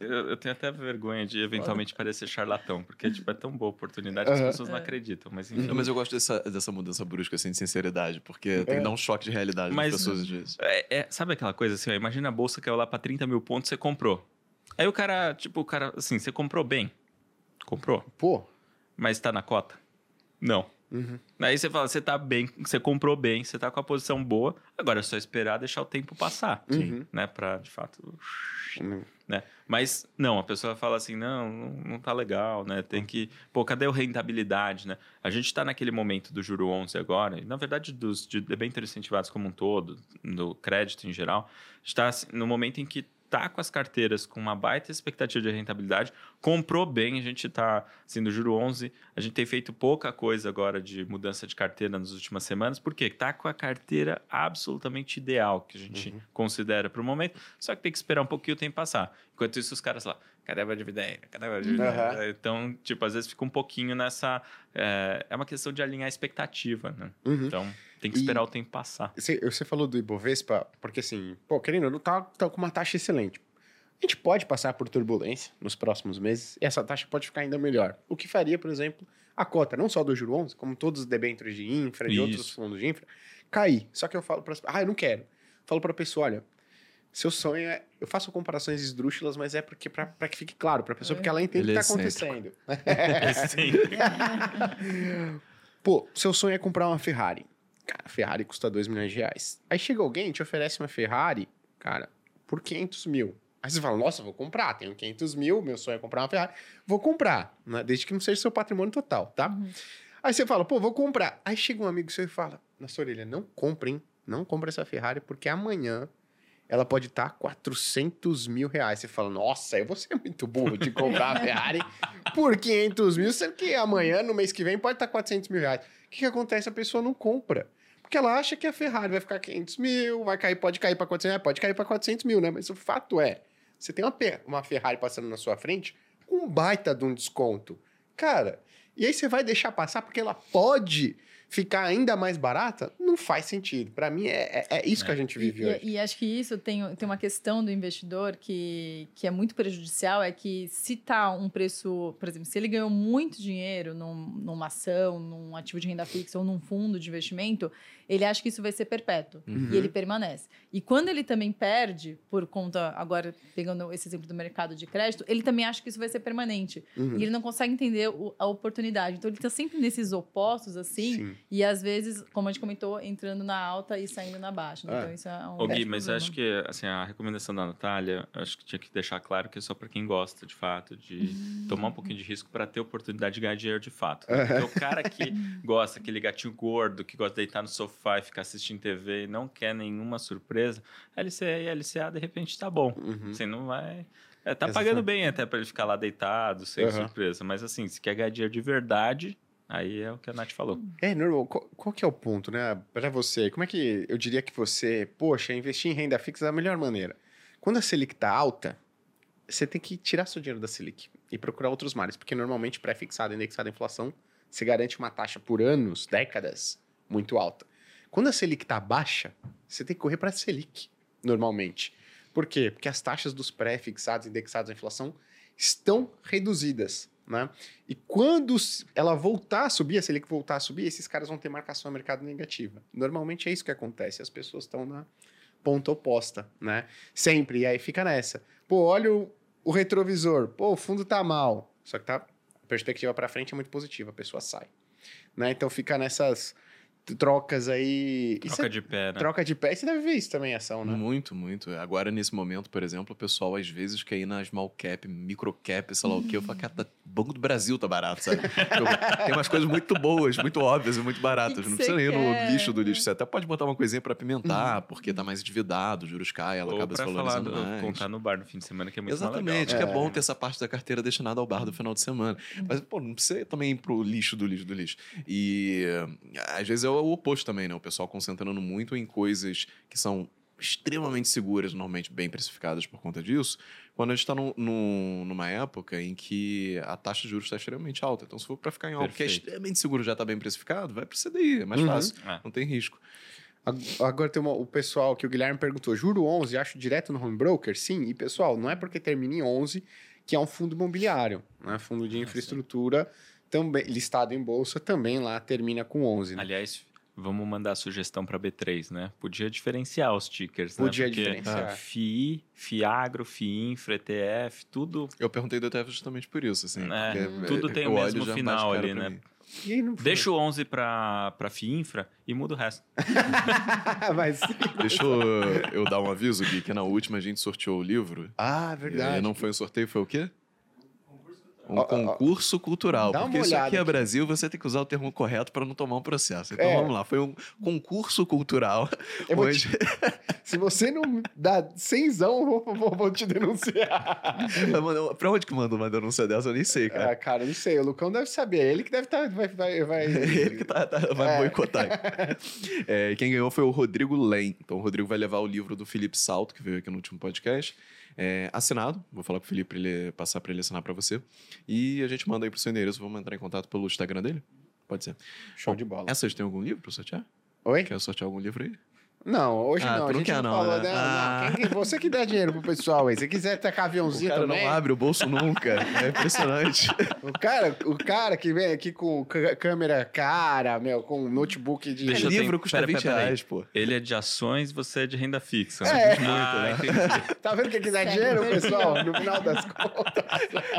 eu, eu- tenho até vergonha de eventualmente parecer charlatão, porque tipo, é tão boa oportunidade que as pessoas não É. acreditam. Mas Não, enfim. mas eu gosto dessa, dessa mudança brusca, assim, de sinceridade, porque tem É. que dar um choque de realidade Mas- nas pessoas às vezes. É, é, sabe aquela coisa assim, ó, imagina a bolsa caiu lá pra 30 mil pontos, você comprou. Aí o cara, tipo, o cara, assim, você comprou bem. Comprou. Pô. Mas tá na cota? Não. Uhum. Aí você fala, você tá bem, você comprou bem, você tá com a posição boa, agora é só esperar deixar o tempo passar, Uhum. né? Pra, de fato, Uhum. né? Mas, não, a pessoa fala assim, não, não, tá legal, né? Tem que... Pô, cadê a rentabilidade, né? A gente tá naquele momento do juro 11 agora, e na verdade dos de debêntures incentivados como um todo, do crédito em geral, está no momento em que tá com as carteiras com uma baita expectativa de rentabilidade, comprou bem, a gente tá, assim, do juro 11, a gente tem feito pouca coisa agora de mudança de carteira nas últimas semanas, porque tá com a carteira absolutamente ideal que a gente considera para o momento, só que tem que esperar um pouquinho o tempo passar. Enquanto isso, os caras lá, Cadê a dividenda? Cadê a dividenda? Uhum. Então, tipo, às vezes fica um pouquinho nessa. É, é uma questão de alinhar a expectativa, né? Uhum. Então, tem que E- esperar o tempo passar. Você, você falou do Ibovespa, porque assim, pô, querendo, não tá, tá com uma taxa excelente. A gente pode passar por turbulência nos próximos meses e essa taxa pode ficar ainda melhor. O que faria, por exemplo, a cota, não só do Juro 11, como todos os debêntures de infra, de Isso. outros fundos de infra, cair. Só que eu falo para Ah, eu não quero. Falo para a pessoa, olha, seu sonho é. Eu faço comparações esdrúxulas, mas é porque para que fique claro para a pessoa, porque ela entende o que está é acontecendo. Sim. Pô, seu sonho é comprar uma Ferrari. Cara, a Ferrari custa 2 milhões de reais. Aí chega alguém e te oferece uma Ferrari, cara, por 500 mil. Aí você fala, nossa, vou comprar, tenho 500 mil, meu sonho é comprar uma Ferrari. Vou comprar, né? desde que não seja seu patrimônio total, tá? Aí você fala, pô, vou comprar. Aí chega um amigo seu e fala, na sua orelha, não compre, hein? Não compre essa Ferrari, porque amanhã ela pode estar 400 mil reais. Você fala, nossa, eu vou ser muito burro de comprar a Ferrari por 500 mil, sendo que amanhã, no mês que vem, pode estar 400 mil reais. O que, que acontece? A pessoa não compra. Porque ela acha que a Ferrari vai ficar 500 mil, vai cair, pode cair para 400 mil, pode cair para 400 mil, né? Mas o fato é, você tem uma, uma Ferrari passando na sua frente com um baita de um desconto. Cara, e aí você vai deixar passar porque ela pode ficar ainda mais barata? Não faz sentido. Para mim, é, é, é isso que a gente vive e, hoje. e- e acho que isso tem, tem uma questão do investidor que, que é muito prejudicial, é que se tá um preço, por exemplo, se ele ganhou muito dinheiro num, numa ação, num ativo de renda fixa ou num fundo de investimento, ele acha que isso vai ser perpétuo Uhum. e ele permanece. E quando ele também perde, por conta, agora pegando esse exemplo do mercado de crédito, ele também acha que isso vai ser permanente. Uhum. E ele não consegue entender o- a oportunidade. Então ele está sempre nesses opostos, assim, Sim. E às vezes, como a gente comentou, entrando na alta e saindo na baixa. É. Então isso é um. Ô, Gui, grande mas problema. acho que assim, a recomendação da Natália, acho que tinha que deixar claro que é só para quem gosta, de fato, de tomar um pouquinho de risco para ter oportunidade de ganhar dinheiro de fato. né? Porque o cara que gosta, aquele gatinho gordo, que gosta de deitar no sofá e ficar assistindo TV e não quer nenhuma surpresa, LCA e LCA de repente tá bom. Uhum. Você não vai. É, tá Exatamente. pagando bem até para ele ficar lá deitado, sem Aham. surpresa. Mas assim, se quer ganhar dinheiro de verdade, aí é o que a Nath falou. É, normal. Qual, qual que é o ponto, né? Para você, como é que eu diria que você, poxa, investir em renda fixa é a melhor maneira? Quando a Selic tá alta, você tem que tirar seu dinheiro da Selic e procurar outros mares, porque normalmente pré-fixado, indexado à inflação, você garante uma taxa por anos, décadas, muito alta. Quando a Selic tá baixa, você tem que correr para a Selic, normalmente. Por quê? Porque as taxas dos pré-fixados, indexados à inflação, estão reduzidas, né? E quando ela voltar a subir, a Selic voltar a subir, esses caras vão ter marcação a mercado negativa. Normalmente é isso que acontece, as pessoas estão na ponta oposta, né? Sempre, e aí fica nessa. Pô, olha o, o retrovisor, pô, o fundo tá mal. Só que tá, a perspectiva para frente é muito positiva, a pessoa sai. Né? Então fica nessas trocas aí... Troca cê- de pé, né? troca de pé, e você deve ver isso também em ação, né? Muito, muito. Agora, nesse momento, por exemplo, o pessoal às vezes quer ir na small cap, micro cap, sei lá o quê. Eu falo, cara, tá- Banco do Brasil tá barato, sabe? Eu- Tem umas coisas muito boas, muito óbvias e muito baratas. Que que não precisa ir quer? no lixo do lixo. Você até pode botar uma coisinha pra apimentar, porque tá mais endividado, juros caem, ela Ou acaba se pra falar, valorizando do- mais. contar no bar no fim de semana, que é muito Exatamente, legal. que é bom ter essa parte da carteira destinada ao bar do final de semana. Mas, pô, não precisa ir também ir pro lixo do lixo do lixo. E eh, às vezes é o oposto também, né? O pessoal concentrando muito em coisas que são extremamente seguras, normalmente bem precificadas por conta disso, quando a gente está numa época em que a taxa de juros está extremamente alta. Então, se for para ficar em algo que é Perfeito. extremamente seguro já está bem precificado, vai para o CDI, é mais Uhum. fácil, É. não tem risco. Ag- Agora tem uma- o pessoal que o Guilherme perguntou: juro 11, acho direto no home broker? Sim, e pessoal, não é porque termina em 11 que é um fundo imobiliário, né? Fundo de infraestrutura, também listado em bolsa, também lá termina com 11. Né? Aliás, vamos mandar a sugestão para B3, né? Podia diferenciar os tickers, Podia né? Porque diferenciar. FII, FIAGRO, FIINFRA, ETF, tudo, Eu perguntei do ETF justamente por isso, assim. É, porque, tudo tem o mesmo bate final ali, né? mim. E deixa o 11 para FIINFRA e muda o resto. Mas... Deixa eu, eu dar um aviso, Gui, que na última a gente sorteou o livro. Ah, E verdade. não foi um sorteio, foi o quê? Um Ó, ó, ó. concurso cultural. Porque isso aqui é aqui. Brasil, você tem que usar o termo correto para não tomar um processo. Então É. vamos lá, foi um concurso cultural. Eu onde- te- Se você não dá cenzão, eu vou, vou, vou te denunciar. Pra onde que manda uma denúncia dessa? Eu nem sei, cara. Ah, cara, não sei. O Lucão deve saber. Ele que deve estar. vai, vai, vai... Ele que tá, tá- vai É. boicotar. É, quem ganhou foi o Rodrigo Len. Então o Rodrigo vai levar o livro do Felipe Salto, que veio aqui no último podcast. É, assinado. Vou falar pro Felipe pra ele passar para ele assinar para você. E a gente manda aí pro seu endereço. Vamos entrar em contato pelo Instagram dele? Pode ser. Show Bom, de bola. Essa tem algum livro para sortear? Oi? Quer sortear algum livro aí? Não, hoje Ah, não. A não gente quer não, não, falou, né? né? Não, Ah. quem que- você que dá dinheiro pro pessoal aí. Se quiser tacar O aviãozinho cara também. não abre o bolso nunca. É impressionante. O cara, o cara que vem aqui com câmera cara, meu, com notebook de. Deixa livro tenho- custa pera, 20 pera, reais, pô. Ele é de ações, você é de renda fixa. né? É. Ah, entendi. Tá vendo que aqui dá Segue dinheiro, o pessoal? No final das contas.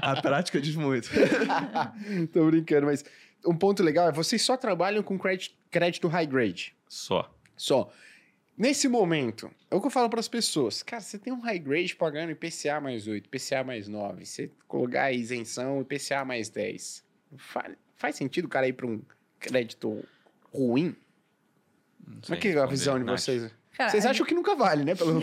A prática diz muito. Tô brincando, mas um ponto legal é vocês só trabalham com crédito, crédito high grade. Só. Só. Nesse momento, é o que eu falo para as pessoas. Cara, você tem um high grade pagando IPCA mais 8, IPCA mais 9. Você colocar a isenção, IPCA mais 10. Fa- faz sentido o cara ir para um crédito ruim? Como é que é a visão de vocês? Cara, Vocês acham que nunca vale, né? Pelo... Não,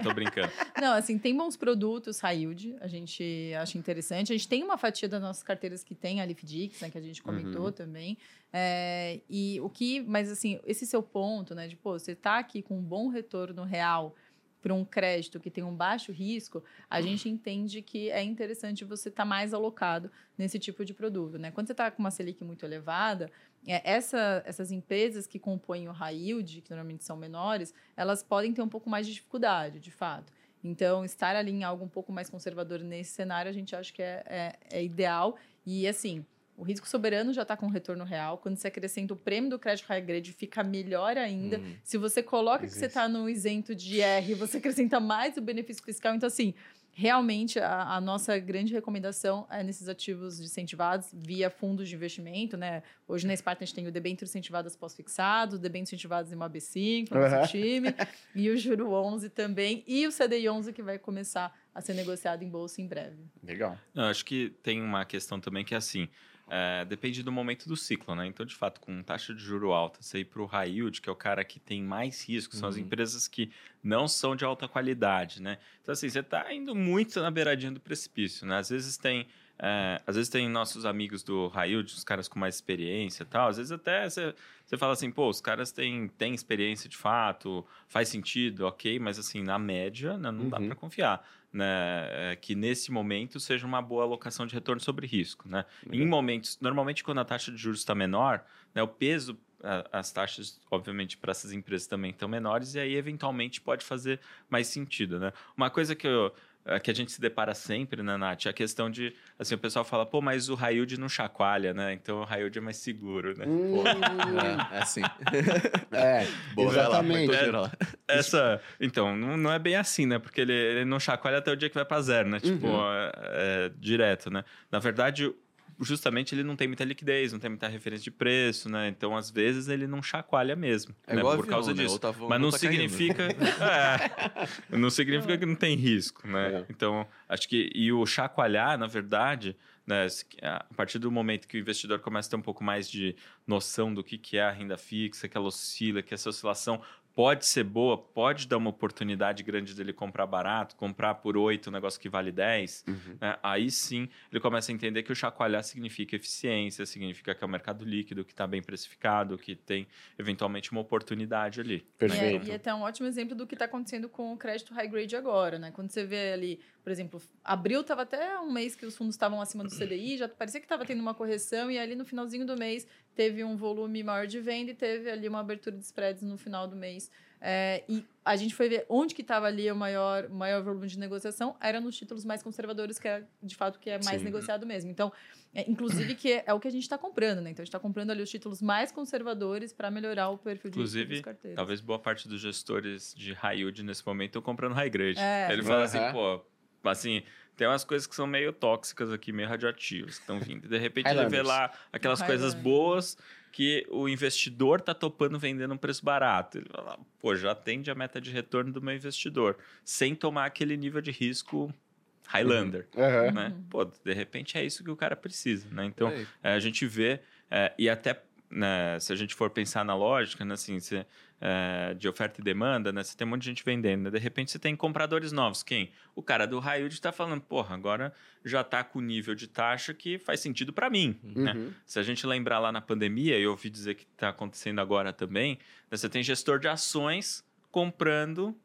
tô brincando. Não, assim, tem bons produtos yield, a gente acha interessante. A gente tem uma fatia das nossas carteiras que tem a Lifdix, né, que a gente comentou Uhum. também. É, e o que, mas assim, esse seu ponto, né, de pô, você tá aqui com um bom retorno real para um crédito que tem um baixo risco, a gente entende que é interessante você estar mais alocado nesse tipo de produto, né? Quando você está com uma Selic muito elevada, essa, essas empresas que compõem o high yield, que normalmente são menores, elas podem ter um pouco mais de dificuldade, de fato. Então, estar ali em algo um pouco mais conservador nesse cenário, a gente acha que é, é, é ideal. E, assim, o risco soberano já está com retorno real. Quando você acrescenta o prêmio do crédito high grade, fica melhor ainda. Hum. Se você coloca que você Existe. está no isento de R, você acrescenta mais o benefício fiscal. Então, assim, realmente a, a nossa grande recomendação é nesses ativos incentivados via fundos de investimento, né? Hoje na Sparta a gente tem o debênture incentivadas pós-fixados, o debênture incentivados em AB5, no Aham. nosso time, e o Juro 11 também, e o CDI 11 que vai começar a ser negociado em bolsa em breve. Legal. Não, acho que tem uma questão também que é assim, é, depende do momento do ciclo, né? Então, de fato, com taxa de juro alta, você ir para o high yield, que é o cara que tem mais risco, são as Uhum. empresas que não são de alta qualidade, né? Então, assim, você está indo muito na beiradinha do precipício, né? Às vezes tem... é, às vezes tem nossos amigos do yield, os caras com mais experiência e tal. Às vezes até você, você fala assim, pô, os caras têm, têm experiência de fato, faz sentido, ok, mas assim, na média, né, não dá Uhum. para confiar. Né, é, que nesse momento seja uma boa alocação de retorno sobre risco. Né? Em momentos, normalmente quando a taxa de juros está menor, né, o peso, as taxas, obviamente, para essas empresas também estão menores, e aí eventualmente pode fazer mais sentido. Né? Uma coisa que, eu, que a gente se depara sempre, né, Nath, é a questão de, assim, o pessoal fala, pô, mas o yield não chacoalha, né? Então o yield é mais seguro, né? Hum, É, é assim. é, Boa, lá, exatamente. tô geral. Essa, então, não, não é bem assim, né? Porque ele, ele não chacoalha até o dia que vai para zero, né? Tipo, Uhum. é, é, direto, né? Na verdade, justamente ele não tem muita liquidez, não tem muita referência de preço, né? Então, às vezes, ele não chacoalha mesmo, É né? igual Por avião, causa né? disso. Tá voando Mas não tá significa. é, não significa que não tem risco, né? É. Então, acho que. E o chacoalhar, na verdade, né, a partir do momento que o investidor começa a ter um pouco mais de noção do que, que é a renda fixa, que ela oscila, que essa oscilação pode ser boa, pode dar uma oportunidade grande dele comprar barato, comprar por 8 um negócio que vale 10, Uhum. né, aí sim ele começa a entender que o chacoalhar significa eficiência, significa que é um mercado líquido, que está bem precificado, que tem eventualmente uma oportunidade ali. E Perfeito. é, e é até um ótimo exemplo do que está acontecendo com o crédito high grade agora, né? Quando você vê ali, por exemplo, abril estava até um mês que os fundos estavam acima do CDI, já parecia que estava tendo uma correção, e ali no finalzinho do mês teve um volume maior de venda e teve ali uma abertura de spreads no final do mês. É, e a gente foi ver onde que estava ali o maior, maior volume de negociação, era nos títulos mais conservadores, que é de fato que é mais Sim. negociado mesmo. Então, é, inclusive que é, é o que a gente está comprando, né? Então a gente está comprando ali os títulos mais conservadores para melhorar o perfil de Inclusive, das carteiras. Talvez boa parte dos gestores de high yield nesse momento estão comprando high grade. É. Ele fala assim, Aham. pô, assim, tem umas coisas que são meio tóxicas aqui, meio radioativas que estão vindo. De repente ele vê lá aquelas coisas boas que o investidor tá topando vendendo um preço barato. Ele fala, pô, já atende a meta de retorno do meu investidor, sem tomar aquele nível de risco Highlander. Aham. Né? Pô, de repente é isso que o cara precisa, né? Então, é, a gente vê, é, e até né, se a gente for pensar na lógica, né, assim, se, é, de oferta e demanda, né, você tem um monte de gente vendendo, né? de repente você tem compradores novos. Quem? O cara do yield está falando, porra, agora já está com o nível de taxa que faz sentido para mim. Né? Uhum. Se a gente lembrar lá na pandemia, e eu ouvi dizer que está acontecendo agora também, né, você tem gestor de ações comprando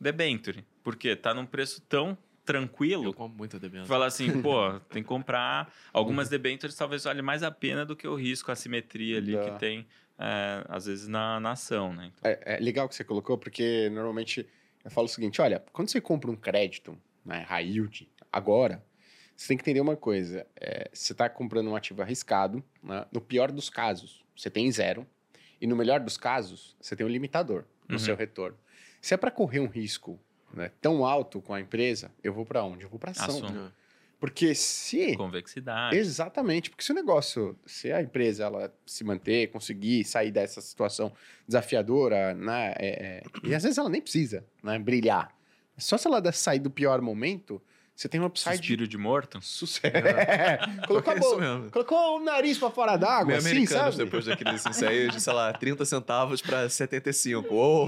debenture. Porque tá num preço tão tranquilo. Eu compro muita debênture. Falar assim, pô, tem que comprar. Algumas debêntures talvez valha mais a pena do que o risco, a assimetria ali que tem, é, às vezes, na, na ação, né? Então, É, é legal que você colocou, porque normalmente eu falo o seguinte: olha, quando você compra um crédito, né, high yield, agora, você tem que entender uma coisa: é, você está comprando um ativo arriscado, né, no pior dos casos, você tem zero, e no melhor dos casos, você tem um limitador no Uhum. seu retorno. Se é para correr um risco né, tão alto com a empresa, eu vou para onde? Eu vou para ação. Ação. Porque se. convexidade. Exatamente, porque se o negócio, se a empresa ela se manter, conseguir sair dessa situação desafiadora, né, é, é, e às vezes ela nem precisa, né, brilhar. Só se ela der- sair do pior momento, você tem um upside de Suspiro de morto. sucesso. É, colocou, a É isso bo- mesmo. colocou o nariz pra fora d'água, Meio assim, americanos sabe? depois daquele licença aí, de, sei lá, 30 centavos pra 75. Ô,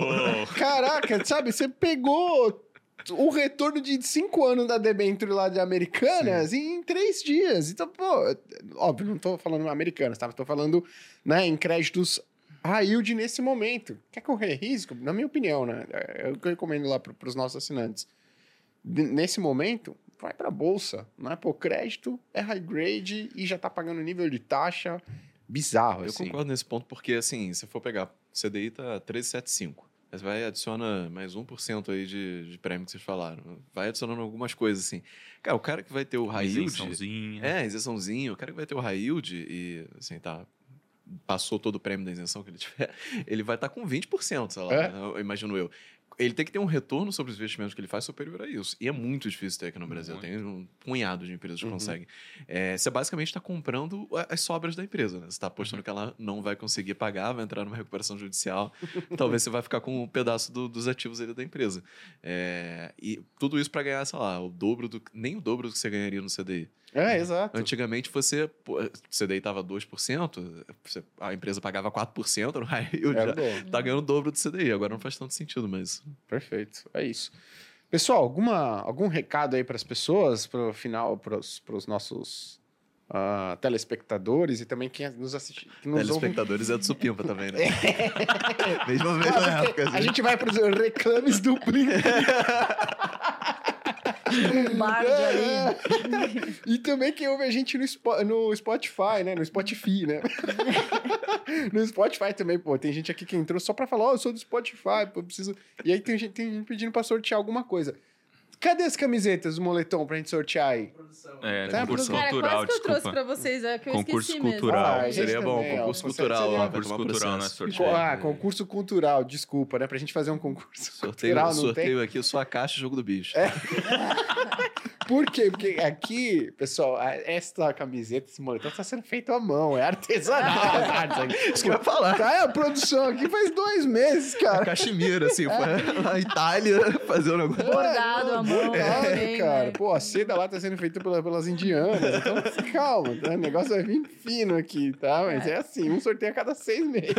Caraca, sabe, você pegou o retorno de cinco anos da debenture lá de Americanas em três dias. Então, pô, óbvio, não tô falando Americanas, tá? Tô falando, né, em créditos high yield nesse momento. Quer correr risco? Na minha opinião, né? É o que eu recomendo lá para os nossos assinantes. Nesse momento, vai pra bolsa, né? Pô, crédito é high grade e já tá pagando nível de taxa bizarro, Eu assim. concordo nesse ponto, porque assim, se for pegar, CDI tá 13,75. Mas vai adiciona mais 1% aí de, de prêmio que vocês falaram. Vai adicionando algumas coisas, assim. Cara, o cara que vai ter o high yield... Isençãozinha. É, isençãozinho. O cara que vai ter o high yield e, assim, tá... Passou todo o prêmio da isenção que ele tiver, ele vai estar com 20%, sei lá, É? né, eu imagino eu. Ele tem que ter um retorno sobre os investimentos que ele faz superior a isso. E é muito difícil ter aqui no Brasil. Muito. Tem um punhado de empresas que Uhum. conseguem. É, você basicamente está comprando as sobras da empresa. Né? Você está Uhum. apostando que ela não vai conseguir pagar, vai entrar numa recuperação judicial. talvez você vai ficar com um pedaço do- dos ativos da empresa. É, e tudo isso para ganhar, sei lá, o dobro do. Nem o dobro do que você ganharia no CDI. É, exato. Antigamente você. CDI estava 2%, você- a empresa pagava 4% no. É já. Tá ganhando o dobro do CDI. Agora não faz tanto sentido, mas. Perfeito, é isso. Pessoal, alguma, algum recado aí para as pessoas, para o final, para os nossos ah, telespectadores e também quem nos assiste, que nos ouve. Telespectadores é do Supimpa também, né? mesma Ah, porque época. a assim. gente vai para os reclames do Blink. Bardo ali. e também quem ouve a gente no, Spo- no Spotify, né? No Spotify, né? no Spotify também, pô. Tem gente aqui que entrou só pra falar, ó, eu sou do Spotify, pô, eu preciso... E aí tem gente, tem gente pedindo pra sortear alguma coisa. Cadê as camisetas do moletom pra gente sortear aí? É, Tá, concurso produção. Cara, cultural, quase que eu trouxe desculpa. pra vocês, é que eu Concurso esqueci cultural. mesmo. Ah, a Seria bom, também, concurso cultural. seria- ó, Concurso cultural, né, sorteio. Ah, concurso cultural, desculpa, né? Pra gente fazer um concurso Sorteio, cultural, não sorteio aqui, sua caixa, jogo do bicho. É. Por quê? Porque aqui, pessoal, a- essa camiseta, esse moletom tá sendo feito à mão, é artesanal. as artes aqui. Isso que eu ia falar. Tá, é a produção aqui faz dois meses, cara. Caxemira, assim, foi a Itália fazer um negócio. Bordado à mão. É, também, cara. né? Pô, a seda lá tá sendo feita pela- pelas indianas. Então, calma, tá? o negócio vai vir fino aqui, tá? Mas é assim, um sorteio a cada seis meses.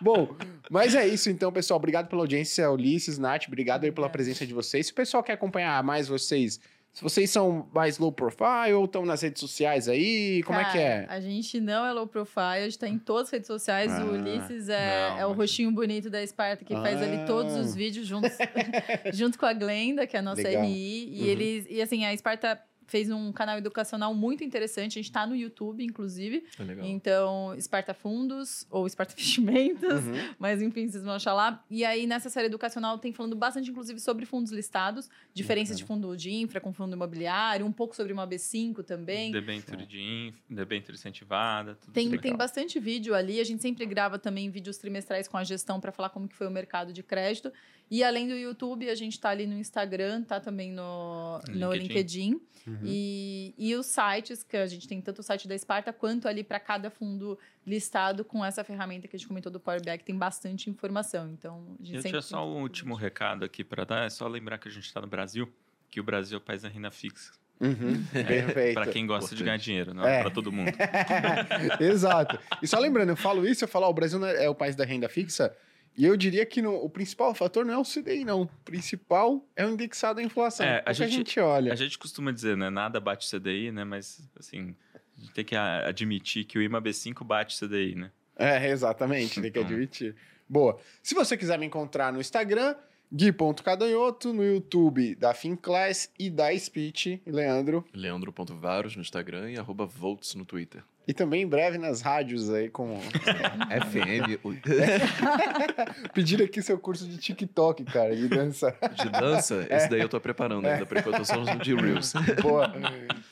Bom, mas é isso então, pessoal. Obrigado pela audiência, Ulisses, Nath. Obrigado aí pela presença de vocês. Se o pessoal quer acompanhar mais vocês, se vocês são mais low profile ou estão nas redes sociais aí, como é que é? Cara, A gente não é low profile, a gente tá em todas as redes sociais. Ah, o Ulisses é, não, é o mas- rostinho bonito da Esparta, que faz Ah. ali todos os vídeos juntos, junto com a Glenda, que é a nossa Legal. RI. E Uhum. eles. E assim, a Esparta fez um canal educacional muito interessante. A gente tá no YouTube, inclusive. É legal. Então, Esparta Fundos ou Esparta Investimentos. Uhum. Mas enfim, vocês vão achar lá. E aí, nessa série educacional, tem falando bastante, inclusive, sobre fundos listados, diferença de fundo de infra com fundo imobiliário, um pouco sobre uma B5 também. Debenture de inf, debenture incentivada, tudo Tem, legal. tem bastante vídeo ali. A gente sempre grava também vídeos trimestrais com a gestão para falar como que foi o mercado de crédito. E além do YouTube, a gente tá ali no Instagram, tá também no, no LinkedIn. LinkedIn. Uhum. E, e os sites, que a gente tem tanto o site da Esparta quanto ali para cada fundo listado com essa ferramenta que a gente comentou do Power BI, que tem bastante informação. Então, a gente Eu sempre tinha só um último recado aqui para dar. É só lembrar que a gente está no Brasil, que o Brasil é o país da renda fixa. Uhum. Perfeito. Para quem gosta de ganhar dinheiro, não É. para todo mundo. Exato. E só lembrando, eu falo isso, eu falo, ó, o Brasil é é o país da renda fixa, e eu diria que no- o principal fator não é o CDI, não. O principal é o indexado à inflação. É, É, a a, gente- gente olha. A gente costuma dizer, né? Nada bate CDI, né? Mas, assim, a gente tem que a- admitir que o IMA B5 bate CDI, né? É, exatamente, tem que Então. admitir. Boa. Se você quiser me encontrar no Instagram, Gui.cadanhoto no YouTube da Finclass e da Speech. Leandro. Leandro.varos no Instagram e arroba Volts no Twitter. E também em breve nas rádios aí, como. FM. Pedir aqui seu curso de TikTok, cara, de dança. De dança, esse daí eu tô preparando ainda, por enquanto eu sou de Reels. Boa.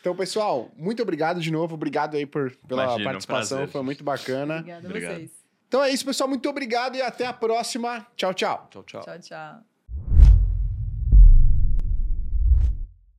Então, pessoal, muito obrigado de novo. Obrigado aí por, pela Imagina, um participação. prazer, Foi muito bacana. Obrigada a Obrigado. vocês. Então é isso, pessoal. Muito obrigado e até a próxima. Tchau, tchau. Tchau, tchau. Tchau, tchau.